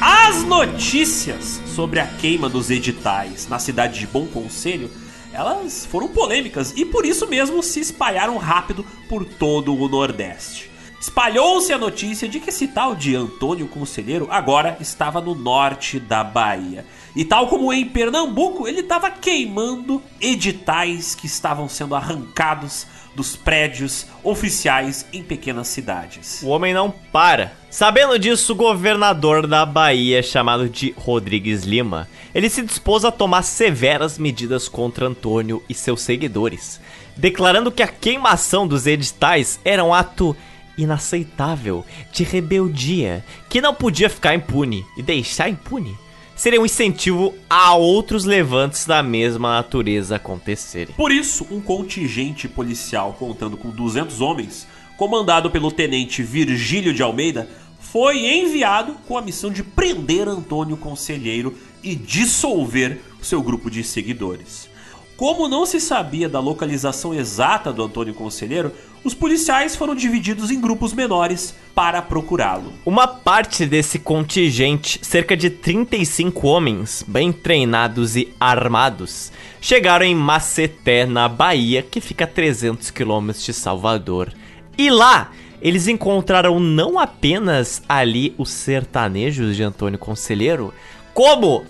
As notícias sobre a queima dos editais na cidade de Bom Conselho elas foram polêmicas e por isso mesmo se espalharam rápido por todo o Nordeste. Espalhou-se a notícia de que esse tal de Antônio Conselheiro agora estava no norte da Bahia. E tal como em Pernambuco, ele estava queimando editais que estavam sendo arrancados dos prédios oficiais em pequenas cidades. O homem não para. Sabendo disso, o governador da Bahia, chamado de Rodrigues Lima, ele se dispôs a tomar severas medidas contra Antônio e seus seguidores, declarando que a queimação dos editais era um ato inaceitável de rebeldia que não podia ficar impune e deixar impune seria um incentivo a outros levantes da mesma natureza acontecerem. Por isso, um contingente policial contando com 200 homens, comandado pelo tenente Virgílio de Almeida, foi enviado com a missão de prender Antônio Conselheiro e dissolver seu grupo de seguidores. Como não se sabia da localização exata do Antônio Conselheiro, os policiais foram divididos em grupos menores para procurá-lo. Uma parte desse contingente, cerca de 35 homens, bem treinados e armados, chegaram em Maceté, na Bahia, que fica a 300 quilômetros de Salvador. E lá, eles encontraram não apenas ali os sertanejos de Antônio Conselheiro, como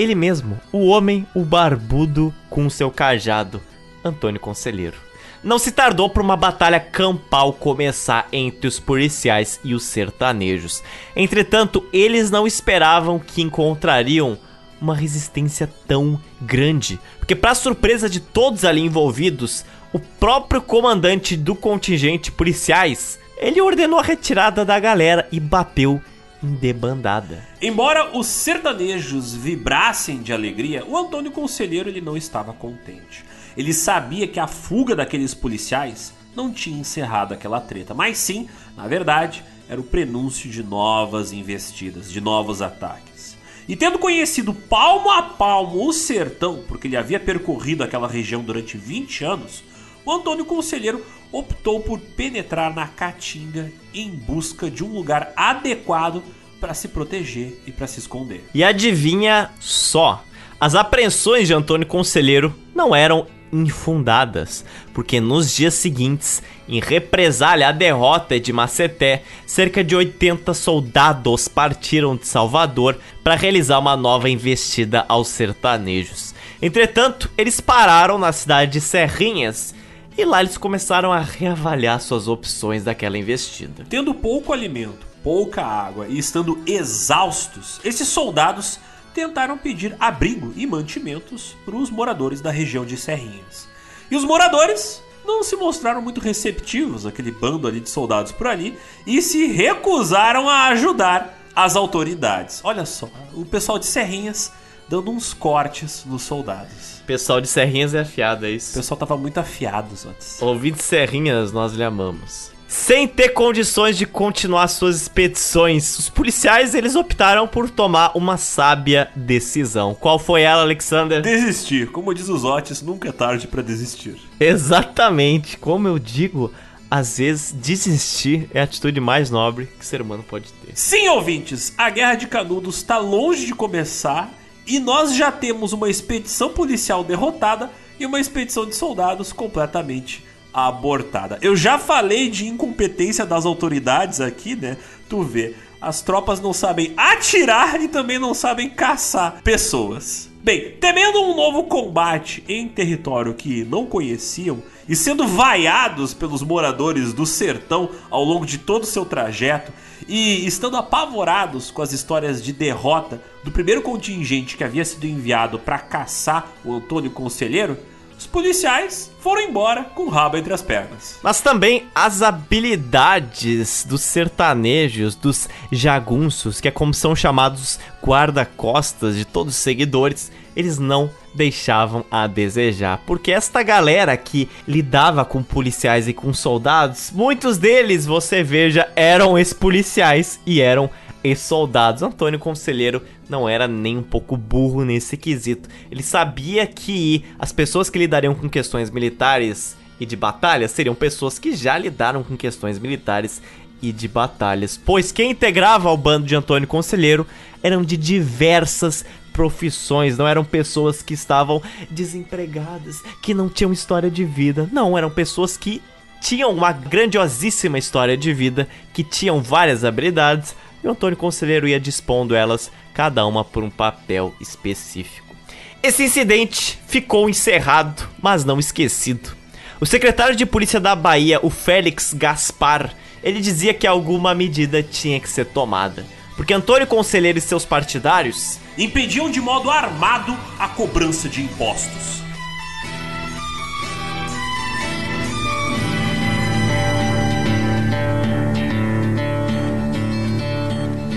ele mesmo, o homem, o barbudo com seu cajado, Antônio Conselheiro. Não se tardou para uma batalha campal começar entre os policiais e os sertanejos. Entretanto, eles não esperavam que encontrariam uma resistência tão grande, porque para surpresa de todos ali envolvidos, o próprio comandante do contingente policiais, ele ordenou a retirada da galera e bateu em debandada. Embora os sertanejos vibrassem de alegria, o Antônio Conselheiro ele não estava contente. Ele sabia que a fuga daqueles policiais não tinha encerrado aquela treta, mas sim, na verdade, era o prenúncio de novas investidas, de novos ataques. E tendo conhecido palmo a palmo o sertão, porque ele havia percorrido aquela região durante 20 anos, o Antônio Conselheiro optou por penetrar na Caatinga em busca de um lugar adequado para se proteger e para se esconder. E adivinha só, as apreensões de Antônio Conselheiro não eram infundadas, porque nos dias seguintes Em represália à derrota de Maceté, cerca de 80 soldados partiram de Salvador para realizar uma nova investida aos sertanejos. Entretanto, eles pararam na cidade de Serrinhas e lá eles começaram a reavaliar suas opções daquela investida. Tendo pouco alimento, pouca água e estando exaustos, esses soldados tentaram pedir abrigo e mantimentos para os moradores da região de Serrinhas. E os moradores não se mostraram muito receptivos, aquele bando ali de soldados por ali, e se recusaram a ajudar as autoridades. Olha só, o pessoal de Serrinhas dando uns cortes nos soldados. Pessoal de Serrinhas é afiado, é isso? O pessoal tava muito afiado, Zotes. Ouvindo Serrinhas, nós lhe amamos. Sem ter condições de continuar suas expedições, os policiais eles optaram por tomar uma sábia decisão. Qual foi ela, Alexander? Desistir. Como diz os Otis, nunca é tarde para desistir. Exatamente. Como eu digo, às vezes desistir é a atitude mais nobre que o ser humano pode ter. Sim, ouvintes, a Guerra de Canudos está longe de começar e nós já temos uma expedição policial derrotada e uma expedição de soldados completamente abortada. Eu já falei de incompetência das autoridades aqui, né? Tu vê, as tropas não sabem atirar e também não sabem caçar pessoas. Bem, temendo um novo combate em território que não conheciam e sendo vaiados pelos moradores do sertão ao longo de todo o seu trajeto e estando apavorados com as histórias de derrota do primeiro contingente que havia sido enviado para caçar o Antônio Conselheiro, os policiais foram embora com o rabo entre as pernas. Mas também as habilidades dos sertanejos, dos jagunços, que é como são chamados guarda-costas de todos os seguidores, eles não deixavam a desejar. Porque esta galera que lidava com policiais e com soldados, muitos deles, você veja, eram ex-policiais e eram e soldados. Antônio Conselheiro não era nem um pouco burro nesse quesito. Ele sabia que as pessoas que lidariam com questões militares e de batalhas seriam pessoas que já lidaram com questões militares e de batalhas, pois quem integrava ao bando de Antônio Conselheiro eram de diversas profissões, não eram pessoas que estavam desempregadas, que não tinham história de vida, não, eram pessoas que tinham uma grandiosíssima história de vida, que tinham várias habilidades, e o Antônio Conselheiro ia dispondo elas, cada uma por um papel específico. Esse incidente ficou encerrado, mas não esquecido. O secretário de polícia da Bahia, o Félix Gaspar, ele dizia que alguma medida tinha que ser tomada, porque Antônio Conselheiro e seus partidários impediam de modo armado a cobrança de impostos.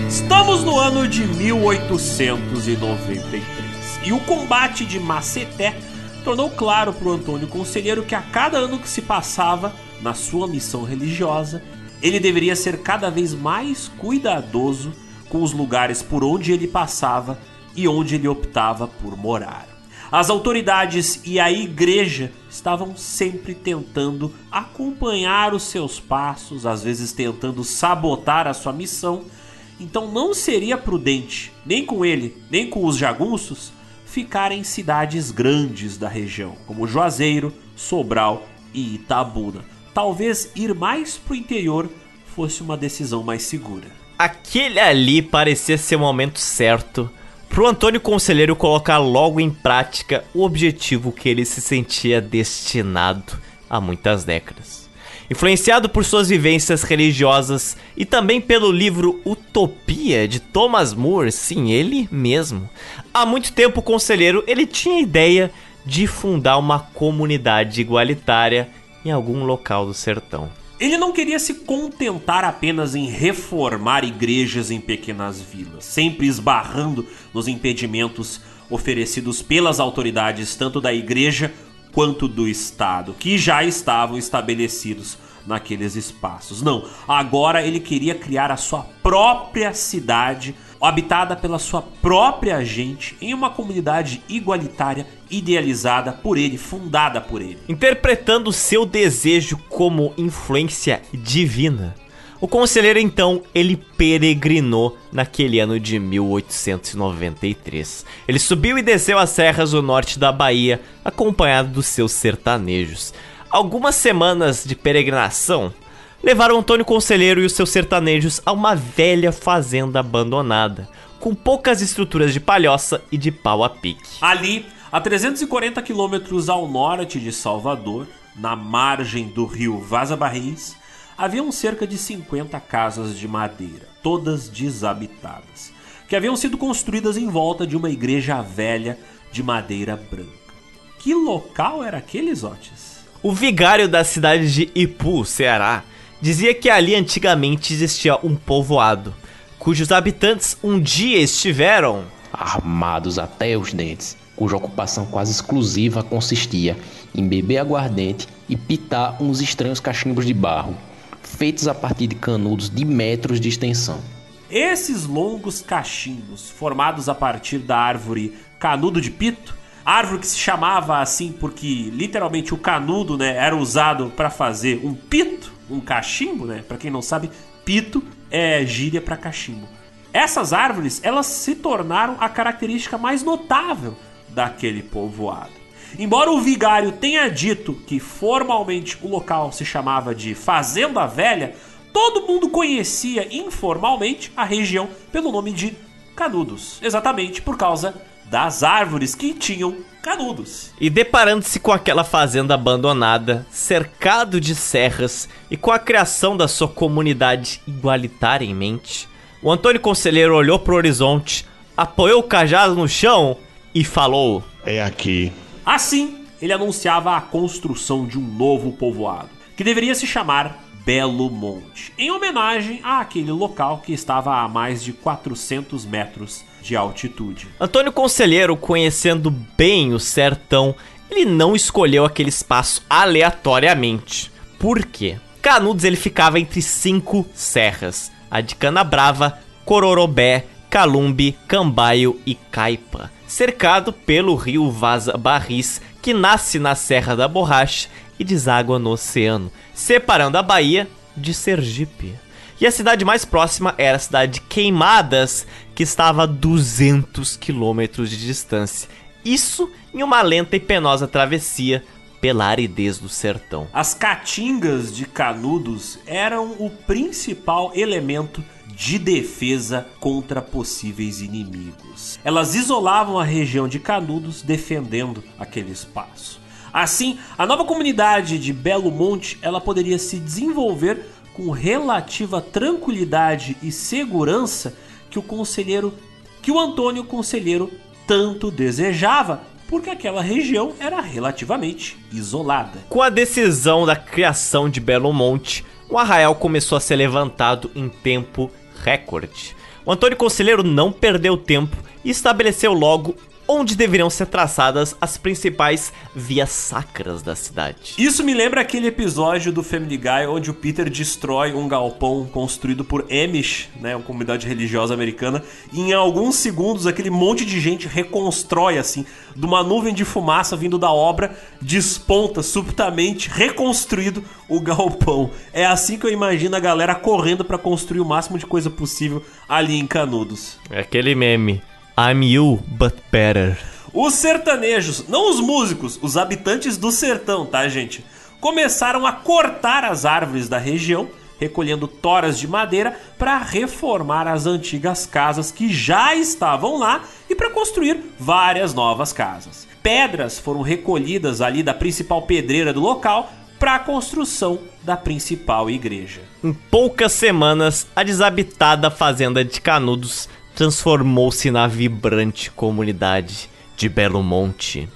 Estamos no ano de 1893 e o combate de Maceté tornou claro para o Antônio Conselheiro que a cada ano que se passava na sua missão religiosa, ele deveria ser cada vez mais cuidadoso com os lugares por onde ele passava e onde ele optava por morar. As autoridades e a igreja estavam sempre tentando acompanhar os seus passos, às vezes tentando sabotar a sua missão então não seria prudente, nem com ele, nem com os jagunços, ficar em cidades grandes da região, como Juazeiro, Sobral e Itabuna. Talvez ir mais pro interior fosse uma decisão mais segura. Aquele ali parecia ser o momento certo pro Antônio Conselheiro colocar logo em prática o objetivo que ele se sentia destinado há muitas décadas. Influenciado por suas vivências religiosas e também pelo livro Utopia de Thomas More, sim, ele mesmo. Há muito tempo o conselheiro ele tinha a ideia de fundar uma comunidade igualitária em algum local do sertão. Ele não queria se contentar apenas em reformar igrejas em pequenas vilas, sempre esbarrando nos impedimentos oferecidos pelas autoridades tanto da igreja quanto do Estado, que já estavam estabelecidos naqueles espaços. Não, agora ele queria criar a sua própria cidade, habitada pela sua própria gente, em uma comunidade igualitária, idealizada por ele, fundada por ele. Interpretando seu desejo como influência divina, o conselheiro então ele peregrinou naquele ano de 1893. Ele subiu e desceu as serras do norte da Bahia, acompanhado dos seus sertanejos. Algumas semanas de peregrinação levaram Antônio Conselheiro e os seus sertanejos a uma velha fazenda abandonada, com poucas estruturas de palhoça e de pau a pique. Ali, a 340 quilômetros ao norte de Salvador, na margem do rio Vaza Barris, haviam cerca de 50 casas de madeira, todas desabitadas, que haviam sido construídas em volta de uma igreja velha de madeira branca. Que local era aquele, Otis? O vigário da cidade de Ipu, Ceará, dizia que ali antigamente existia um povoado, cujos habitantes um dia estiveram armados até os dentes, cuja ocupação quase exclusiva consistia em beber aguardente e pitar uns estranhos cachimbos de barro, feitos a partir de canudos de metros de extensão. Esses longos cachimbos, formados a partir da árvore canudo de pito, árvore que se chamava assim porque literalmente o canudo, né, era usado para fazer um pito, um cachimbo, né? Para quem não sabe, pito é gíria para cachimbo. Essas árvores, elas se tornaram a característica mais notável daquele povoado. Embora o vigário tenha dito que formalmente o local se chamava de Fazenda Velha, todo mundo conhecia informalmente a região pelo nome de Canudos, exatamente por causa das árvores que tinham canudos. E deparando-se com aquela fazenda abandonada, cercado de serras e com a criação da sua comunidade igualitária em mente, o Antônio Conselheiro olhou para o horizonte, apoiou o cajado no chão e falou: É aqui. Assim, ele anunciava a construção de um novo povoado, que deveria se chamar Belo Monte, em homenagem àquele local que estava a mais de 400 metros de altitude. Antônio Conselheiro, conhecendo bem o sertão, ele não escolheu aquele espaço aleatoriamente. Por quê? Canudos ele ficava entre cinco serras: a de Canabrava, Cororobé, Calumbi, Cambaio e Caipa, cercado pelo rio Vaza Barris, que nasce na Serra da Borracha e deságua no oceano, separando a Bahia de Sergipe. E a cidade mais próxima era a cidade de Queimadas, que estava a 200 quilômetros de distância. Isso em uma lenta e penosa travessia pela aridez do sertão. As caatingas de Canudos eram o principal elemento de defesa contra possíveis inimigos. Elas isolavam a região de Canudos, defendendo aquele espaço. Assim, a nova comunidade de Belo Monte ela poderia se desenvolver com relativa tranquilidade e segurança que o conselheiro, que o Antônio Conselheiro tanto desejava, porque aquela região era relativamente isolada. Com a decisão da criação de Belo Monte, o arraial começou a ser levantado em tempo recorde. O Antônio Conselheiro não perdeu tempo e estabeleceu logo onde deveriam ser traçadas as principais vias sacras da cidade. Isso me lembra aquele episódio do Family Guy onde o Peter destrói um galpão construído por Amish, né, uma comunidade religiosa americana, e em alguns segundos aquele monte de gente reconstrói assim, de uma nuvem de fumaça vindo da obra, desponta subitamente reconstruído o galpão. É assim que eu imagino a galera correndo para construir o máximo de coisa possível ali em Canudos. É aquele meme. I'm you, but better. Os sertanejos, não os músicos, os habitantes do sertão, tá, gente? Começaram a cortar as árvores da região, recolhendo toras de madeira para reformar as antigas casas que já estavam lá e para construir várias novas casas. Pedras foram recolhidas ali da principal pedreira do local para a construção da principal igreja. Em poucas semanas, a desabitada fazenda de Canudos transformou-se na vibrante comunidade de Belo Monte.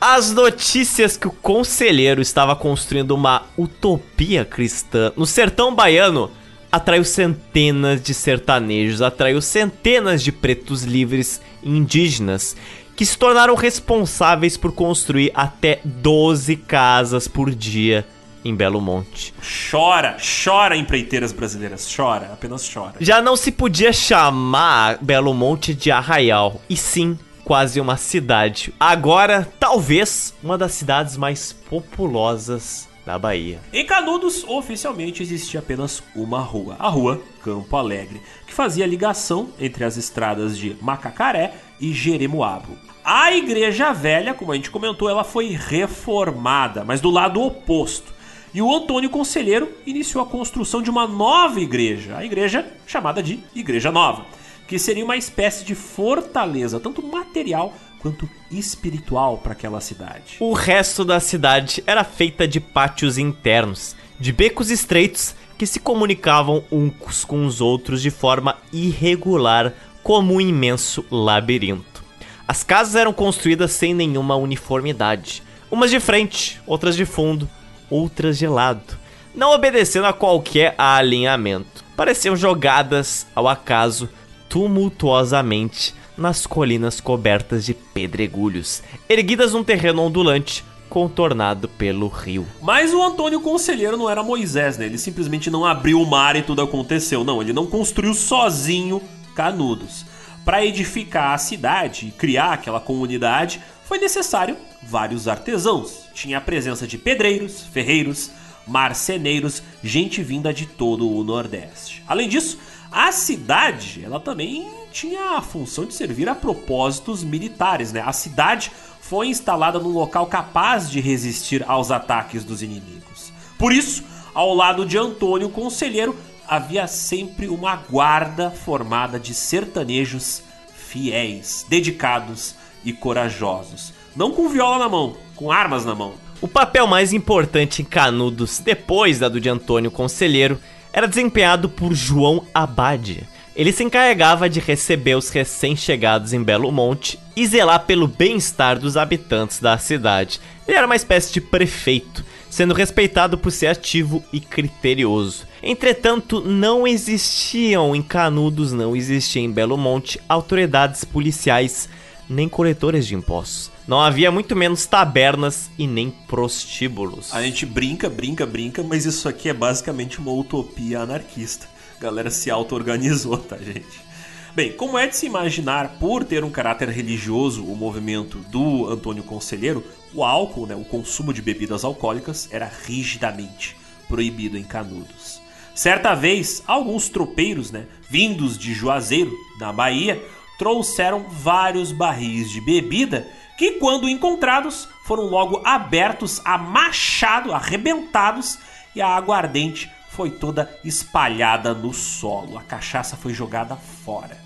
As notícias que o conselheiro estava construindo uma utopia cristã no sertão baiano atraiu centenas de sertanejos, atraiu centenas de pretos livres indígenas que se tornaram responsáveis por construir até 12 casas por dia em Belo Monte. Chora, chora empreiteiras brasileiras, chora, apenas chora. Já não se podia chamar Belo Monte de arraial, e sim quase uma cidade. Agora, talvez uma das cidades mais populosas da Bahia. Em Canudos, oficialmente existia apenas uma rua, a rua Campo Alegre, que fazia ligação entre as estradas de Macacaré e Jeremoabo. A Igreja Velha, como a gente comentou, ela foi reformada, mas do lado oposto. E o Antônio Conselheiro iniciou a construção de uma nova igreja, a igreja chamada de Igreja Nova, que seria uma espécie de fortaleza, tanto material quanto espiritual para aquela cidade. O resto da cidade era feita de pátios internos, de becos estreitos que se comunicavam uns com os outros de forma irregular, como um imenso labirinto. As casas eram construídas sem nenhuma uniformidade, umas de frente, outras de fundo, outras de lado, não obedecendo a qualquer alinhamento. Pareciam jogadas ao acaso tumultuosamente nas colinas cobertas de pedregulhos, erguidas num terreno ondulante contornado pelo rio. Mas o Antônio Conselheiro não era Moisés, né? Ele simplesmente não abriu o mar e tudo aconteceu. Não, ele não construiu sozinho Canudos. Para edificar a cidade e criar aquela comunidade, foi necessário vários artesãos. Tinha a presença de pedreiros, ferreiros, marceneiros, gente vinda de todo o Nordeste. Além disso, a cidade, ela também tinha a função de servir a propósitos militares, né? A cidade foi instalada num local capaz de resistir aos ataques dos inimigos. Por isso, ao lado de Antônio Conselheiro, havia sempre uma guarda formada de sertanejos fiéis, dedicados e corajosos. Não com viola na mão, com armas na mão. O papel mais importante em Canudos, depois da do de Antônio Conselheiro, era desempenhado por João Abade. Ele se encarregava de receber os recém-chegados em Belo Monte e zelar pelo bem-estar dos habitantes da cidade. Ele era uma espécie de prefeito, sendo respeitado por ser ativo e criterioso. Entretanto, não existiam em Canudos, não existiam em Belo Monte autoridades policiais nem coletores de impostos. Não havia muito menos tabernas e nem prostíbulos. A gente brinca, brinca, brinca, mas isso aqui é basicamente uma utopia anarquista. A galera se auto-organizou, tá, gente? Bem, como é de se imaginar, por ter um caráter religioso, o movimento do Antônio Conselheiro, o álcool, né, o consumo de bebidas alcoólicas, era rigidamente proibido em Canudos. Certa vez, alguns tropeiros, né, vindos de Juazeiro, na Bahia, trouxeram vários barris de bebida que, quando encontrados, foram logo abertos a machado, arrebentados, e a aguardente foi toda espalhada no solo. A cachaça foi jogada fora.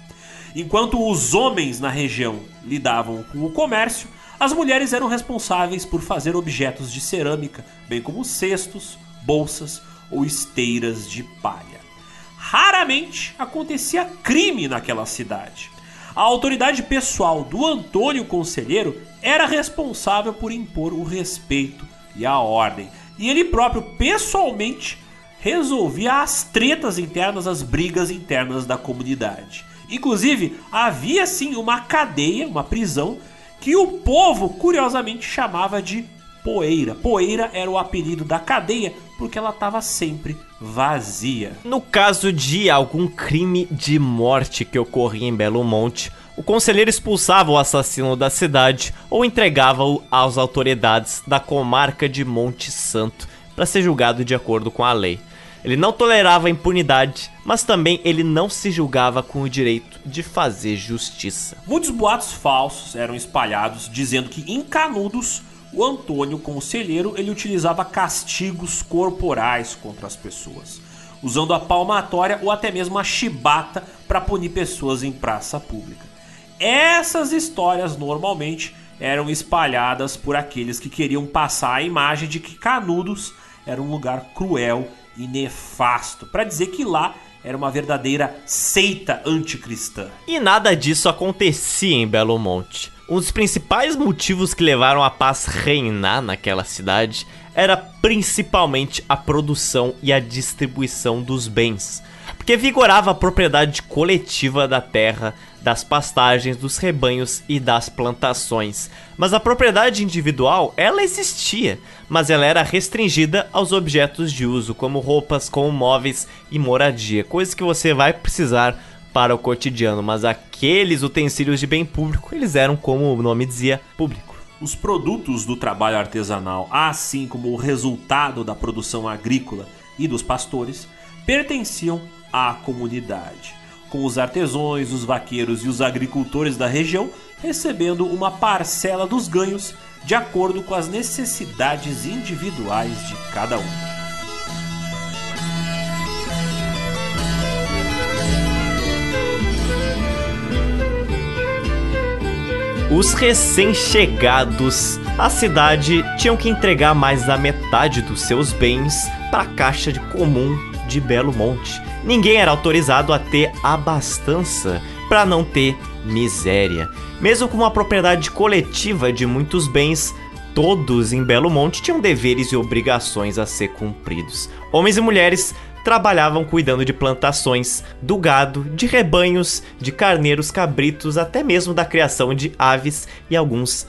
Enquanto os homens na região lidavam com o comércio, as mulheres eram responsáveis por fazer objetos de cerâmica, bem como cestos, bolsas ou esteiras de palha. Raramente acontecia crime naquela cidade. A autoridade pessoal do Antônio Conselheiro era responsável por impor o respeito e a ordem, e ele próprio pessoalmente resolvia as tretas internas, as brigas internas da comunidade. Inclusive, havia sim uma cadeia, uma prisão, que o povo curiosamente chamava de Poeira. Poeira era o apelido da cadeia porque ela estava sempre vazia. No caso de algum crime de morte que ocorria em Belo Monte, o conselheiro expulsava o assassino da cidade ou entregava-o às autoridades da comarca de Monte Santo para ser julgado de acordo com a lei. Ele não tolerava a impunidade, mas também ele não se julgava com o direito de fazer justiça. Muitos boatos falsos eram espalhados dizendo que em Canudos o Antônio Conselheiro ele utilizava castigos corporais contra as pessoas, usando a palmatória ou até mesmo a chibata para punir pessoas em praça pública. Essas histórias normalmente eram espalhadas por aqueles que queriam passar a imagem de que Canudos era um lugar cruel e nefasto, para dizer que lá era uma verdadeira seita anticristã. E nada disso acontecia em Belo Monte. Um dos principais motivos que levaram a paz reinar naquela cidade era principalmente a produção e a distribuição dos bens, porque vigorava a propriedade coletiva da terra, das pastagens, dos rebanhos e das plantações. Mas a propriedade individual, ela existia, mas ela era restringida aos objetos de uso, como roupas, como móveis e moradia, coisas que você vai precisar para o cotidiano, mas aqueles utensílios de bem público, eles eram, como o nome dizia, público. Os produtos do trabalho artesanal, assim como o resultado da produção agrícola e dos pastores, pertenciam à comunidade. com os artesãos, os vaqueiros e os agricultores da região recebendo uma parcela dos ganhos de acordo com as necessidades individuais de cada um. Os recém-chegados à cidade tinham que entregar mais da metade dos seus bens para a Caixa de Comum de Belo Monte. Ninguém era autorizado a ter abastança para não ter miséria. Mesmo com uma propriedade coletiva de muitos bens, todos em Belo Monte tinham deveres e obrigações a ser cumpridos. Homens e mulheres trabalhavam cuidando de plantações, do gado, de rebanhos, de carneiros, cabritos, até mesmo da criação de aves e alguns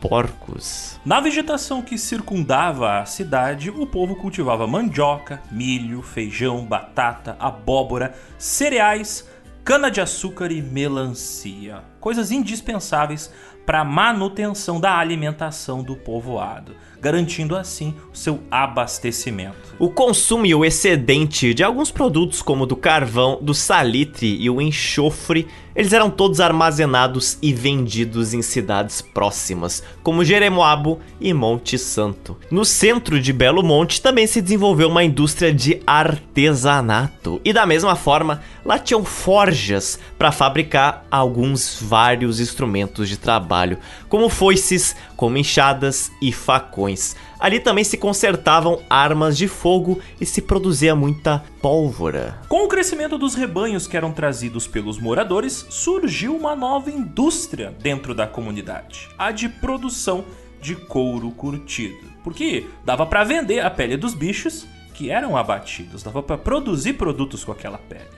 porcos. Na vegetação que circundava a cidade, o povo cultivava mandioca, milho, feijão, batata, abóbora, cereais, cana-de-açúcar e melancia. Coisas indispensáveis para a manutenção da alimentação do povoado garantindo assim o seu abastecimento. O consumo e o excedente de alguns produtos, como do carvão, do salitre e o enxofre, eles eram todos armazenados e vendidos em cidades próximas, como Jeremoabo e Monte Santo. No centro de Belo Monte também se desenvolveu uma indústria de artesanato, e da mesma forma, lá tinham forjas para fabricar alguns vários instrumentos de trabalho, como foices, como enxadas e facões. Ali também se consertavam armas de fogo e se produzia muita pólvora. Com o crescimento dos rebanhos que eram trazidos pelos moradores, surgiu uma nova indústria dentro da comunidade, a de produção de couro curtido. Porque dava para vender a pele dos bichos que eram abatidos, dava para produzir produtos com aquela pele.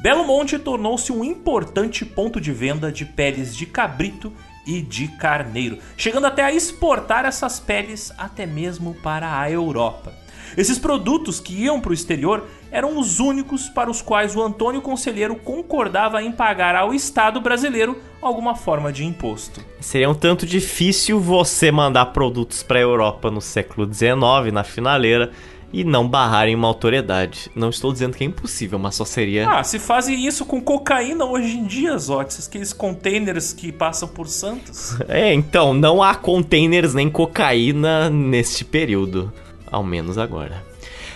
Belo Monte tornou-se um importante ponto de venda de peles de cabrito e de carneiro, chegando até a exportar essas peles até mesmo para a Europa. Esses produtos que iam para o exterior eram os únicos para os quais o Antônio Conselheiro concordava em pagar ao Estado brasileiro alguma forma de imposto. Seria um tanto difícil você mandar produtos para a Europa no século XIX, na finaleira, e não barrarem uma autoridade. Não estou dizendo que é impossível, mas só seria. Ah, se fazem isso com cocaína hoje em dia, Zotes, aqueles containers que passam por Santos. [laughs] É, então, não há containers nem cocaína neste período. Ao menos agora.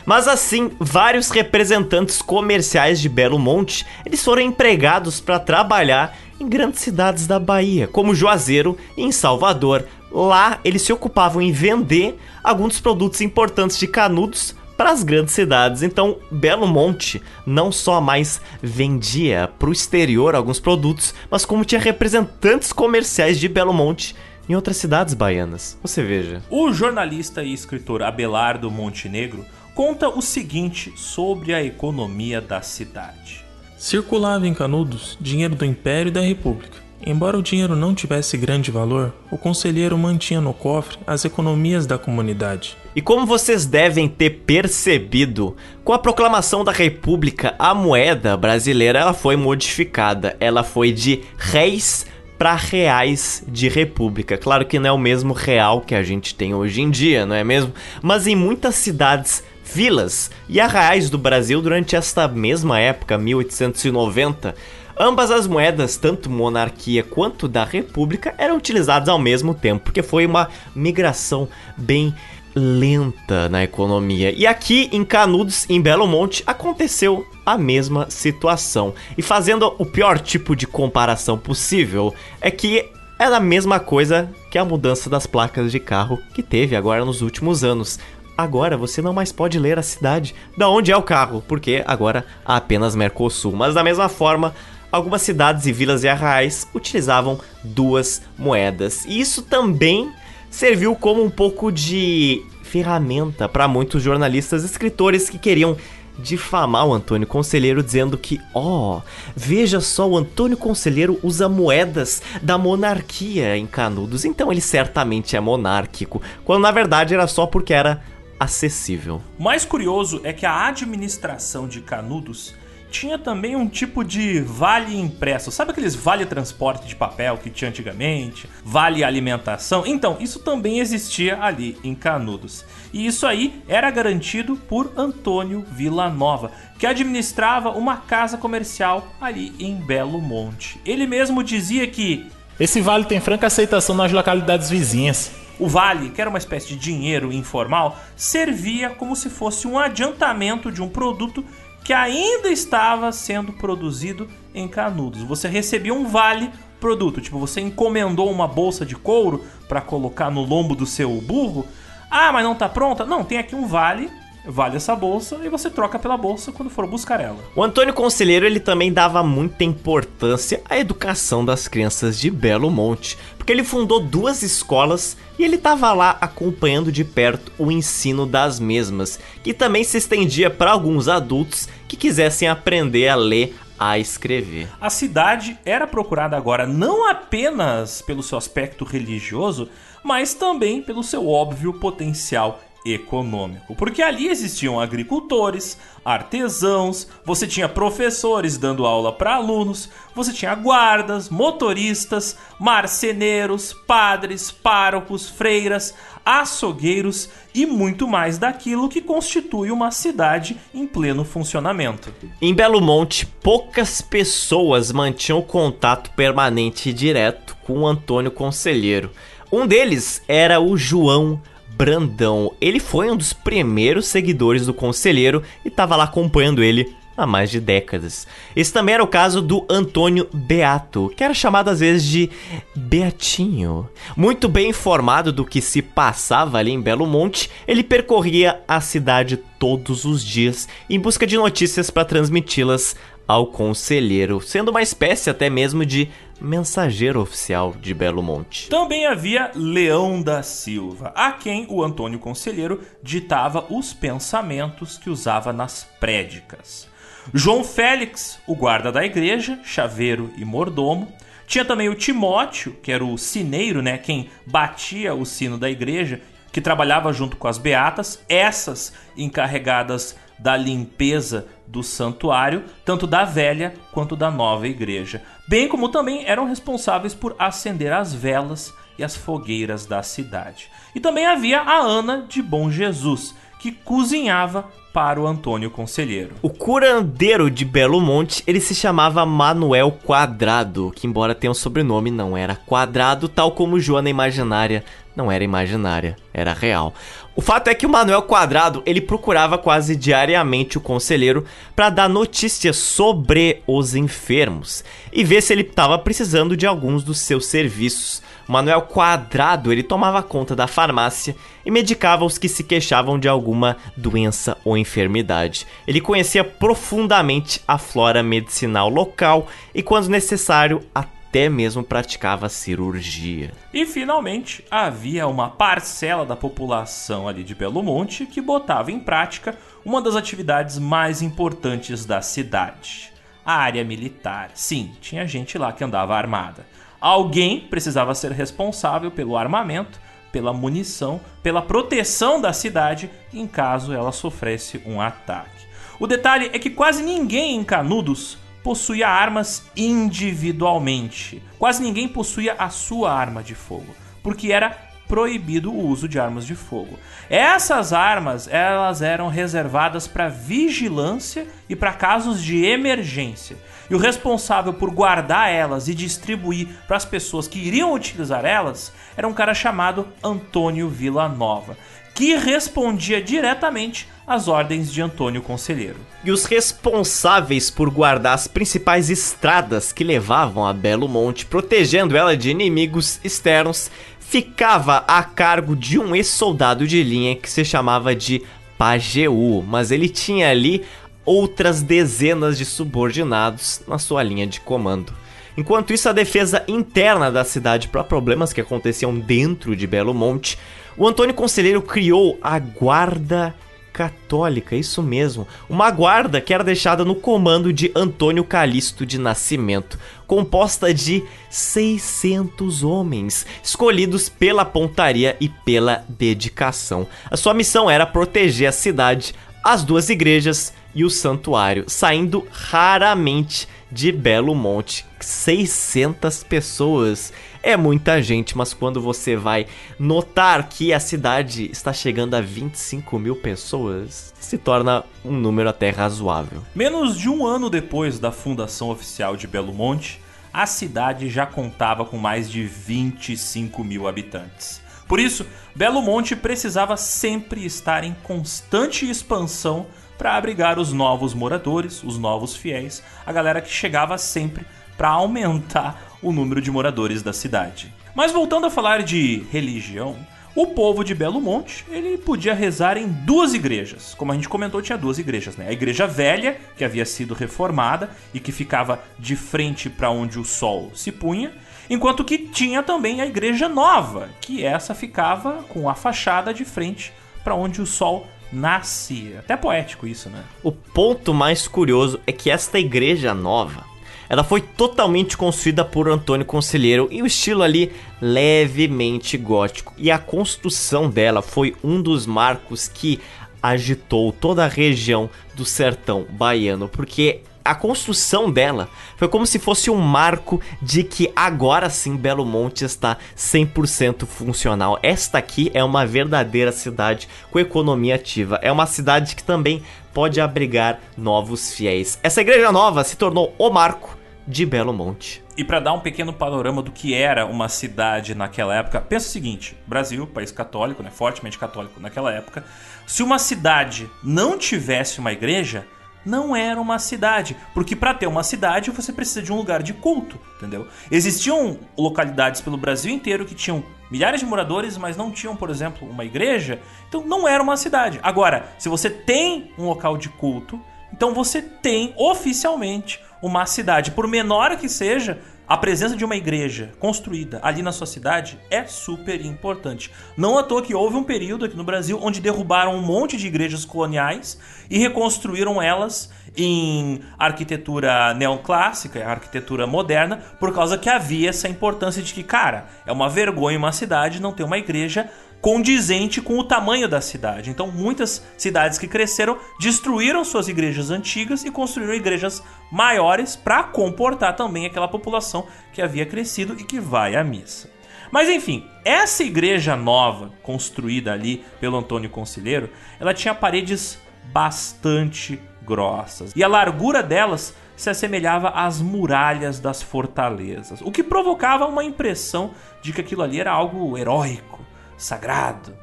Mas assim, vários representantes comerciais de Belo Monte, eles foram empregados para trabalhar em grandes cidades da Bahia, como Juazeiro e em Salvador. Lá, eles se ocupavam em vender alguns produtos importantes de Canudos para as grandes cidades. Então, Belo Monte não só mais vendia para o exterior alguns produtos, mas como tinha representantes comerciais de Belo Monte em outras cidades baianas. Você veja. O jornalista e escritor Abelardo Montenegro conta o seguinte sobre a economia da cidade. Circulava em Canudos dinheiro do Império e da República. Embora o dinheiro não tivesse grande valor, o conselheiro mantinha no cofre as economias da comunidade. E como vocês devem ter percebido, com a proclamação da República, a moeda brasileira ela foi modificada. Ela foi de réis para reais de república. Claro que não é o mesmo real que a gente tem hoje em dia, não é mesmo? Mas em muitas cidades vilas e arraiais do Brasil durante esta mesma época, 1890, Ambas as moedas, tanto monarquia quanto da república, eram utilizadas ao mesmo tempo, porque foi uma migração bem lenta na economia. E aqui em Canudos, em Belo Monte, aconteceu a mesma situação. E fazendo o pior tipo de comparação possível, é que é a mesma coisa que a mudança das placas de carro que teve agora nos últimos anos. Agora você não mais pode ler a cidade da onde é o carro, porque agora há apenas Mercosul. Mas da mesma forma, algumas cidades e vilas e arraiais utilizavam duas moedas. E isso também serviu como um pouco de ferramenta para muitos jornalistas e escritores que queriam difamar o Antônio Conselheiro dizendo que, ó, oh, veja só, o Antônio Conselheiro usa moedas da monarquia em Canudos, então ele certamente é monárquico, quando na verdade era só porque era acessível. Mais curioso é que a administração de Canudos tinha também um tipo de vale impresso. Sabe aqueles vale transporte de papel que tinha antigamente? Vale alimentação? Então, isso também existia ali em Canudos. E isso aí era garantido por Antônio Villanova, que administrava uma casa comercial ali em Belo Monte. Ele mesmo dizia que esse vale tem franca aceitação nas localidades vizinhas. O vale, que era uma espécie de dinheiro informal, servia como se fosse um adiantamento de um produto que ainda estava sendo produzido em Canudos. Você recebia um vale produto, tipo você encomendou uma bolsa de couro para colocar no lombo do seu burro. Ah, mas não tá pronta? Não, tem aqui um vale vale essa bolsa e você troca pela bolsa quando for buscar ela. O Antônio Conselheiro ele também dava muita importância à educação das crianças de Belo Monte, porque ele fundou duas escolas e ele estava lá acompanhando de perto o ensino das mesmas, que também se estendia para alguns adultos que quisessem aprender a ler a escrever. A cidade era procurada agora não apenas pelo seu aspecto religioso, mas também pelo seu óbvio potencial econômico, porque ali existiam agricultores, artesãos, você tinha professores dando aula para alunos, você tinha guardas, motoristas, marceneiros, padres, párocos, freiras, açougueiros e muito mais daquilo que constitui uma cidade em pleno funcionamento. Em Belo Monte, poucas pessoas mantinham contato permanente e direto com Antônio Conselheiro. Um deles era o João Brandão. Ele foi um dos primeiros seguidores do Conselheiro e estava lá acompanhando ele há mais de décadas. Esse também era o caso do Antônio Beato, que era chamado às vezes de Beatinho. Muito bem informado do que se passava ali em Belo Monte, ele percorria a cidade todos os dias em busca de notícias para transmiti-las ao conselheiro, sendo uma espécie até mesmo de mensageiro oficial de Belo Monte. Também havia Leão da Silva, a quem o Antônio Conselheiro ditava os pensamentos que usava nas prédicas. João Félix, o guarda da igreja, chaveiro e mordomo. Tinha também o Timóteo, que era o sineiro, né, quem batia o sino da igreja, que trabalhava junto com as beatas, essas encarregadas da limpeza do santuário, tanto da velha quanto da nova igreja, bem como também eram responsáveis por acender as velas e as fogueiras da cidade. E também havia a Ana de Bom Jesus, que cozinhava para o Antônio Conselheiro. O curandeiro de Belo Monte, ele se chamava Manuel Quadrado, que embora tenha um sobrenome não era quadrado, tal como Joana Imaginária não era imaginária, era real. O fato é que o Manuel Quadrado, ele procurava quase diariamente o conselheiro para dar notícias sobre os enfermos e ver se ele estava precisando de alguns dos seus serviços. O Manuel Quadrado, ele tomava conta da farmácia e medicava os que se queixavam de alguma doença ou enfermidade. Ele conhecia profundamente a flora medicinal local e, quando necessário, até mesmo praticava cirurgia. E finalmente, havia uma parcela da população ali de Belo Monte que botava em prática uma das atividades mais importantes da cidade: a área militar. Sim, tinha gente lá que andava armada. Alguém precisava ser responsável pelo armamento, pela munição, pela proteção da cidade em caso ela sofresse um ataque. O detalhe é que quase ninguém em Canudos possuía armas individualmente. Quase ninguém possuía a sua arma de fogo, porque era proibido o uso de armas de fogo. Essas armas, elas eram reservadas para vigilância e para casos de emergência. E o responsável por guardar elas e distribuir para as pessoas que iriam utilizar elas era um cara chamado Antônio Villanova, que respondia diretamente às ordens de Antônio Conselheiro. E os responsáveis por guardar as principais estradas que levavam a Belo Monte, protegendo ela de inimigos externos, ficava a cargo de um ex-soldado de linha que se chamava de Pajeú, mas ele tinha ali outras dezenas de subordinados na sua linha de comando. Enquanto isso, a defesa interna da cidade para problemas que aconteciam dentro de Belo Monte, o Antônio Conselheiro criou a Guarda Católica, isso mesmo. Uma guarda que era deixada no comando de Antônio Calixto de Nascimento, composta de 600 homens, escolhidos pela pontaria e pela dedicação. A sua missão era proteger a cidade, as duas igrejas e o santuário, saindo raramente de Belo Monte. 600 pessoas. É muita gente, mas quando você vai notar que a cidade está chegando a 25 mil pessoas, se torna um número até razoável. Menos de um ano depois da fundação oficial de Belo Monte, a cidade já contava com mais de 25 mil habitantes. Por isso, Belo Monte precisava sempre estar em constante expansão para abrigar os novos moradores, os novos fiéis, a galera que chegava sempre para aumentar o número de moradores da cidade. Mas voltando a falar de religião, o povo de Belo Monte, ele podia rezar em duas igrejas. Como a gente comentou, tinha duas igrejas, né? A igreja velha, que havia sido reformada e que ficava de frente para onde o sol se punha, enquanto que tinha também a igreja nova, que essa ficava com a fachada de frente para onde o sol nasce. Até poético isso, né? O ponto mais curioso é que esta igreja nova, ela foi totalmente construída por Antônio Conselheiro em um estilo ali levemente gótico. E a construção dela foi um dos marcos que agitou toda a região do sertão baiano, porque a construção dela foi como se fosse um marco de que agora sim Belo Monte está 100% funcional. Esta aqui é uma verdadeira cidade com economia ativa. É uma cidade que também pode abrigar novos fiéis. Essa igreja nova se tornou o marco de Belo Monte. E para dar um pequeno panorama do que era uma cidade naquela época, pensa o seguinte: Brasil, país católico, né, fortemente católico naquela época, se uma cidade não tivesse uma igreja, não era uma cidade, porque para ter uma cidade você precisa de um lugar de culto, entendeu? Existiam localidades pelo Brasil inteiro que tinham milhares de moradores, mas não tinham, por exemplo, uma igreja, então não era uma cidade. Agora, se você tem um local de culto, então você tem oficialmente uma cidade, por menor que seja, a presença de uma igreja construída ali na sua cidade é super importante. Não à toa que houve um período aqui no Brasil onde derrubaram um monte de igrejas coloniais e reconstruíram elas em arquitetura neoclássica, arquitetura moderna, por causa que havia essa importância de que, cara, é uma vergonha uma cidade não ter uma igreja condizente com o tamanho da cidade. Então, muitas cidades que cresceram destruíram suas igrejas antigas e construíram igrejas maiores para comportar também aquela população que havia crescido e que vai à missa. Mas enfim, essa igreja nova, construída ali pelo Antônio Conselheiro, ela tinha paredes bastante grossas e a largura delas se assemelhava às muralhas das fortalezas, o que provocava uma impressão de que aquilo ali era algo heróico, sagrado.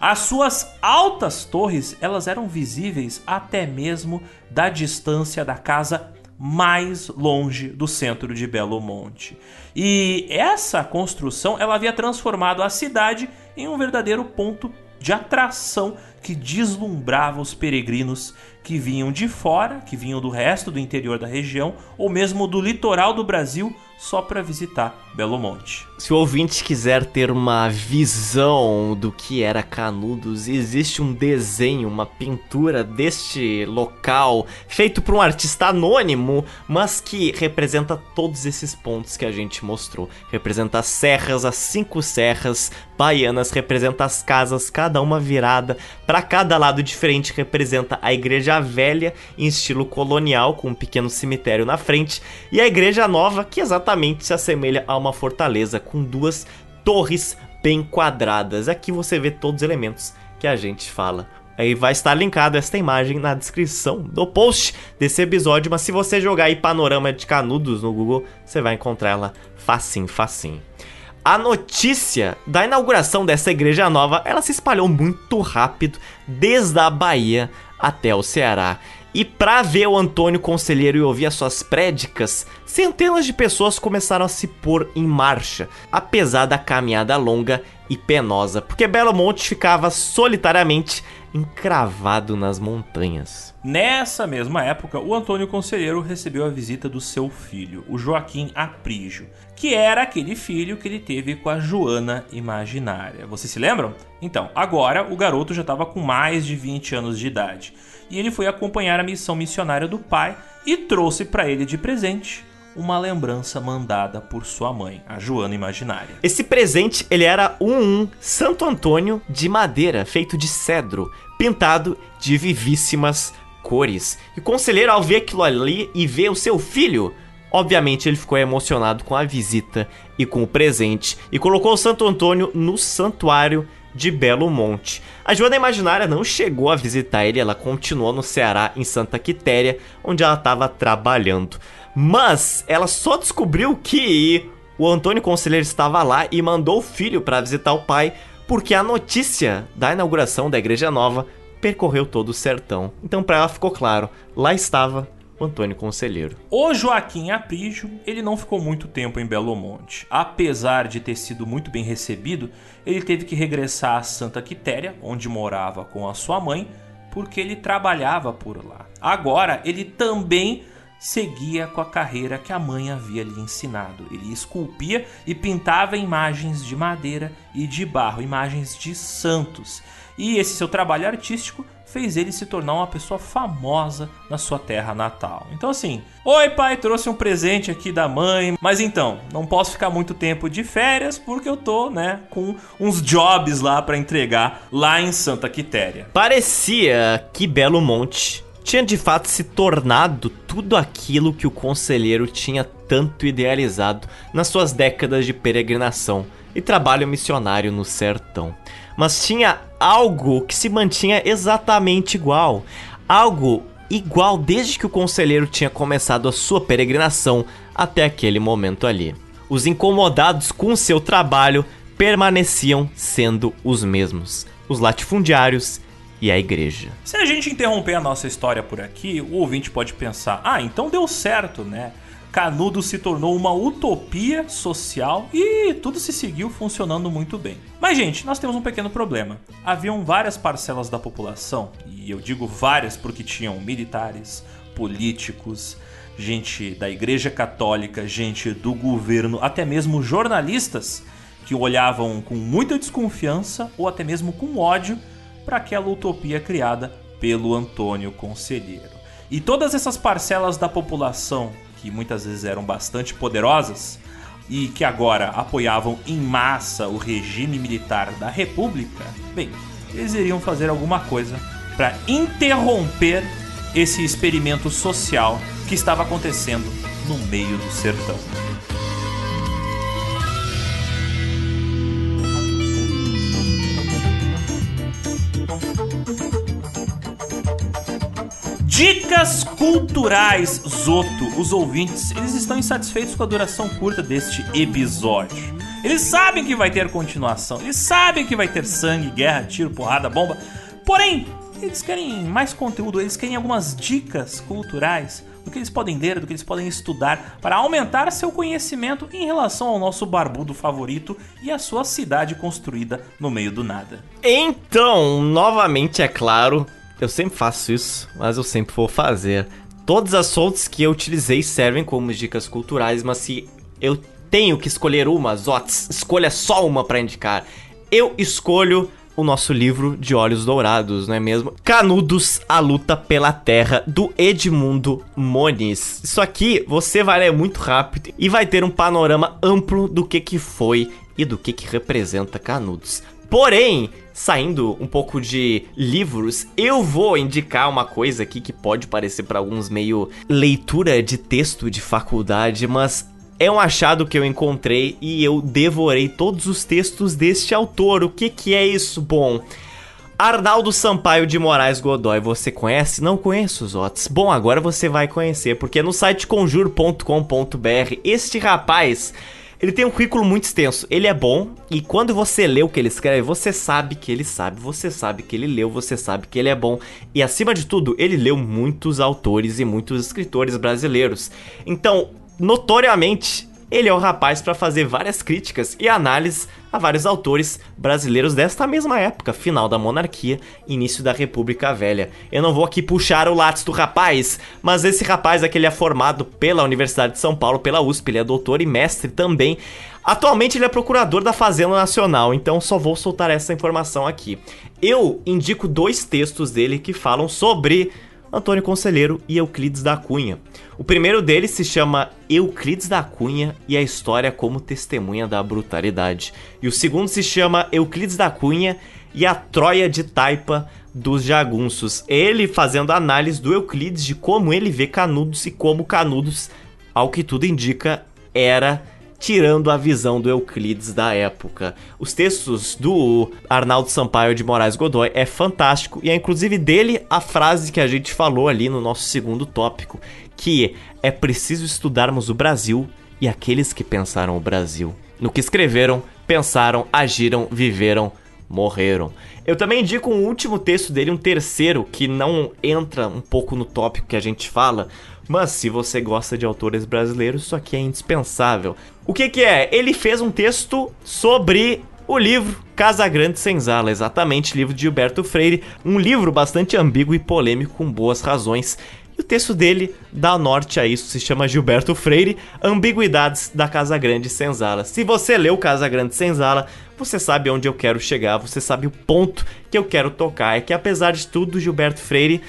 As suas altas torres, elas eram visíveis até mesmo da distância da casa mais longe do centro de Belo Monte. E essa construção, ela havia transformado a cidade em um verdadeiro ponto de atração que deslumbrava os peregrinos que vinham de fora, que vinham do resto do interior da região ou mesmo do litoral do Brasil só para visitar Belo Monte. Se o ouvinte quiser ter uma visão do que era Canudos, existe um desenho, uma pintura deste local feito por um artista anônimo, mas que representa todos esses pontos que a gente mostrou. Representa as serras, as cinco serras baianas, representa as casas, cada uma virada para cada lado diferente, representa a igreja velha em estilo colonial com um pequeno cemitério na frente e a igreja nova que exatamente exatamente se assemelha a uma fortaleza com duas torres bem quadradas. Aqui você vê todos os elementos que a gente fala. Aí vai estar linkado esta imagem na descrição do post desse episódio, mas se você jogar aí panorama de canudos no Google, você vai encontrar ela facinho, facinho. A notícia da inauguração dessa igreja nova, ela se espalhou muito rápido desde a Bahia até o Ceará. E para ver o Antônio Conselheiro e ouvir as suas prédicas, centenas de pessoas começaram a se pôr em marcha, apesar da caminhada longa e penosa, porque Belo Monte ficava solitariamente encravado nas montanhas. Nessa mesma época, o Antônio Conselheiro recebeu a visita do seu filho, o Joaquim Aprígio, que era aquele filho que ele teve com a Joana Imaginária. Vocês se lembram? Então, agora o garoto já estava com mais de 20 anos de idade e ele foi acompanhar a missão missionária do pai e trouxe para ele de presente uma lembrança mandada por sua mãe, a Joana Imaginária. Esse presente, ele era um, um Santo Antônio de madeira, feito de cedro, pintado de vivíssimas cores. E o conselheiro, ao ver aquilo ali e ver o seu filho, obviamente ele ficou emocionado com a visita e com o presente e colocou o Santo Antônio no santuário de Belo Monte. A Joana Imaginária não chegou a visitar ele, ela continuou no Ceará, em Santa Quitéria, onde ela estava trabalhando. Mas ela só descobriu que o Antônio Conselheiro estava lá e mandou o filho para visitar o pai, porque a notícia da inauguração da Igreja Nova percorreu todo o sertão. Então para ela ficou claro, lá estava Antônio Conselheiro. O Joaquim Aprígio, ele não ficou muito tempo em Belo Monte. Apesar de ter sido muito bem recebido, ele teve que regressar a Santa Quitéria, onde morava com a sua mãe, porque ele trabalhava por lá. Agora, ele também seguia com a carreira que a mãe havia lhe ensinado. Ele esculpia e pintava imagens de madeira e de barro, imagens de santos. E esse seu trabalho artístico fez ele se tornar uma pessoa famosa na sua terra natal. Então assim, oi pai, trouxe um presente aqui da mãe, mas então, não posso ficar muito tempo de férias porque eu tô, né, com uns jobs lá para entregar lá em Santa Quitéria. Parecia que Belo Monte tinha de fato se tornado tudo aquilo que o conselheiro tinha tanto idealizado nas suas décadas de peregrinação e trabalho missionário no sertão mas tinha algo que se mantinha exatamente igual. Algo igual desde que o conselheiro tinha começado a sua peregrinação até aquele momento ali. Os incomodados com seu trabalho permaneciam sendo os mesmos: os latifundiários e a igreja. Se a gente interromper a nossa história por aqui, o ouvinte pode pensar: ah, então deu certo, né? Canudo se tornou uma utopia social e tudo se seguiu funcionando muito bem. Mas, gente, nós temos um pequeno problema. Haviam várias parcelas da população, e eu digo várias porque tinham militares, políticos, gente da Igreja Católica, gente do governo, até mesmo jornalistas que olhavam com muita desconfiança ou até mesmo com ódio para aquela utopia criada pelo Antônio Conselheiro. E todas essas parcelas da população que muitas vezes eram bastante poderosas e que agora apoiavam em massa o regime militar da República, bem, eles iriam fazer alguma coisa para interromper esse experimento social que estava acontecendo no meio do sertão. Dicas culturais, Zoto. Os ouvintes, eles estão insatisfeitos com a duração curta deste episódio. Eles sabem que vai ter continuação, eles sabem que vai ter sangue, guerra, tiro, porrada, bomba. Porém, eles querem mais conteúdo, eles querem algumas dicas culturais do que eles podem ler, do que eles podem estudar para aumentar seu conhecimento em relação ao nosso barbudo favorito e a sua cidade construída no meio do nada. Então, novamente é claro, eu sempre faço isso, mas eu sempre vou fazer. Todas as fontes que eu utilizei servem como dicas culturais, mas se eu tenho que escolher uma, Zots, escolha só uma para indicar. Eu escolho o nosso livro de Olhos Dourados, não é mesmo? Canudos, a luta pela terra, do Edmundo Moniz. Isso aqui você vai ler muito rápido e vai ter um panorama amplo do que que foi e do que que representa Canudos. Porém, saindo um pouco de livros, eu vou indicar uma coisa aqui que pode parecer para alguns meio leitura de texto de faculdade, mas é um achado que eu encontrei e eu devorei todos os textos deste autor. O que que é isso? Bom, Arnaldo Sampaio de Moraes Godoy, você conhece? Não conheço os Otis. Bom, agora você vai conhecer, porque no site conjuro.com.br este rapaz ele tem um currículo muito extenso. Ele é bom e quando você lê o que ele escreve, você sabe que ele sabe, você sabe que ele leu, você sabe que ele é bom. E acima de tudo, ele leu muitos autores e muitos escritores brasileiros. Então, notoriamente, ele é o rapaz para fazer várias críticas e análises a vários autores brasileiros desta mesma época, final da monarquia, início da República Velha. Eu não vou aqui puxar o látis do rapaz, mas esse rapaz aqui ele é formado pela Universidade de São Paulo, pela USP, ele é doutor e mestre também. Atualmente ele é procurador da Fazenda Nacional, então só vou soltar essa informação aqui. Eu indico dois textos dele que falam sobre Antônio Conselheiro e Euclides da Cunha. O primeiro deles se chama Euclides da Cunha e a história como testemunha da brutalidade. E o segundo se chama Euclides da Cunha e a Troia de Taipa dos jagunços. Ele fazendo análise do Euclides de como ele vê Canudos e como Canudos, ao que tudo indica, era tirando a visão do Euclides da época. Os textos do Arnaldo Sampaio de Moraes Godoy é fantástico e é inclusive dele a frase que a gente falou ali no nosso segundo tópico, que é preciso estudarmos o Brasil e aqueles que pensaram o Brasil. No que escreveram, pensaram, agiram, viveram, morreram. Eu também indico um último texto dele, um terceiro, que não entra um pouco no tópico que a gente fala, mas se você gosta de autores brasileiros, isso aqui é indispensável. O que, que é? Ele fez um texto sobre o livro Casa Grande Senzala, exatamente, livro de Gilberto Freire, um livro bastante ambíguo e polêmico com boas razões. E o texto dele dá norte a isso, se chama Gilberto Freire, Ambiguidades da Casa Grande Senzala. Se você leu Casa Grande Senzala, você sabe onde eu quero chegar, você sabe o ponto que eu quero tocar. É que apesar de tudo, Gilberto Freire,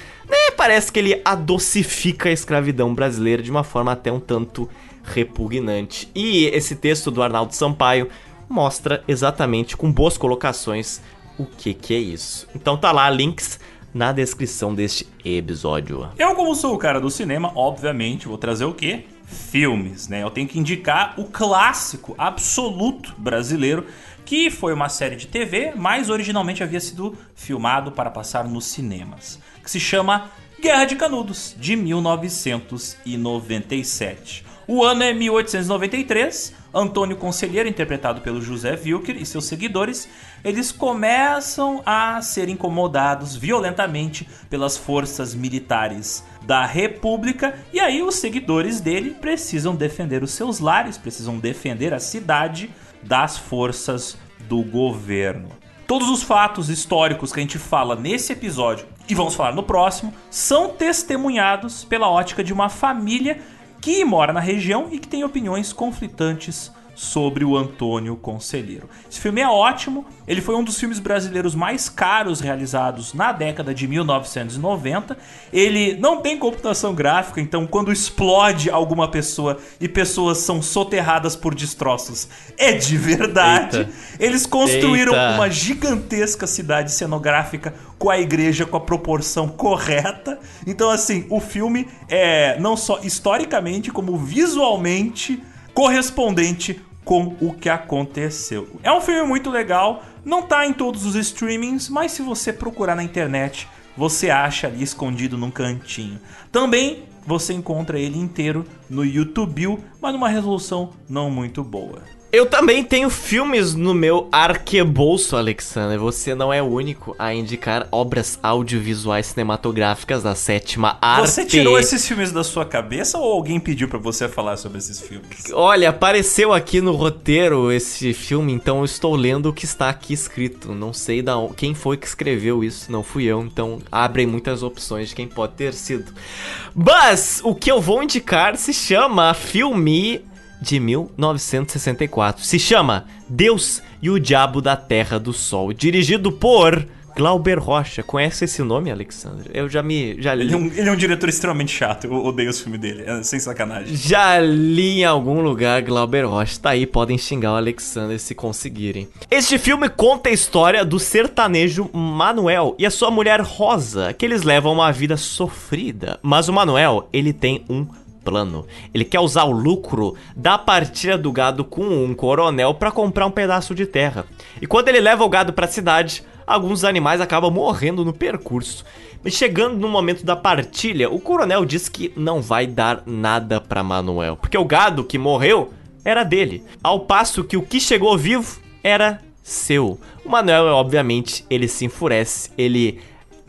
parece que ele adocifica a escravidão brasileira de uma forma até um tanto repugnante. E esse texto do Arnaldo Sampaio mostra exatamente com boas colocações o que que é isso. Então tá lá links na descrição deste episódio. Eu, como sou o cara do cinema, obviamente vou trazer o quê? Filmes, né? Eu tenho que indicar o clássico absoluto brasileiro, que foi uma série de TV, mas originalmente havia sido filmado para passar nos cinemas, que se chama Guerra de Canudos, de 1997. O ano é 1893. Antônio Conselheiro, interpretado pelo José Wilker e seus seguidores, eles começam a ser incomodados violentamente pelas forças militares da República e aí os seguidores dele precisam defender os seus lares, precisam defender a cidade das forças do governo. Todos os fatos históricos que a gente fala nesse episódio e vamos falar no próximo são testemunhados pela ótica de uma família que mora na região e que tem opiniões conflitantes sobre o Antônio Conselheiro. Esse filme é ótimo, ele foi um dos filmes brasileiros mais caros realizados na década de 1990. Ele não tem computação gráfica, então quando explode alguma pessoa e pessoas são soterradas por destroços, é de verdade. Eita. Eles construíram Eita. uma gigantesca cidade cenográfica com a igreja com a proporção correta. Então assim, o filme é não só historicamente como visualmente correspondente com o que aconteceu. É um filme muito legal, não tá em todos os streamings, mas se você procurar na internet, você acha ali escondido num cantinho. Também você encontra ele inteiro no YouTube, mas numa resolução não muito boa. Eu também tenho filmes no meu arquebolso, Alexander. Você não é o único a indicar obras audiovisuais cinematográficas da sétima arte. Você tirou esses filmes da sua cabeça ou alguém pediu pra você falar sobre esses filmes? Olha, apareceu aqui no roteiro esse filme, então eu estou lendo o que está aqui escrito. Não sei da on- quem foi que escreveu isso, não fui eu, então abrem muitas opções de quem pode ter sido. Mas o que eu vou indicar se chama filme de 1964. Se chama Deus e o Diabo da Terra do Sol, dirigido por Glauber Rocha. Conhece esse nome, Alexandre? Eu já me já li. Ele é, um, ele é um diretor extremamente chato, eu odeio os filmes dele, é, sem sacanagem. Já li em algum lugar Glauber Rocha. Tá aí, podem xingar o Alexander se conseguirem. Este filme conta a história do sertanejo Manuel e a sua mulher Rosa, que eles levam uma vida sofrida. Mas o Manuel, ele tem um plano. Ele quer usar o lucro da partilha do gado com um coronel para comprar um pedaço de terra. E quando ele leva o gado para a cidade, alguns animais acabam morrendo no percurso. Chegando no momento da partilha, o coronel diz que não vai dar nada para Manuel, porque o gado que morreu era dele, ao passo que o que chegou vivo era seu. O Manuel, obviamente, ele se enfurece, ele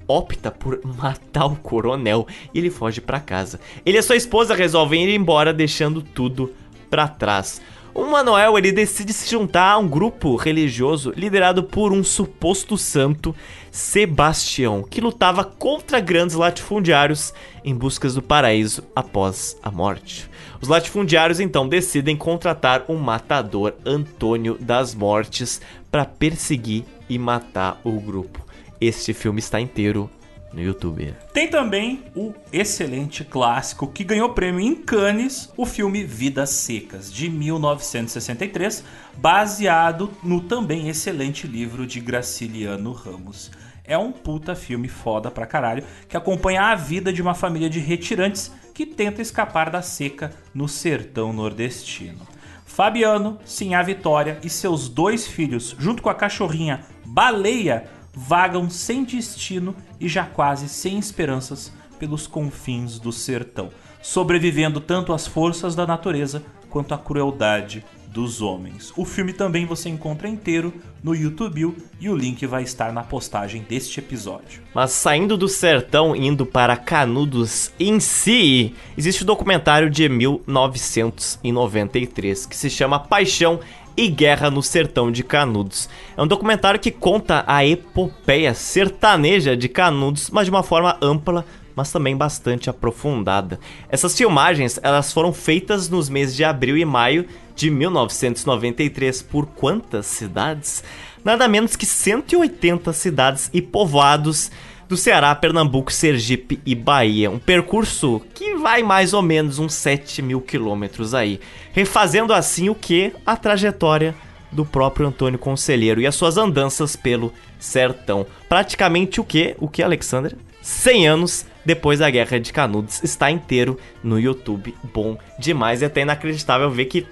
opta por matar o coronel e ele foge pra casa. Ele e sua esposa resolvem ir embora, deixando tudo pra trás. O Manuel ele decide se juntar a um grupo religioso liderado por um suposto santo, Sebastião, que lutava contra grandes latifundiários em busca do paraíso após a morte. Os latifundiários então decidem contratar um matador, Antônio das Mortes, para perseguir e matar o grupo. Este filme está inteiro no YouTube. Tem também o excelente clássico que ganhou prêmio em Cannes, o filme Vidas Secas, de 1963, baseado no também excelente livro de Graciliano Ramos. É um puta filme foda pra caralho que acompanha a vida de uma família de retirantes que tenta escapar da seca no sertão nordestino. Fabiano, Sinhá Vitória e seus dois filhos, junto com a cachorrinha Baleia, vagam sem destino e já quase sem esperanças pelos confins do sertão, sobrevivendo tanto às forças da natureza quanto à crueldade dos homens. O filme também você encontra inteiro no YouTube e o link vai estar na postagem deste episódio. Mas saindo do sertão indo para Canudos em si, existe o um documentário de 1993 que se chama Paixão e Guerra no Sertão de Canudos. É um documentário que conta a epopeia sertaneja de Canudos, mas de uma forma ampla, mas também bastante aprofundada. Essas filmagens, elas foram feitas nos meses de abril e maio de 1993 por quantas cidades? Nada menos que 180 cidades e povoados do Ceará, Pernambuco, Sergipe e Bahia. Um percurso que vai mais ou menos uns 7 mil quilômetros aí. Refazendo assim o que? A trajetória do próprio Antônio Conselheiro e as suas andanças pelo sertão. Praticamente o que? O que, Alexandre? 100 anos depois da Guerra de Canudos está inteiro no YouTube. Bom demais. E até inacreditável ver que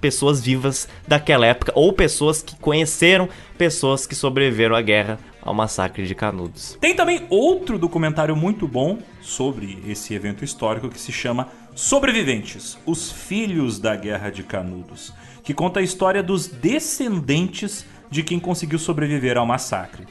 pessoas vivas daquela época, ou pessoas que conheceram pessoas que sobreviveram à guerra, ao massacre de Canudos. Tem também outro documentário muito bom sobre esse evento histórico que se chama Sobreviventes, os Filhos da Guerra de Canudos, que conta a história dos descendentes de quem conseguiu sobreviver ao massacre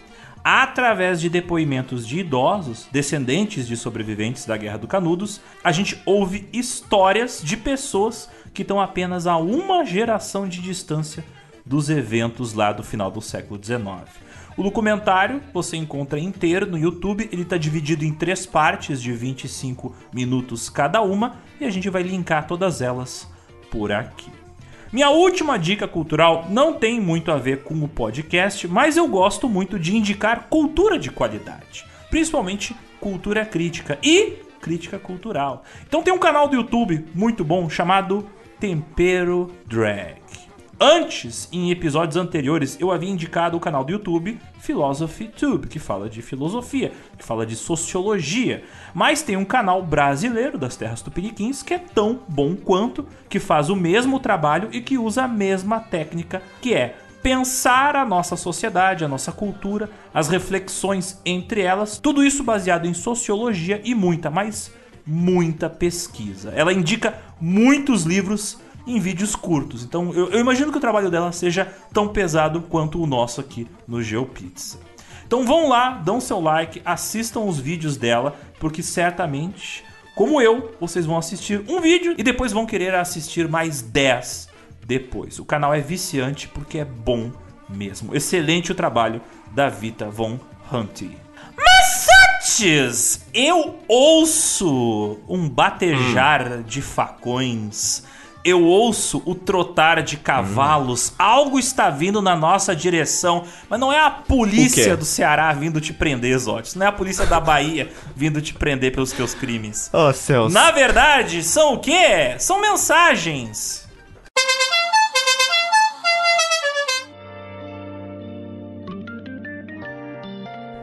através de depoimentos de idosos, descendentes de sobreviventes da Guerra do Canudos, a gente ouve histórias de pessoas que estão apenas a uma geração de distância dos eventos lá do final do século XIX. O documentário você encontra inteiro no YouTube, ele está dividido em três partes de 25 minutos cada uma e a gente vai linkar todas elas por aqui. Minha última dica cultural não tem muito a ver com o podcast, mas eu gosto muito de indicar cultura de qualidade, principalmente cultura crítica e crítica cultural. Então tem um canal do YouTube muito bom chamado Tempero Drag. Antes, em episódios anteriores, eu havia indicado o canal do YouTube Philosophy Tube, que fala de filosofia, que fala de sociologia. Mas tem um canal brasileiro das Terras Tupiniquins que é tão bom quanto, que faz o mesmo trabalho e que usa a mesma técnica, que é pensar a nossa sociedade, a nossa cultura, as reflexões entre elas, tudo isso baseado em sociologia e muita, mas muita pesquisa. Ela indica muitos livros em vídeos curtos. Então eu, eu imagino que o trabalho dela seja tão pesado quanto o nosso aqui no GeoPizza. Então vão lá, dão seu like, assistam os vídeos dela, porque certamente, como eu, vocês vão assistir um vídeo e depois vão querer assistir mais 10 depois. O canal é viciante porque é bom mesmo. Excelente o trabalho da Vita Von Hunty. Mas antes, eu ouço um batejar hum. de facões eu ouço o trotar de cavalos, hum. algo está vindo na nossa direção, mas não é a polícia do Ceará vindo te prender, Zotes, não é a polícia da Bahia vindo te prender pelos teus crimes. Oh, céus. Na verdade, são o quê? São mensagens.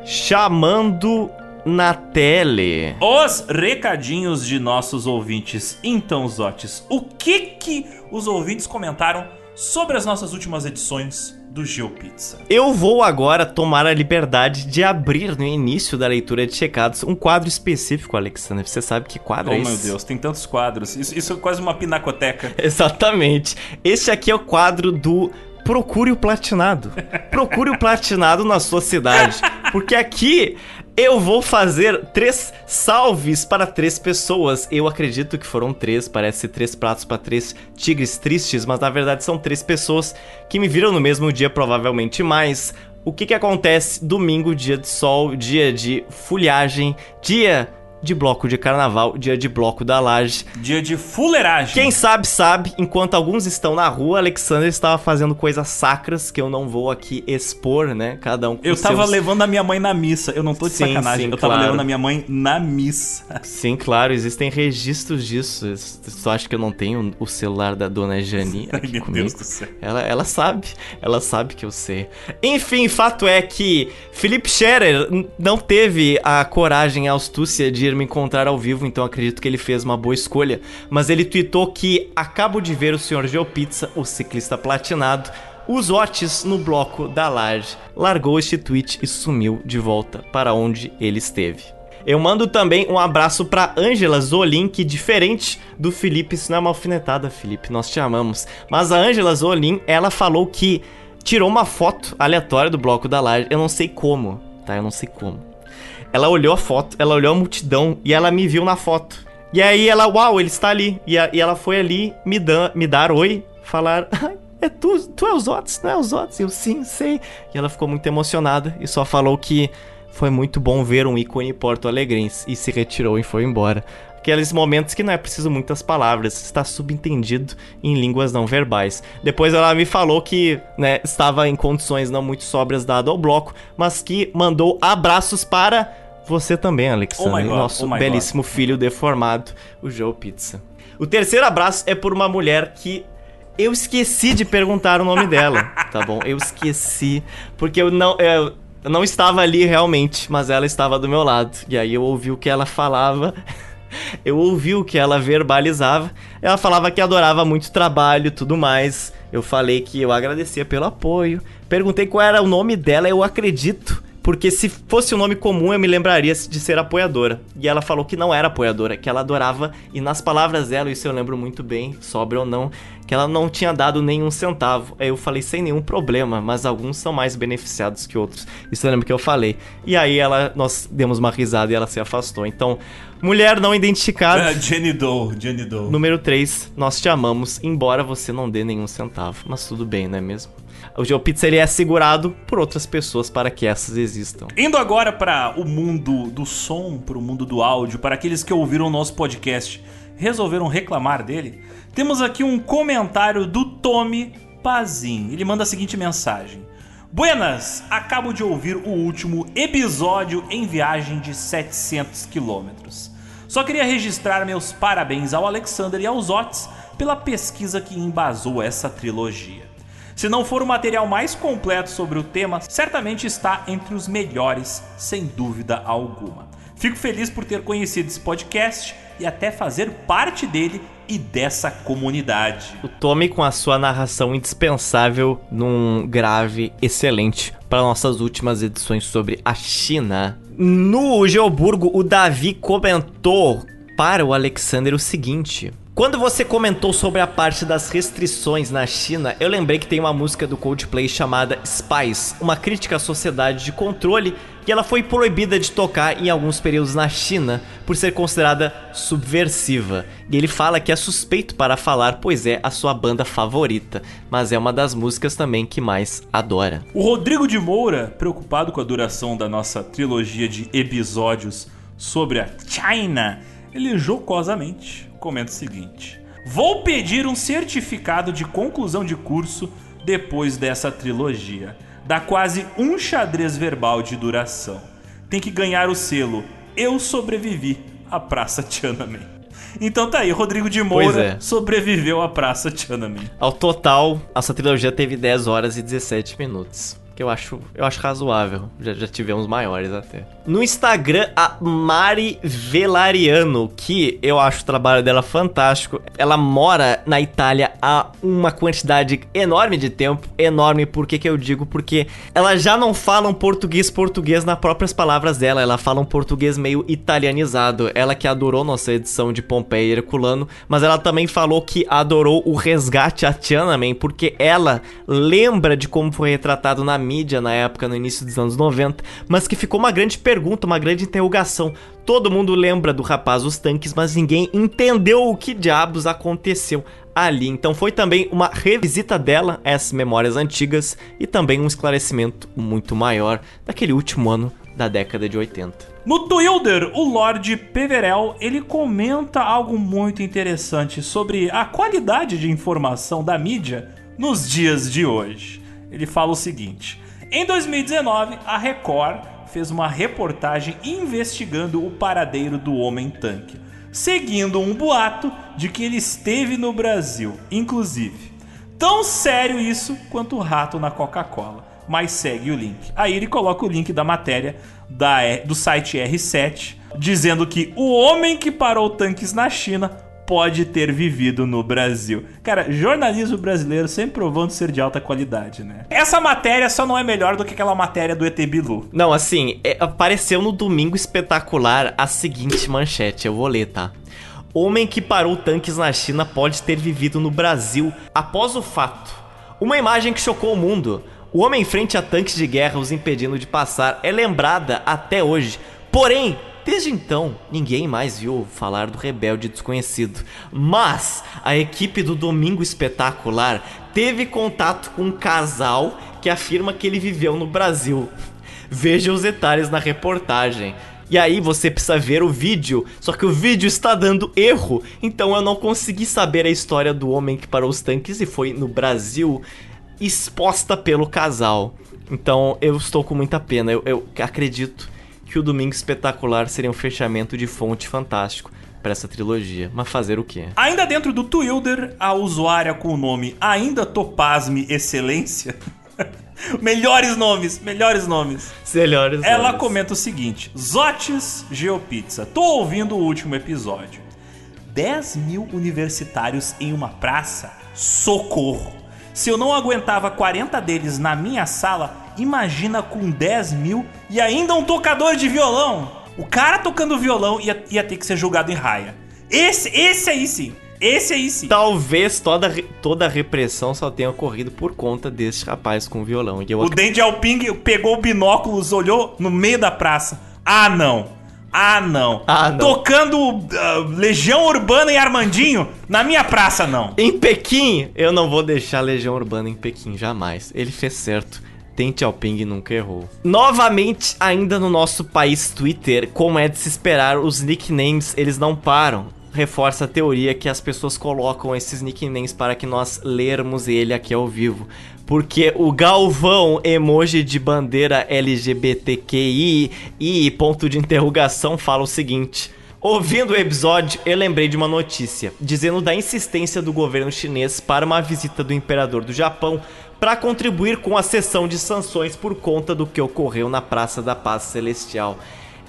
Chamando na tele. Os recadinhos de nossos ouvintes. Então, Zotes, o que que os ouvintes comentaram sobre as nossas últimas edições do GeoPizza? Eu vou agora tomar a liberdade de abrir no início da leitura de checados um quadro específico, Alexander. Você sabe que quadro oh, é esse? Oh, meu Deus, tem tantos quadros. Isso, isso é quase uma pinacoteca. [laughs] Exatamente. Este aqui é o quadro do procure o platinado. Procure o platinado na sua cidade. [laughs] Porque aqui eu vou fazer três salves para três pessoas. Eu acredito que foram três, parece três pratos para três tigres tristes, mas na verdade são três pessoas que me viram no mesmo dia, provavelmente mais. O que que acontece domingo, dia de sol, dia de folhagem, dia de bloco de carnaval, dia de bloco da laje. Dia de fuleiragem. Quem sabe, sabe. Enquanto alguns estão na rua, Alexander estava fazendo coisas sacras que eu não vou aqui expor, né? Cada um com Eu tava seus... levando a minha mãe na missa. Eu não tô de Sim, sacanagem. sim, eu tava claro. levando a minha mãe na missa. Sim, claro, existem registros disso. Eu Só acho que eu não tenho o celular da dona Jani Ai, aqui meu comigo. Deus do céu. Ela, ela sabe, ela sabe que eu sei. Enfim, fato é que Felipe Scherer não teve a coragem e a astúcia de ir me encontrar ao vivo, então acredito que ele fez uma boa escolha. Mas ele tweetou que acabo de ver o Sr. Geopizza, o ciclista platinado, os Otis no bloco da laje. Largou este tweet e sumiu de volta para onde ele esteve. Eu mando também um abraço pra Ângela Zolin, que diferente do Felipe, isso não é uma alfinetada, Felipe, nós te amamos. Mas a Ângela Zolin, ela falou que tirou uma foto aleatória do bloco da laje, eu não sei como, tá? Eu não sei como. Ela olhou a foto, ela olhou a multidão e ela me viu na foto. E aí ela, uau, ele está ali. E, a- e ela foi ali me, dan, me dar oi, falar, [laughs] "Ai, é tu, tu é os Otis, não é os Otis? Eu sim, sei. E ela ficou muito emocionada e só falou que foi muito bom ver um ícone porto-alegrense e se retirou e foi embora. Aqueles momentos que não é preciso muitas palavras, está subentendido em línguas não verbais. Depois ela me falou que né, estava em condições não muito sóbrias dado ao bloco, mas que mandou abraços para você também, Alexandre, Oh God, nosso oh belíssimo filho deformado, o Joe Pizza. O terceiro abraço é por uma mulher que eu esqueci de perguntar o nome dela, [laughs] tá bom? Eu esqueci, porque eu não, eu, eu não estava ali realmente, mas ela estava do meu lado. E aí eu ouvi o que ela falava, [laughs] eu ouvi o que ela verbalizava. Ela falava que adorava muito o trabalho e tudo mais. Eu falei que eu agradecia pelo apoio. Perguntei qual era o nome dela, eu acredito. Porque se fosse um nome comum, eu me lembraria de ser apoiadora. E ela falou que não era apoiadora, que ela adorava. E nas palavras dela, isso eu lembro muito bem, sobra ou não, que ela não tinha dado nenhum centavo. Aí eu falei sem nenhum problema, mas alguns são mais beneficiados que outros. Isso eu lembro que eu falei. E aí ela, nós demos uma risada e ela se afastou. Então, mulher não identificada. Ah, [laughs] Jenny Doe, Jenny Doe. Número 3, nós te amamos, embora você não dê nenhum centavo. Mas tudo bem, não é mesmo? O GeoPizza ele é segurado por outras pessoas para que essas existam. Indo agora para o mundo do som, para o mundo do áudio, para aqueles que ouviram o nosso podcast resolveram reclamar dele, temos aqui um comentário do Tommy Pazin. Ele manda a seguinte mensagem: Buenas, acabo de ouvir o último episódio em viagem de 700 quilômetros. Só queria registrar meus parabéns ao Alexander e aos Otis pela pesquisa que embasou essa trilogia. Se não for o material mais completo sobre o tema, certamente está entre os melhores, sem dúvida alguma. Fico feliz por ter conhecido esse podcast e até fazer parte dele e dessa comunidade. O Tommy com a sua narração indispensável num grave excelente para nossas últimas edições sobre a China. No Geoburgo, o Davi comentou para o Alexander o seguinte: quando você comentou sobre a parte das restrições na China, eu lembrei que tem uma música do Coldplay chamada Spice, uma crítica à sociedade de controle, e ela foi proibida de tocar em alguns períodos na China por ser considerada subversiva. E ele fala que é suspeito para falar, pois é a sua banda favorita, mas é uma das músicas também que mais adora. O Rodrigo de Moura, preocupado com a duração da nossa trilogia de episódios sobre a China, ele jocosamente comenta o seguinte: Vou pedir um certificado de conclusão de curso depois dessa trilogia. Dá quase um xadrez verbal de duração. Tem que ganhar o selo Eu sobrevivi à Praça Tiananmen. Então tá aí, Rodrigo de Moura é. sobreviveu à Praça Tiananmen. Ao total, essa trilogia teve 10 horas e 17 minutos. Que eu acho, eu acho razoável. Já, já tivemos maiores até. No Instagram, a Mari Velariano, que eu acho o trabalho dela fantástico. Ela mora na Itália há uma quantidade enorme de tempo. Enorme, por que que eu digo? Porque ela já não fala um português português nas próprias palavras dela. Ela fala um português meio italianizado. Ela que adorou nossa edição de Pompeia e Herculano, mas ela também falou que adorou o resgate a Tiananmen, porque ela lembra de como foi retratado na mídia na época, no início dos anos 90, mas que ficou uma grande pergunta, uma grande interrogação. Todo mundo lembra do rapaz dos tanques, mas ninguém entendeu o que diabos aconteceu ali. Então foi também uma revisita dela a essas memórias antigas e também um esclarecimento muito maior daquele último ano da década de 80. No Twitter, o Lord Peverell ele comenta algo muito interessante sobre a qualidade de informação da mídia nos dias de hoje. Ele fala o seguinte: em 2019, a Record fez uma reportagem investigando o paradeiro do homem-tanque, seguindo um boato de que ele esteve no Brasil, inclusive. Tão sério isso quanto o rato na Coca-Cola. Mas segue o link. Aí ele coloca o link da matéria da, do site R7, dizendo que o homem que parou tanques na China pode ter vivido no Brasil. Cara, jornalismo brasileiro sempre provando ser de alta qualidade, né? Essa matéria só não é melhor do que aquela matéria do ET Bilu. Não, assim, é, apareceu no Domingo Espetacular a seguinte manchete, eu vou ler, tá? Homem que parou tanques na China pode ter vivido no Brasil após o fato. Uma imagem que chocou o mundo. O homem em frente a tanques de guerra os impedindo de passar é lembrada até hoje. Porém, Desde então, ninguém mais viu falar do rebelde desconhecido. Mas a equipe do Domingo Espetacular teve contato com um casal que afirma que ele viveu no Brasil. Veja os detalhes na reportagem. E aí você precisa ver o vídeo, só que o vídeo está dando erro, então eu não consegui saber a história do homem que parou os tanques e foi no Brasil exposta pelo casal. Então eu estou com muita pena, eu, eu acredito que o Domingo Espetacular seria um fechamento de fonte fantástico para essa trilogia. Mas fazer o quê? Ainda dentro do Twilder, a usuária com o nome Ainda Topasme Excelência. [laughs] melhores nomes, melhores nomes. Melhores Ela nomes. comenta o seguinte: Zotes Geopizza. Tô ouvindo o último episódio. 10 mil universitários em uma praça? Socorro! Se eu não aguentava 40 deles na minha sala, imagina com 10 mil e ainda um tocador de violão. O cara tocando violão ia, ia ter que ser julgado em raia. Esse, esse aí sim. Esse aí sim. Talvez toda, toda a repressão só tenha ocorrido por conta desse rapaz com violão. E eu O Dandy Alping pegou o binóculos, olhou no meio da praça. Ah, não. Ah, não. Ah, não. Tocando uh, Legião Urbana e Armandinho na minha praça, não. Em Pequim, eu não vou deixar Legião Urbana em Pequim, jamais. Ele fez certo. Tente Alping nunca errou. Novamente, ainda no nosso país Twitter, como é de se esperar, os nicknames eles não param. Reforça a teoria que as pessoas colocam esses nicknames para que nós lermos ele aqui ao vivo. Porque o Galvão, emoji de bandeira LGBTQI e ponto de interrogação, fala o seguinte. Ouvindo o episódio, eu lembrei de uma notícia dizendo da insistência do governo chinês para uma visita do imperador do Japão para contribuir com a sessão de sanções por conta do que ocorreu na Praça da Paz Celestial.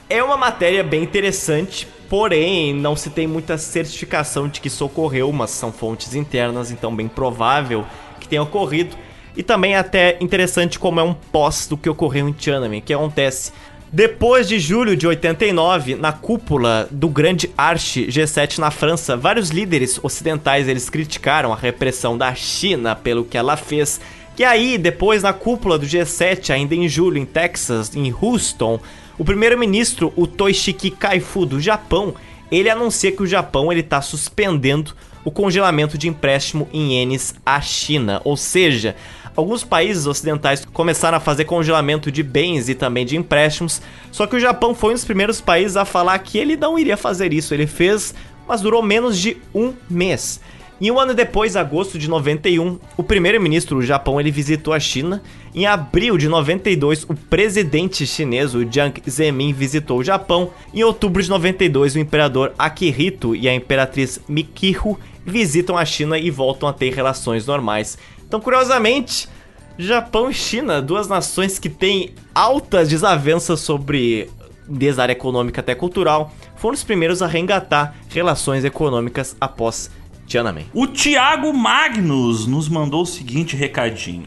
É uma matéria bem interessante, porém não se tem muita certificação de que isso ocorreu, mas são fontes internas, então bem provável que tenha ocorrido. E também é até interessante como é um pós do que ocorreu em Tiananmen, que acontece depois de julho de 89, na cúpula do grande Arche G7 na França, vários líderes ocidentais eles criticaram a repressão da China pelo que ela fez. E aí, depois na cúpula do G7, ainda em julho em Texas, em Houston, o primeiro-ministro, o Toshiki Kaifu do Japão, ele anuncia que o Japão ele está suspendendo o congelamento de empréstimo em ienes à China, ou seja, alguns países ocidentais começaram a fazer congelamento de bens e também de empréstimos, só que o Japão foi um dos primeiros países a falar que ele não iria fazer isso. Ele fez, mas durou menos de um mês. E um ano depois, agosto de 91, o primeiro-ministro do Japão ele visitou a China. Em abril de 92, o presidente chinês, o Jiang Zemin, visitou o Japão. Em outubro de 92, o imperador Akihito e a imperatriz Mikihou visitam a China e voltam a ter relações normais. Então, curiosamente, Japão e China, duas nações que têm altas desavenças sobre desde a área econômica até cultural, foram os primeiros a reengatar relações econômicas após Tiananmen. O Thiago Magnus nos mandou o seguinte recadinho.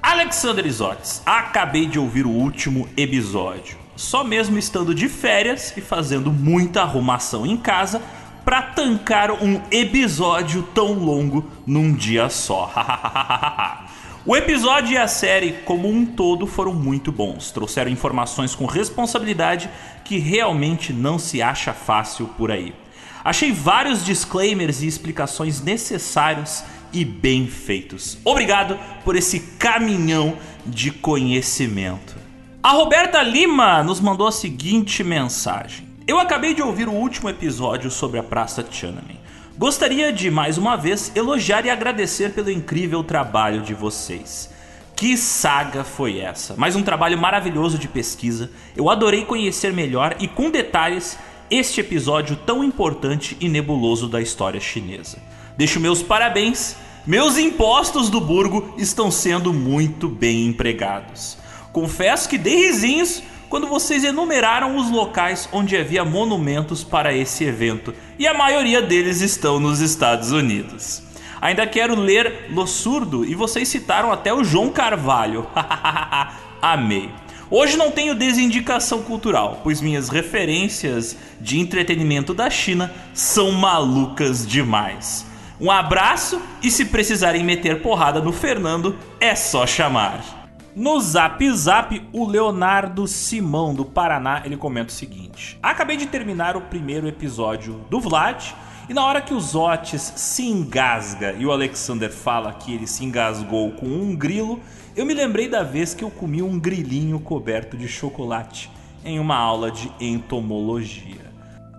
Alexander Isotes, acabei de ouvir o último episódio. Só mesmo estando de férias e fazendo muita arrumação em casa para tancar um episódio tão longo num dia só. [laughs] o episódio e a série como um todo foram muito bons. Trouxeram informações com responsabilidade que realmente não se acha fácil por aí. Achei vários disclaimers e explicações necessários e bem feitos. Obrigado por esse caminhão de conhecimento. A Roberta Lima nos mandou a seguinte mensagem. Eu acabei de ouvir o último episódio sobre a Praça Tiananmen. Gostaria de, mais uma vez, elogiar e agradecer pelo incrível trabalho de vocês. Que saga foi essa? Mais um trabalho maravilhoso de pesquisa. Eu adorei conhecer melhor e com detalhes este episódio tão importante e nebuloso da história chinesa. Deixo meus parabéns. Meus impostos do Burgo estão sendo muito bem empregados. Confesso que dei risinhos quando vocês enumeraram os locais onde havia monumentos para esse evento, e a maioria deles estão nos Estados Unidos. Ainda quero ler Lo Surdo e vocês citaram até o João Carvalho. [laughs] Amei. Hoje não tenho desindicação cultural, pois minhas referências de entretenimento da China são malucas demais. Um abraço e se precisarem meter porrada no Fernando, é só chamar. No Zap Zap, o Leonardo Simão do Paraná, ele comenta o seguinte: Acabei de terminar o primeiro episódio do Vlad e na hora que o Zotes se engasga e o Alexander fala que ele se engasgou com um grilo, eu me lembrei da vez que eu comi um grilinho coberto de chocolate em uma aula de entomologia.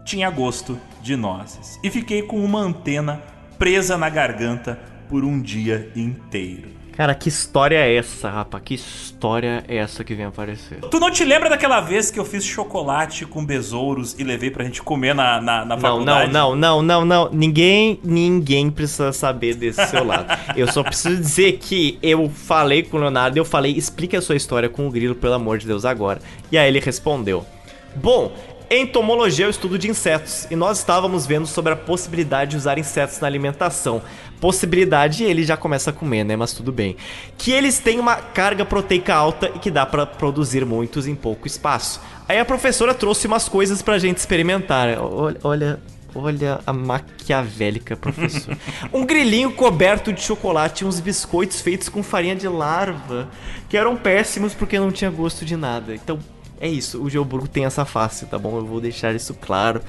Tinha gosto de nozes e fiquei com uma antena presa na garganta por um dia inteiro. Cara, que história é essa, rapaz? Que história é essa que vem aparecer? Tu não te lembra daquela vez que eu fiz chocolate com besouros e levei pra gente comer na, na, na não, faculdade? Não, não, não, não, não. Ninguém, ninguém precisa saber desse seu lado. eu só preciso dizer que eu falei com o Leonardo, eu falei, explique a sua história com o grilo, pelo amor de Deus, agora. E aí ele respondeu. Bom, Entomologia é o estudo de insetos, e nós estávamos vendo sobre a possibilidade de usar insetos na alimentação. Possibilidade, ele já começa a comer, né? Mas tudo bem. Que eles têm uma carga proteica alta e que dá para produzir muitos em pouco espaço. Aí a professora trouxe umas coisas pra gente experimentar. Olha, olha, olha a maquiavélica professora. [laughs] um grilinho coberto de chocolate e uns biscoitos feitos com farinha de larva, que eram péssimos porque não tinha gosto de nada. Então, é isso, o Geoburgo tem essa face, tá bom? Eu vou deixar isso claro.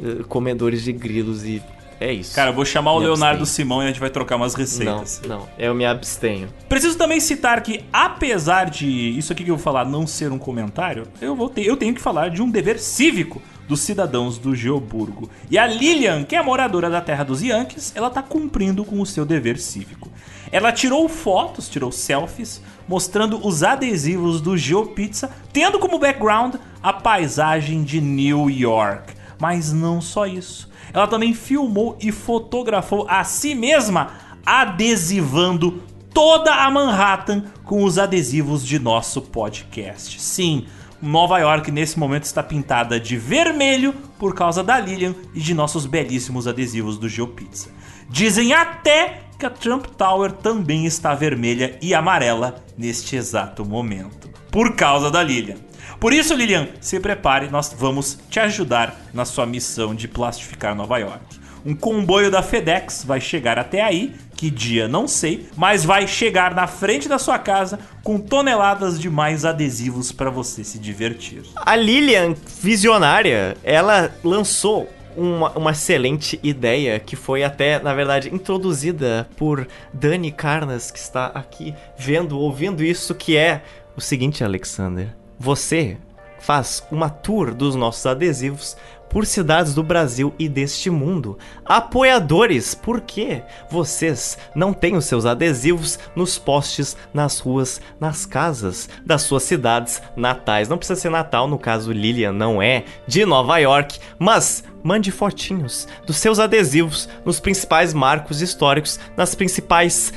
Uh, comedores de grilos e é isso. Cara, eu vou chamar me o Leonardo abstenho. Simão e a gente vai trocar umas receitas. Não, não, eu me abstenho. Preciso também citar que, apesar de isso aqui que eu vou falar não ser um comentário, eu, vou ter, eu tenho que falar de um dever cívico dos cidadãos do Geoburgo. E a Lilian, que é moradora da terra dos Yankees, ela tá cumprindo com o seu dever cívico. Ela tirou fotos, tirou selfies, mostrando os adesivos do GeoPizza, tendo como background a paisagem de New York. Mas não só isso. Ela também filmou e fotografou a si mesma adesivando toda a Manhattan com os adesivos de nosso podcast. Sim, Nova York nesse momento está pintada de vermelho por causa da Lilian e de nossos belíssimos adesivos do GeoPizza. Dizem até que a Trump Tower também está vermelha e amarela neste exato momento, por causa da Lilian. Por isso, Lilian, se prepare, nós vamos te ajudar na sua missão de plastificar Nova York. Um comboio da FedEx vai chegar até aí, que dia não sei, mas vai chegar na frente da sua casa com toneladas de mais adesivos para você se divertir. A Lilian, visionária, ela lançou uma, uma excelente ideia que foi até, na verdade, introduzida por Dani Carnas, que está aqui vendo, ouvindo isso, que é o seguinte, Alexander. Você faz uma tour dos nossos adesivos por cidades do Brasil e deste mundo. Apoiadores, por que vocês não têm os seus adesivos nos postes, nas ruas, nas casas das suas cidades natais? Não precisa ser Natal, no caso Lilian não é de Nova York, mas mande fotinhos dos seus adesivos nos principais marcos históricos, nas principais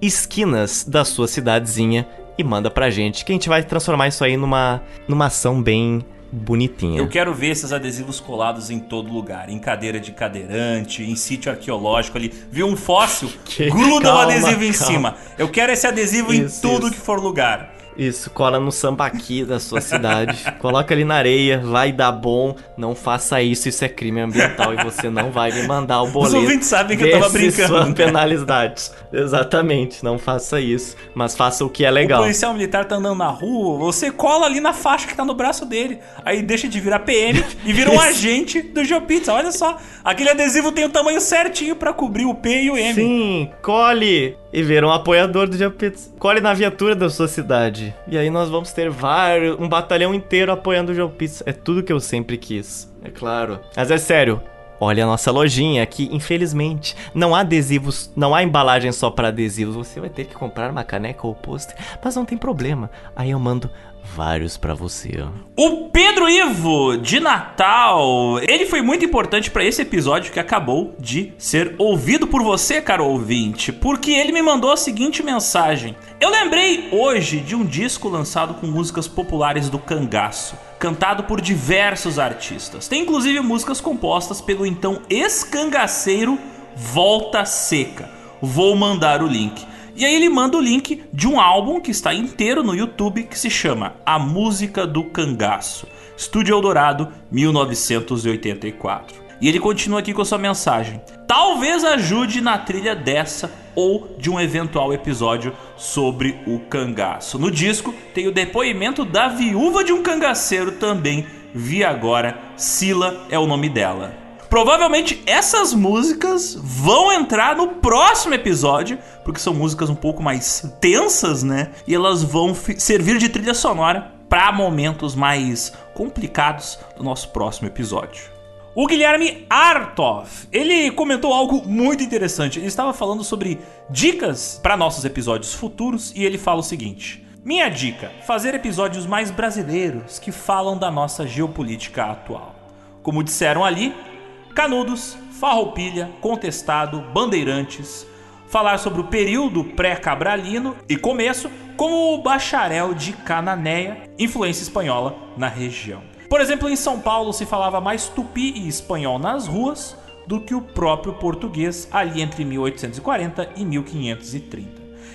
esquinas da sua cidadezinha e manda pra gente, que a gente vai transformar isso aí numa, numa ação bem bonitinha. Eu quero ver esses adesivos colados em todo lugar, em cadeira de cadeirante, em sítio arqueológico ali. Viu um fóssil? [laughs] Que? Gruda calma, um adesivo calma. em cima. Eu quero esse adesivo isso, em tudo isso. que for lugar. Isso, cola no sambaqui da sua cidade, coloca ali na areia, vai dar bom, não faça isso, isso é crime ambiental e você não vai me mandar o boleto. Os ouvintes sabem que eu tava brincando. Sua penalidade. Exatamente, não faça isso, mas faça o que é legal. O policial militar tá andando na rua, você cola ali na faixa que tá no braço dele, aí deixa de virar PM [laughs] e vira um agente do GeoPizza, olha só. Aquele adesivo tem o tamanho certinho para cobrir o P e o M. Sim, cole e ver um apoiador do Geopizza. Colhe na viatura da sua cidade. E aí nós vamos ter vários, um batalhão inteiro apoiando o Geopizza. É tudo que eu sempre quis, é claro. Mas é sério, Olha a nossa lojinha aqui, infelizmente, não há adesivos, não há embalagem só para adesivos. Você vai ter que comprar uma caneca ou pôster, mas não tem problema. Aí eu mando vários para você. O Pedro Ivo de Natal, ele foi muito importante para esse episódio que acabou de ser ouvido por você, caro ouvinte, porque ele me mandou a seguinte mensagem: Eu lembrei hoje de um disco lançado com músicas populares do cangaço cantado por diversos artistas. Tem inclusive músicas compostas pelo então ex-cangaceiro Volta Seca. Vou mandar o link. E aí ele manda o link de um álbum que está inteiro no YouTube que se chama A Música do Cangaço. Estúdio Eldorado, 1984. E ele continua aqui com a sua mensagem. Talvez ajude na trilha dessa ou de um eventual episódio sobre o cangaço. No disco tem o depoimento da viúva de um cangaceiro também. Vi agora, Sila é o nome dela. Provavelmente essas músicas vão entrar no próximo episódio, porque são músicas um pouco mais tensas, né? E elas vão servir de trilha sonora para momentos mais complicados do nosso próximo episódio. O Guilherme Artov, ele comentou algo muito interessante. Ele estava falando sobre dicas para nossos episódios futuros e ele fala o seguinte: Minha dica: fazer episódios mais brasileiros que falam da nossa geopolítica atual. Como disseram ali, Canudos, Farroupilha, Contestado, Bandeirantes, falar sobre o período pré-cabralino e começo, como o bacharel de Cananéia, influência espanhola na região. Por exemplo, em São Paulo se falava mais tupi e espanhol nas ruas do que o próprio português ali entre 1840 e 1530.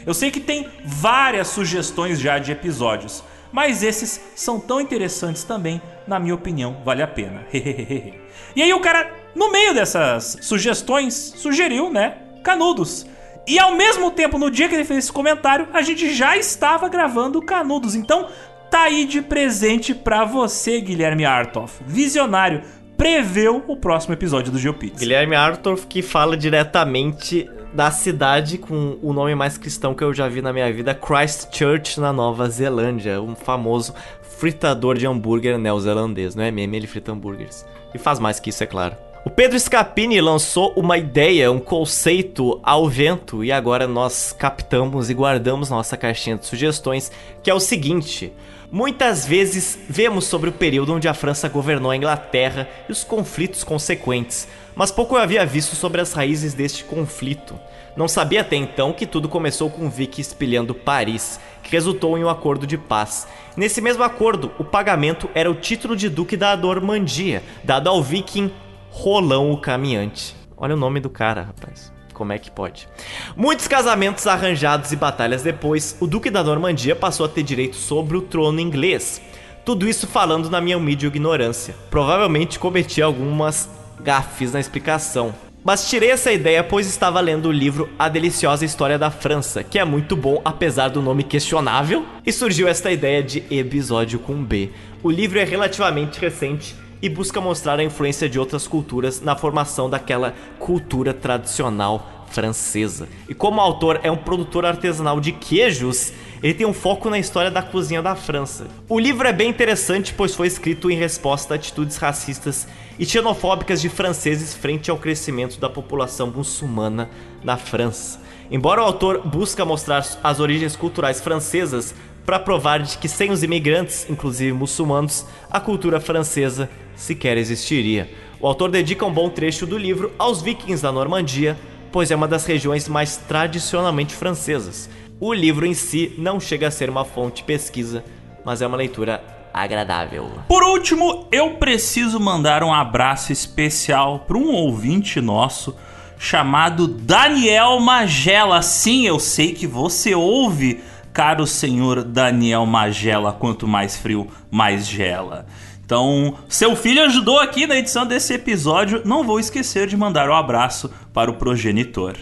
Eu sei que tem várias sugestões já de episódios, mas esses são tão interessantes também, na minha opinião, vale a pena. [laughs] e aí o cara, no meio dessas sugestões, sugeriu, né, Canudos. E ao mesmo tempo, no dia que ele fez esse comentário, a gente já estava gravando Canudos. Então, tá aí de presente para você, Guilherme Artoff. Visionário, preveu o próximo episódio do GeoPix. Guilherme Artoff que fala diretamente da cidade com o nome mais cristão que eu já vi na minha vida, Christchurch, na Nova Zelândia, um famoso fritador de hambúrguer neozelandês, não é meme, ele frita hambúrgueres. E faz mais que isso, é claro. O Pedro Scapini lançou uma ideia, um conceito ao vento e agora nós captamos e guardamos nossa caixinha de sugestões, que é o seguinte: Muitas vezes vemos sobre o período onde a França governou a Inglaterra e os conflitos consequentes, mas pouco eu havia visto sobre as raízes deste conflito. Não sabia até então que tudo começou com Vicky espelhando Paris, que resultou em um acordo de paz. Nesse mesmo acordo, o pagamento era o título de Duque da Normandia, dado ao viking Rolão o Caminhante. Olha o nome do cara, rapaz. Como é que pode? Muitos casamentos arranjados e batalhas depois, o Duque da Normandia passou a ter direito sobre o trono inglês. Tudo isso falando na minha humilde ignorância. Provavelmente cometi algumas gafes na explicação. Mas tirei essa ideia pois estava lendo o livro A Deliciosa História da França, que é muito bom apesar do nome questionável, e surgiu esta ideia de episódio com B. O livro é relativamente recente e busca mostrar a influência de outras culturas na formação daquela cultura tradicional francesa. E como o autor é um produtor artesanal de queijos, ele tem um foco na história da cozinha da França. O livro é bem interessante, pois foi escrito em resposta a atitudes racistas e xenofóbicas de franceses frente ao crescimento da população muçulmana na França. Embora o autor busque mostrar as origens culturais francesas para provar de que sem os imigrantes, inclusive muçulmanos, a cultura francesa sequer existiria. O autor dedica um bom trecho do livro aos vikings da Normandia, pois é uma das regiões mais tradicionalmente francesas. O livro em si não chega a ser uma fonte de pesquisa, mas é uma leitura agradável. Por último, eu preciso mandar um abraço especial para um ouvinte nosso chamado Daniel Magela. Sim, eu sei que você ouve, caro senhor Daniel Magela, quanto mais frio, mais gela. Então, seu filho ajudou aqui na edição desse episódio. Não vou esquecer de mandar um abraço para o progenitor.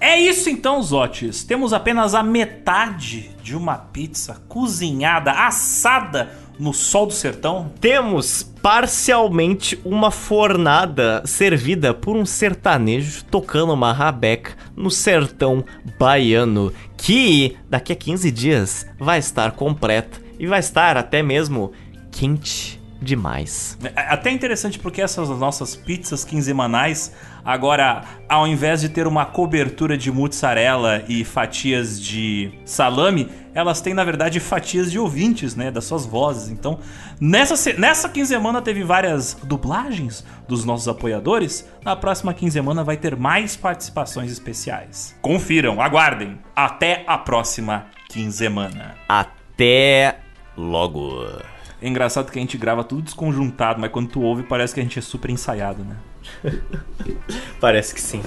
É isso então, Zotes. Temos apenas a metade de uma pizza cozinhada, assada no sol do sertão? Temos parcialmente uma fornada servida por um sertanejo tocando uma rabeca no sertão baiano, que daqui a 15 dias vai estar completa e vai estar até mesmo quente demais. É até interessante porque essas nossas pizzas quinzenais, agora, ao invés de ter uma cobertura de mozzarella e fatias de salame, elas têm, na verdade, fatias de ouvintes, né? Das suas vozes. Então, nessa, nessa quinzena teve várias dublagens dos nossos apoiadores. Na próxima quinzena vai ter mais participações especiais. Confiram, aguardem. Até a próxima quinzena. Até logo. É engraçado que a gente grava tudo desconjuntado, mas quando tu ouve parece que a gente é super ensaiado, né? parece que sim.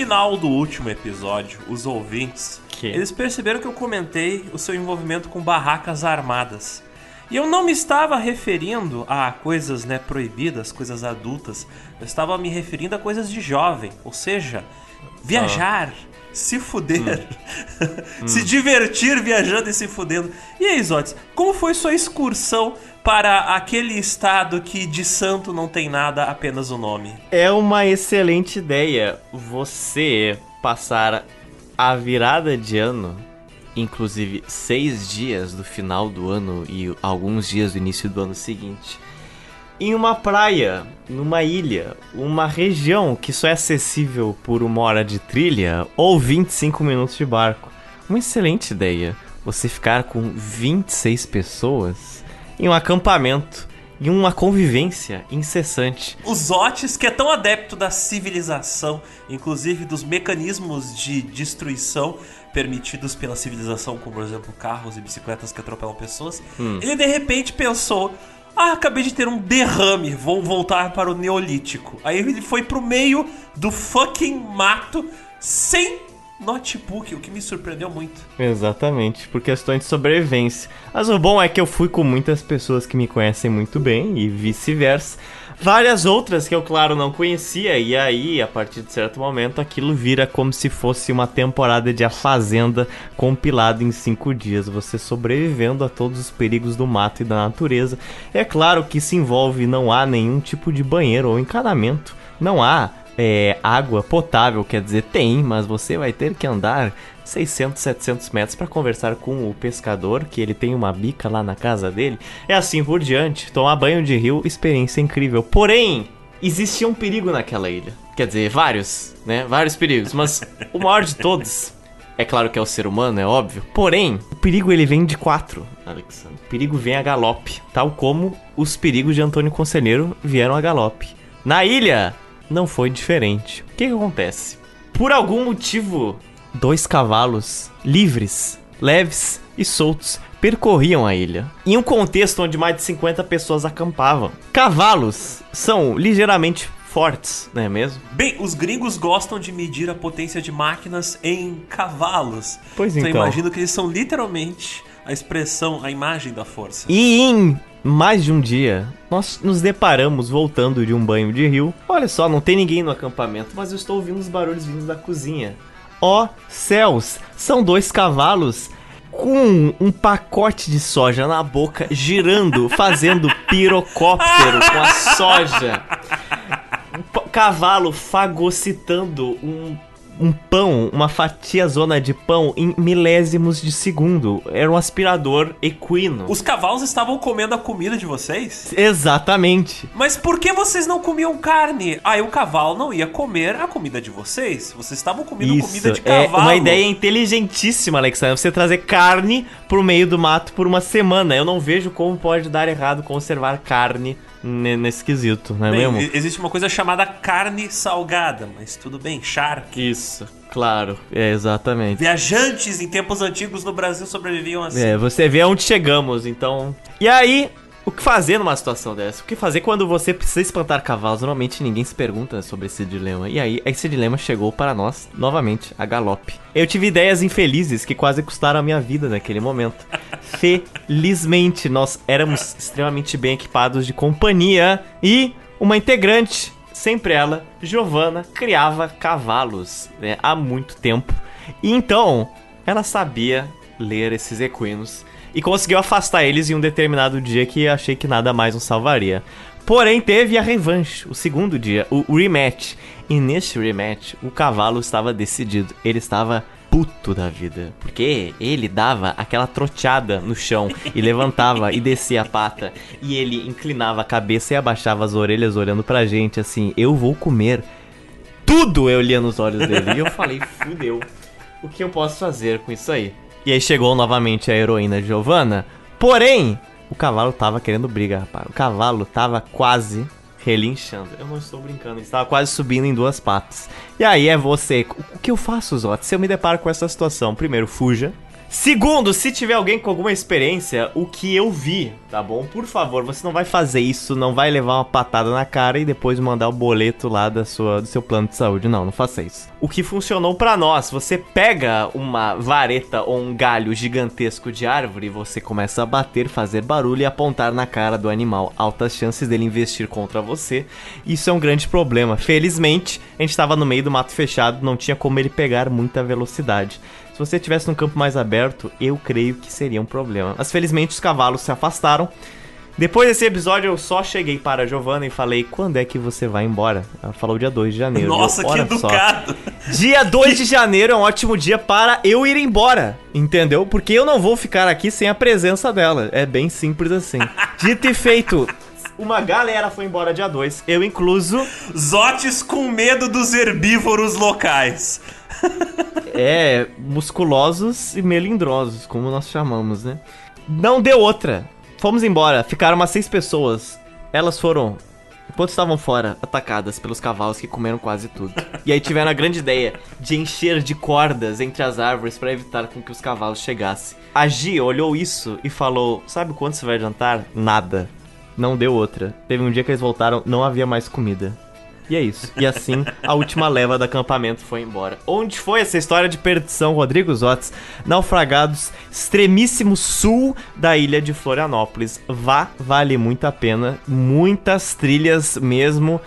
Final do último episódio, os ouvintes, que? eles perceberam que eu comentei o seu envolvimento com barracas armadas. E eu não me estava referindo a coisas né, proibidas, coisas adultas. Eu estava me referindo a coisas de jovem. Ou seja, viajar, ah. Se fuder, hum. [laughs] se divertir viajando e se fudendo. E aí, Zotes, como foi sua excursão para aquele estado que de santo não tem nada, apenas o nome. É uma excelente ideia você passar a virada de ano, inclusive seis dias do final do ano e alguns dias do início do ano seguinte, em uma praia, numa ilha, uma região que só é acessível por uma hora de trilha ou 25 minutos de barco. Uma excelente ideia. Você ficar com 26 pessoas em um acampamento, em uma convivência incessante. Os Otis, que é tão adepto da civilização, inclusive dos mecanismos de destruição permitidos pela civilização, como por exemplo carros e bicicletas que atropelam pessoas, hum. ele de repente pensou: ah, acabei de ter um derrame, vou voltar para o Neolítico. Aí ele foi pro meio do fucking mato sem notebook, o que me surpreendeu muito. Exatamente, por questões de sobrevivência. Mas o bom é que eu fui com muitas pessoas que me conhecem muito bem e vice-versa. Várias outras que eu, claro, não conhecia, e aí, a partir de certo momento, aquilo vira como se fosse uma temporada de A Fazenda compilada em cinco dias. Você sobrevivendo a todos os perigos do mato e da natureza. É claro que se envolve, não há nenhum tipo de banheiro ou encanamento. Não há é, água potável, quer dizer, tem, mas você vai ter que andar 600, 700 metros para conversar com o pescador, que ele tem uma bica lá na casa dele. É assim por diante. Tomar banho de rio, experiência incrível. Porém, existia um perigo naquela ilha. Quer dizer, vários, né? Vários perigos, mas o maior de todos é claro que é o ser humano, é óbvio. Porém, o perigo ele vem de quatro, Alexandre. O perigo vem a galope, tal como os perigos de Antônio Conselheiro vieram a galope. Na ilha, não foi diferente. O que, que acontece? Por algum motivo, dois cavalos livres, leves e soltos percorriam a ilha, em um contexto onde mais de 50 pessoas acampavam. Cavalos são ligeiramente fortes, não é mesmo? Bem, os gringos gostam de medir a potência de máquinas em cavalos. Pois então. Então eu imagino que eles são literalmente a expressão, a imagem da força. E em mais de um dia, nós nos deparamos voltando de um banho de rio. Olha só, não tem ninguém no acampamento, mas eu estou ouvindo os barulhos vindos da cozinha. Ó oh, céus, são dois cavalos com um pacote de soja na boca, girando, [laughs] fazendo pirocóptero com a soja. Um [laughs] cavalo fagocitando um um pão, uma fatia zona de pão em milésimos de segundo. Era um aspirador equino. Os cavalos estavam comendo a comida de vocês? Exatamente. Mas por que vocês não comiam carne? Aí o cavalo não ia comer a comida de vocês. Vocês estavam comendo Isso, comida de cavalo. É uma ideia inteligentíssima, Alexandre. Você trazer carne pro meio do mato por uma semana. Eu não vejo como pode dar errado conservar carne nesse quesito, não é bem, mesmo? Existe uma coisa chamada carne salgada, mas tudo bem, shark. Isso, claro, é exatamente. Viajantes em tempos antigos no Brasil sobreviviam assim. É, você vê onde chegamos, então. E aí, O que fazer numa situação dessa? O que fazer quando você precisa espantar cavalos? Normalmente ninguém se pergunta sobre esse dilema. E aí, esse dilema chegou para nós, novamente, a galope. Eu tive ideias infelizes que quase custaram a minha vida naquele momento. [laughs] Felizmente, nós éramos extremamente bem equipados de companhia e uma integrante, sempre ela, Giovanna, criava cavalos né, há muito tempo. E então, ela sabia ler esses equinos e conseguiu afastar eles em um determinado dia que achei que nada mais nos salvaria. Porém, teve a revanche, o segundo dia, o rematch. E nesse rematch, o cavalo estava decidido. Ele estava puto da vida. Porque ele dava aquela troteada no chão e [laughs] levantava e descia a pata. E ele inclinava a cabeça e abaixava as orelhas olhando pra gente assim: Eu vou comer. Tudo eu lia nos olhos dele. E eu falei: Fudeu. O que eu posso fazer com isso aí? E aí chegou novamente a heroína Giovanna. Porém, o cavalo tava querendo briga, rapaz. O cavalo tava quase relinchando. Eu não estou brincando, ele estava quase subindo em duas patas. E aí é você. O que eu faço, Zot? Se eu me deparo com essa situação, primeiro, fuja. Segundo, se tiver alguém com alguma experiência, o que eu vi, tá bom? Por favor, você não vai fazer isso, não vai levar uma patada na cara e depois mandar o boleto lá da sua, do seu plano de saúde. Não, não faça isso. O que funcionou para nós, você pega uma vareta ou um galho gigantesco de árvore você começa a bater, fazer barulho e apontar na cara do animal. Altas chances dele investir contra você. Isso é um grande problema. Felizmente, a gente estava no meio do mato fechado, não tinha como ele pegar muita velocidade. Se você estivesse num campo mais aberto, eu creio que seria um problema. Mas felizmente os cavalos se afastaram. Depois desse episódio, eu só cheguei para a Giovanna e falei: quando é que você vai embora? Ela falou dia 2 de janeiro. Nossa, Eu, que "Ora só." educado! Dia 2 de janeiro é um ótimo dia para eu ir embora, entendeu? Porque eu não vou ficar aqui sem a presença dela. É bem simples assim. Dito e feito. Uma galera foi embora dia 2, eu incluso. Zotes com medo dos herbívoros locais. [laughs] É, musculosos e melindrosos, como nós chamamos, né? Não deu outra. Fomos embora, ficaram umas seis pessoas. Elas foram, enquanto estavam fora, atacadas pelos cavalos que comeram quase tudo. E aí tiveram a grande ideia de encher de cordas entre as árvores para evitar com que os cavalos chegassem. A Gia olhou isso e falou: Sabe quanto você vai adiantar? Nada. Não deu outra. Teve um dia que eles voltaram, não havia mais comida. E é isso. E assim, a última leva do acampamento foi embora. Onde foi essa história de perdição, Rodrigo Zotes? Naufragados, extremíssimo sul da ilha de Florianópolis. Vá, vale muito a pena. Muitas trilhas mesmo.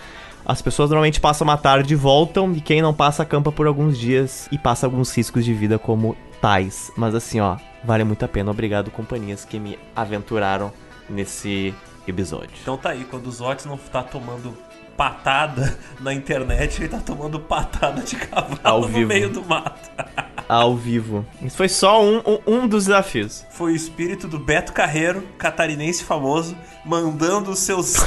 As pessoas normalmente passam uma tarde e voltam, e quem não passa acampa por alguns dias e passa alguns riscos de vida como tais. Mas assim, ó, vale muito a pena. Obrigado, companhias que me aventuraram nesse episódio. Então tá aí, quando o Zotes não tá tomando patada na internet, ele tá tomando patada de cavalo Ao no vivo. meio do mato. Ao vivo. Isso foi só um, um, um dos desafios. Foi o espírito do Beto Carreiro, catarinense famoso, mandando os seus [laughs]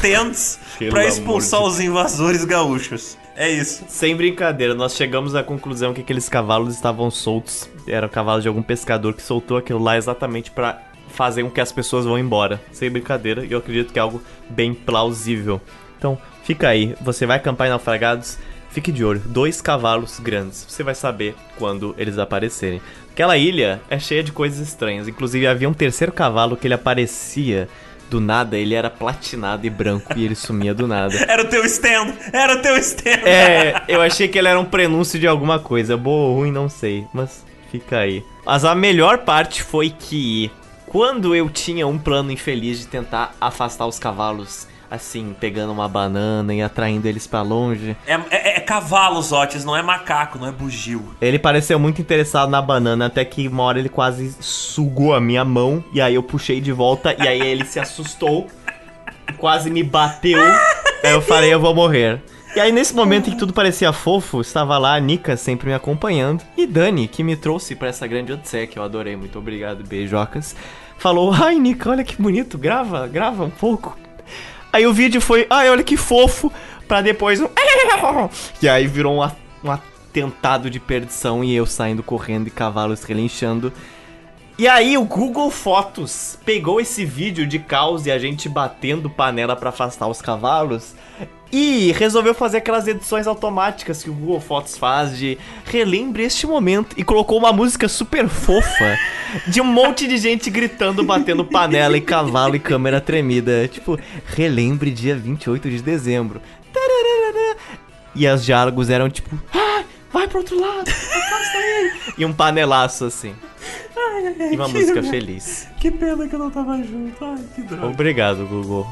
pra amor expulsar de- os invasores gaúchos. É isso. Sem brincadeira, nós chegamos à conclusão que aqueles cavalos estavam soltos. Eram cavalos de algum pescador que soltou aquilo lá exatamente pra fazer com que as pessoas vão embora. Sem brincadeira, e eu acredito que é algo bem plausível. Então, fica aí. Você vai acampar em naufragados? Fique de olho. Dois cavalos grandes. Você vai saber quando eles aparecerem. Aquela ilha é cheia de coisas estranhas. Inclusive, havia um terceiro cavalo que ele aparecia do nada. Ele era platinado e branco e ele sumia do nada. [laughs] Era o teu stand! Era o teu stand! É, eu achei que ele era um prenúncio de alguma coisa. Boa ou ruim, não sei. Mas fica aí. Mas a melhor parte foi que quando eu tinha um plano infeliz de tentar afastar os cavalos, assim, pegando uma banana e atraindo eles pra longe, É, é, é cavalo, Zotes, não é macaco, não é bugio. ele pareceu muito interessado na banana, até que uma hora ele quase sugou a minha mão, e aí eu puxei de volta, e aí ele se assustou, quase me bateu, aí eu falei, eu vou morrer. E aí nesse momento em que tudo parecia fofo, estava lá a Nika sempre me acompanhando, e Dani, que me trouxe pra essa grande odisseia, que eu adorei, muito obrigado, beijocas, falou, ai Nika, olha que bonito, grava, grava um pouco. Aí o vídeo foi, ai, olha que fofo, pra depois um. [laughs] E aí virou um, um atentado de perdição e eu saindo correndo e cavalos relinchando. E aí o Google Fotos pegou esse vídeo de caos e a gente batendo panela pra afastar os cavalos e resolveu fazer aquelas edições automáticas que o Google Fotos faz de relembre este momento e colocou uma música super fofa de um monte de gente gritando, batendo panela e cavalo e câmera tremida, tipo, relembre dia 28 de dezembro. E as diálogos eram tipo, ah, vai pro outro lado, afasta ele. E um panelaço assim. E uma música feliz. Que pena que eu não tava junto. Ai, que droga. Obrigado, Google.